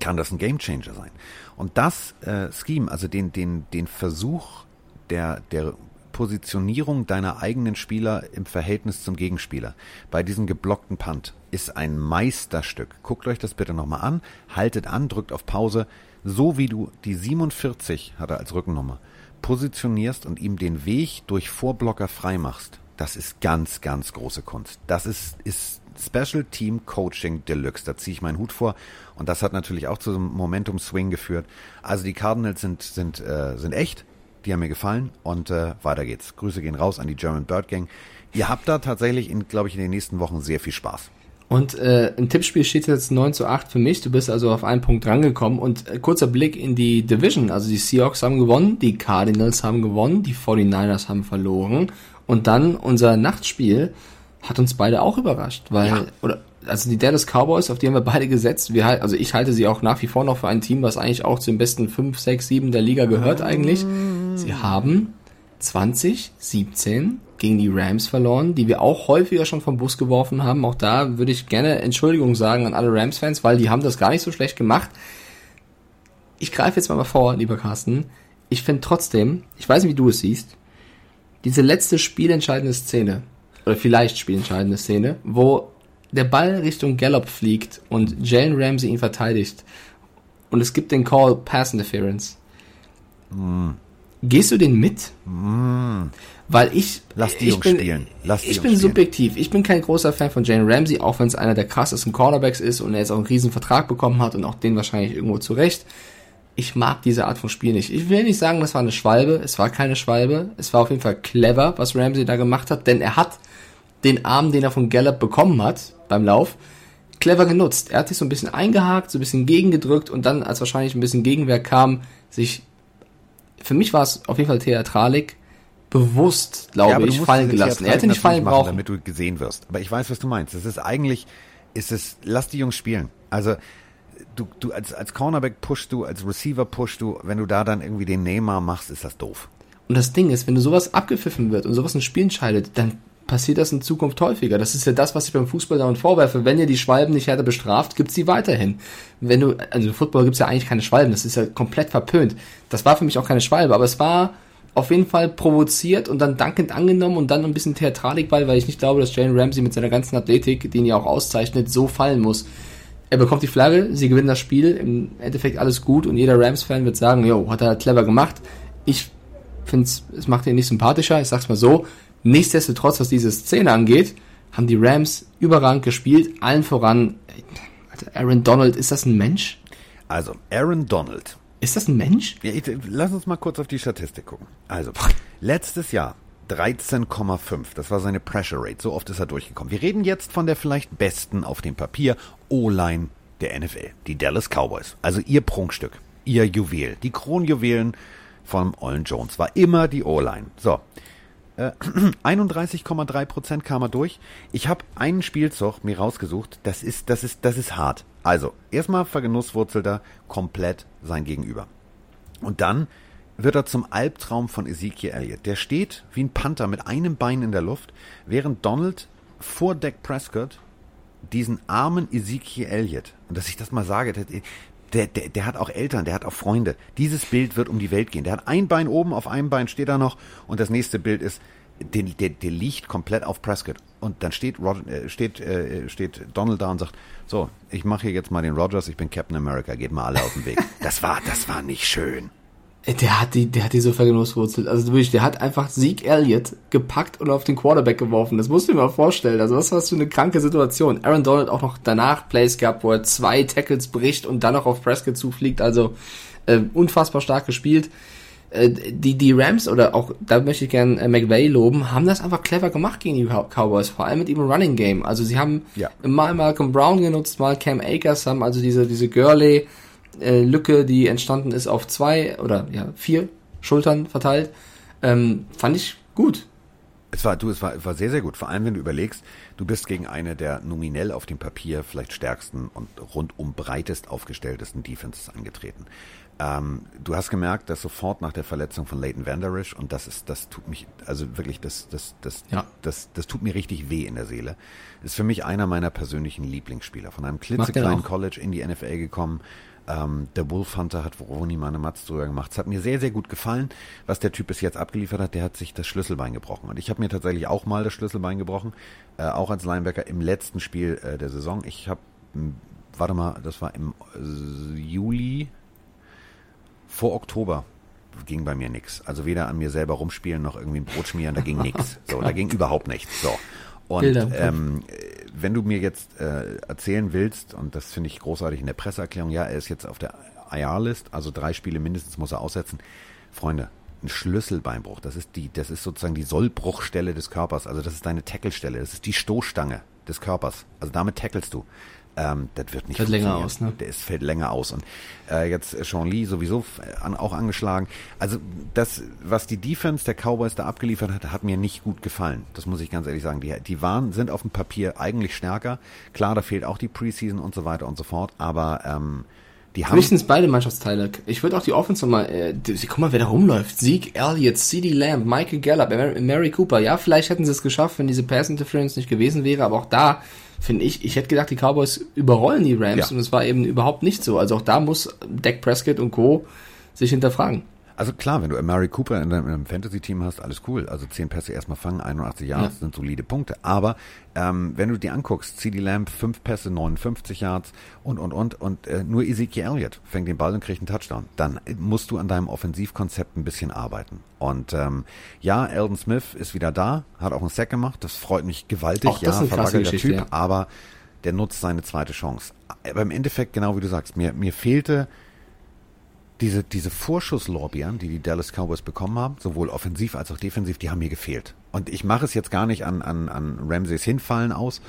kann das ein Gamechanger sein. Und das äh, Scheme, also den, den, den Versuch der, der Positionierung deiner eigenen Spieler im Verhältnis zum Gegenspieler bei diesem geblockten Punt ist ein Meisterstück. Guckt euch das bitte nochmal an, haltet an, drückt auf Pause, so wie du die 47 hat er als Rückennummer positionierst und ihm den Weg durch Vorblocker frei machst. Das ist ganz, ganz große Kunst. Das ist, ist Special Team Coaching Deluxe. Da ziehe ich meinen Hut vor. Und das hat natürlich auch zu einem Momentum Swing geführt. Also die Cardinals sind, sind, äh, sind echt. Die haben mir gefallen. Und äh, weiter geht's. Grüße gehen raus an die German Bird Gang. Ihr habt da tatsächlich, glaube ich, in den nächsten Wochen sehr viel Spaß. Und äh, im Tippspiel steht jetzt 9 zu 8 für mich. Du bist also auf einen Punkt rangekommen. Und äh, kurzer Blick in die Division. Also die Seahawks haben gewonnen, die Cardinals haben gewonnen, die 49ers haben verloren. Und dann unser Nachtspiel hat uns beide auch überrascht, weil, ja. oder, also die Dallas Cowboys, auf die haben wir beide gesetzt. Wir, also ich halte sie auch nach wie vor noch für ein Team, was eigentlich auch zu den besten 5, 6, 7 der Liga gehört eigentlich. Sie haben 2017 gegen die Rams verloren, die wir auch häufiger schon vom Bus geworfen haben. Auch da würde ich gerne Entschuldigung sagen an alle Rams-Fans, weil die haben das gar nicht so schlecht gemacht. Ich greife jetzt mal vor, lieber Carsten. Ich finde trotzdem, ich weiß nicht, wie du es siehst, diese letzte spielentscheidende Szene, oder vielleicht spielentscheidende Szene, wo der Ball Richtung Gallup fliegt und Jalen Ramsey ihn verteidigt und es gibt den Call Pass Interference. Mm. Gehst du den mit? Mm. Weil ich. Lass die ich Jungs bin, spielen. Lass die ich Jungs bin spielen. subjektiv. Ich bin kein großer Fan von Jalen Ramsey, auch wenn es einer der krassesten Cornerbacks ist und er jetzt auch einen riesen Vertrag bekommen hat und auch den wahrscheinlich irgendwo zurecht. Ich mag diese Art von Spiel nicht. Ich will nicht sagen, das war eine Schwalbe. Es war keine Schwalbe. Es war auf jeden Fall clever, was Ramsey da gemacht hat, denn er hat den Arm, den er von Gallup bekommen hat beim Lauf, clever genutzt. Er hat sich so ein bisschen eingehakt, so ein bisschen gegengedrückt und dann, als wahrscheinlich ein bisschen Gegenwehr kam, sich, für mich war es auf jeden Fall Theatralik, bewusst, glaube ja, ich, fallen gelassen. Er hätte nicht fallen brauchen. Damit du gesehen wirst. Aber ich weiß, was du meinst. Es ist eigentlich, ist es, lass die Jungs spielen. Also, du, du als, als Cornerback pushst du, als Receiver pushst du, wenn du da dann irgendwie den Neymar machst, ist das doof. Und das Ding ist, wenn du sowas abgepfiffen wird und sowas ein Spiel entscheidet, dann passiert das in Zukunft häufiger. Das ist ja das, was ich beim Fußball dauernd vorwerfe. Wenn ihr die Schwalben nicht härter bestraft, gibt's sie weiterhin. Wenn du, also im Football gibt's ja eigentlich keine Schwalben, das ist ja komplett verpönt. Das war für mich auch keine Schwalbe, aber es war auf jeden Fall provoziert und dann dankend angenommen und dann ein bisschen Theatralik, weil, weil ich nicht glaube, dass Jalen Ramsey mit seiner ganzen Athletik, die ihn ja auch auszeichnet, so fallen muss. Er bekommt die Flagge, sie gewinnen das Spiel, im Endeffekt alles gut und jeder Rams-Fan wird sagen, jo, hat er clever gemacht. Ich finde es macht ihn nicht sympathischer, ich sag's mal so. Nichtsdestotrotz, was diese Szene angeht, haben die Rams überragend gespielt, allen voran. Aaron Donald, ist das ein Mensch? Also, Aaron Donald. Ist das ein Mensch? Ja, ich, lass uns mal kurz auf die Statistik gucken. Also, letztes Jahr 13,5. Das war seine Pressure Rate. So oft ist er durchgekommen. Wir reden jetzt von der vielleicht besten auf dem Papier O-Line der NFL. Die Dallas Cowboys. Also ihr Prunkstück. Ihr Juwel. Die Kronjuwelen von Olin Jones war immer die O-Line. So. 31,3 äh, Prozent kam er durch. Ich habe einen Spielzug mir rausgesucht. Das ist, das ist, das ist hart. Also, erstmal vergenusswurzelt er komplett sein Gegenüber. Und dann wird er zum Albtraum von Ezekiel Elliott. Der steht wie ein Panther mit einem Bein in der Luft, während Donald vor Dak Prescott diesen armen Ezekiel Elliott, und dass ich das mal sage, der, der, der hat auch Eltern, der hat auch Freunde. Dieses Bild wird um die Welt gehen. Der hat ein Bein oben, auf einem Bein steht er noch und das nächste Bild ist, der, der, der liegt komplett auf Prescott. Und dann steht, Rod, äh, steht, äh, steht Donald da und sagt, so, ich mache hier jetzt mal den Rogers, ich bin Captain America, geht mal alle auf den Weg. Das war, das war nicht schön. Der hat die, der hat die so vergenusswurzelt. Also wirklich, der hat einfach Zeke Elliott gepackt und auf den Quarterback geworfen. Das musst du dir mal vorstellen. Also was war das für eine kranke Situation. Aaron Donald auch noch danach Plays gehabt, wo er zwei Tackles bricht und dann noch auf Prescott zufliegt. Also äh, unfassbar stark gespielt. Äh, die, die Rams oder auch, da möchte ich gerne äh, McVay loben, haben das einfach clever gemacht gegen die Cowboys, vor allem mit ihrem Running Game. Also sie haben ja. mal Malcolm Brown genutzt, mal Cam Akers, haben also diese, diese Gurley äh, Lücke, die entstanden ist, auf zwei oder ja, vier Schultern verteilt. Ähm, fand ich gut. Es war, du, es war, war sehr, sehr gut. Vor allem, wenn du überlegst, du bist gegen eine der nominell auf dem Papier vielleicht stärksten und rundum breitest aufgestelltesten Defenses angetreten. Ähm, du hast gemerkt, dass sofort nach der Verletzung von Leighton Vanderish und das ist, das tut mich, also wirklich, das, das, das, ja. das, das tut mir richtig weh in der Seele. Ist für mich einer meiner persönlichen Lieblingsspieler. Von einem klitzekleinen College in die NFL gekommen, ähm, der Wolf Hunter hat Ronny mal eine Matz drüber gemacht. Es hat mir sehr, sehr gut gefallen, was der Typ bis jetzt abgeliefert hat. Der hat sich das Schlüsselbein gebrochen. Und ich habe mir tatsächlich auch mal das Schlüsselbein gebrochen, äh, auch als Linebacker im letzten Spiel äh, der Saison. Ich habe, warte mal, das war im äh, Juli vor Oktober ging bei mir nichts. Also weder an mir selber rumspielen noch irgendwie ein Brot schmieren, da ging nichts. So, da ging überhaupt nichts. So. Und ähm, wenn du mir jetzt äh, erzählen willst, und das finde ich großartig in der Presseerklärung, ja, er ist jetzt auf der IR-List, also drei Spiele mindestens muss er aussetzen. Freunde, ein Schlüsselbeinbruch, das ist die, das ist sozusagen die Sollbruchstelle des Körpers, also das ist deine Tackelstelle, das ist die Stoßstange. des Körpers. Also damit tackelst du. Ähm, das wird nicht Fällt länger aus, ne? Der ist, fällt länger aus. Und äh, jetzt Sean Lee sowieso f- an, auch angeschlagen. Also das, was die Defense der Cowboys da abgeliefert hat, hat mir nicht gut gefallen. Das muss ich ganz ehrlich sagen. Die, die waren, sind auf dem Papier eigentlich stärker. Klar, da fehlt auch die Preseason und so weiter und so fort. Aber ähm, die haben... es beide Mannschaftsteile. Ich würde auch die Offense nochmal, äh, guck mal, wer da rumläuft. Sieg, Elliott, CD Lamb, Michael Gallup, Mary, Mary Cooper. Ja, vielleicht hätten sie es geschafft, wenn diese Pass Interference nicht gewesen wäre, aber auch da finde ich, ich hätte gedacht, die Cowboys überrollen die Rams Ja. und es war eben überhaupt nicht so. Also auch da muss Dak Prescott und Co. sich hinterfragen. Also klar, wenn du Mary Cooper in deinem, in deinem Fantasy-Team hast, alles cool. Also 10 Pässe erstmal fangen, 81 Yards Ja. sind solide Punkte. Aber ähm, wenn du dir anguckst, CD Lamb 5 Pässe, 59 Yards und, und, und. Und äh, nur Ezekiel Elliott fängt den Ball und kriegt einen Touchdown. Dann musst du an deinem Offensivkonzept ein bisschen arbeiten. Und ähm, ja, Eldon Smith ist wieder da, hat auch einen Sack gemacht. Das freut mich gewaltig. Auch das ja, Geschichte, Typ, ja. aber der nutzt seine zweite Chance. Aber im Endeffekt, genau wie du sagst, mir, mir fehlte diese, diese Vorschusslorbeeren, die die Dallas Cowboys bekommen haben, sowohl offensiv als auch defensiv, die haben mir gefehlt. Und ich mache es jetzt gar nicht an, an, an Ramsays Hinfallen aus.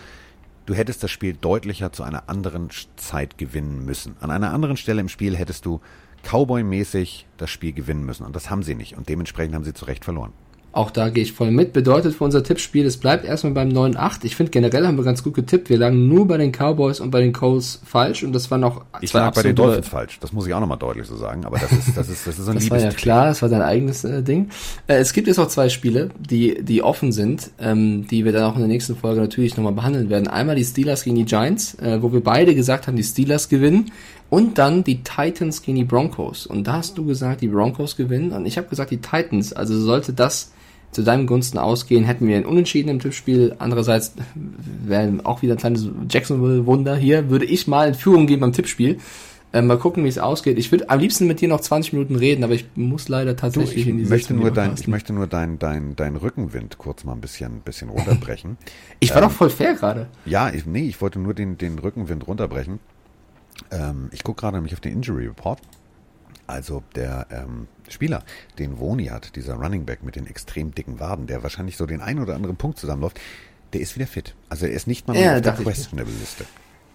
Du hättest das Spiel deutlicher zu einer anderen Zeit gewinnen müssen. An einer anderen Stelle im Spiel hättest du Cowboy-mäßig das Spiel gewinnen müssen. Und das haben sie nicht. Und dementsprechend haben sie zu Recht verloren. Auch da gehe ich voll mit. Bedeutet für unser Tippspiel, es bleibt erstmal beim 9-8. Ich finde generell haben wir ganz gut getippt. Wir lagen nur bei den Cowboys und bei den Colts falsch und das war noch Ich lag bei den Dolphins falsch. Das muss ich auch nochmal deutlich so sagen. Aber das ist, das ist, das ist so ein Das war ja klar, das war dein eigenes äh, Ding. Äh, es gibt jetzt auch zwei Spiele, die, die offen sind, ähm, die wir dann auch in der nächsten Folge natürlich nochmal behandeln werden. Einmal die Steelers gegen die Giants, äh, wo wir beide gesagt haben, die Steelers gewinnen. Und dann die Titans gegen die Broncos. Und da hast du gesagt, die Broncos gewinnen. Und ich habe gesagt, die Titans. Also sollte das zu deinem Gunsten ausgehen, hätten wir einen Unentschieden im Tippspiel. Andererseits wäre auch wieder ein kleines Jacksonville-Wunder hier. Würde ich mal in Führung geben beim Tippspiel. Äh, mal gucken, wie es ausgeht. Ich würde am liebsten mit dir noch 20 Minuten reden, aber ich muss leider Du, tatsächlich ich in die möchte nur dein, ich möchte nur dein, dein, dein Rückenwind kurz mal ein bisschen, bisschen runterbrechen. Ich war doch voll fair gerade. Ja, ich, nee, ich wollte nur den, den Rückenwind runterbrechen. Ähm, ich gucke gerade nämlich auf den Injury Report. Also der ähm, Spieler, den Woni hat, dieser Running Back mit den extrem dicken Waden, der wahrscheinlich so den einen oder anderen Punkt zusammenläuft, der ist wieder fit. Also er ist nicht mal Ja, auf der dachte ich mir. questionable Liste.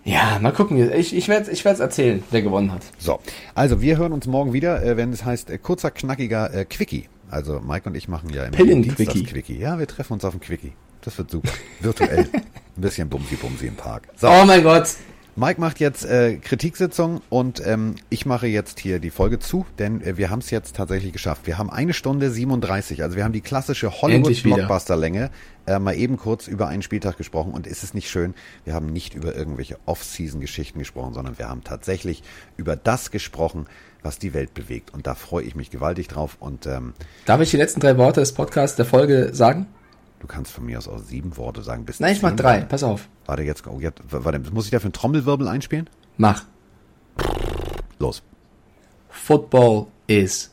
Ja, mal gucken. Ich, ich werde ich werd's erzählen, wer gewonnen hat. So, also wir hören uns morgen wieder, äh, wenn es heißt äh, kurzer, knackiger äh, Quickie. Also Mike und ich machen ja immer Pillen-Quickie. Dienstags-Quickie. Ja, wir treffen uns auf dem Quickie. Das wird super. Virtuell. Ein bisschen Bumsi-Bumsi im Park. So. Oh mein Gott. Mike macht jetzt äh, Kritiksitzung und ähm, ich mache jetzt hier die Folge zu, denn äh, wir haben es jetzt tatsächlich geschafft. Wir haben eine Stunde 37, also wir haben die klassische. Hollywood-Blockbuster-Länge äh, mal eben kurz über einen Spieltag gesprochen und ist es nicht schön, wir haben nicht über irgendwelche Off-Season-Geschichten gesprochen, sondern wir haben tatsächlich über das gesprochen, was die Welt bewegt und da freue ich mich gewaltig drauf und ähm, Darf ich die letzten drei Worte des Podcasts der Folge sagen? Du kannst von mir aus auch sieben Worte sagen. Bis Nein, ich mach drei. Pass auf. Warte, jetzt, oh, jetzt, warte, muss ich dafür einen Trommelwirbel einspielen? Mach. Los. Football is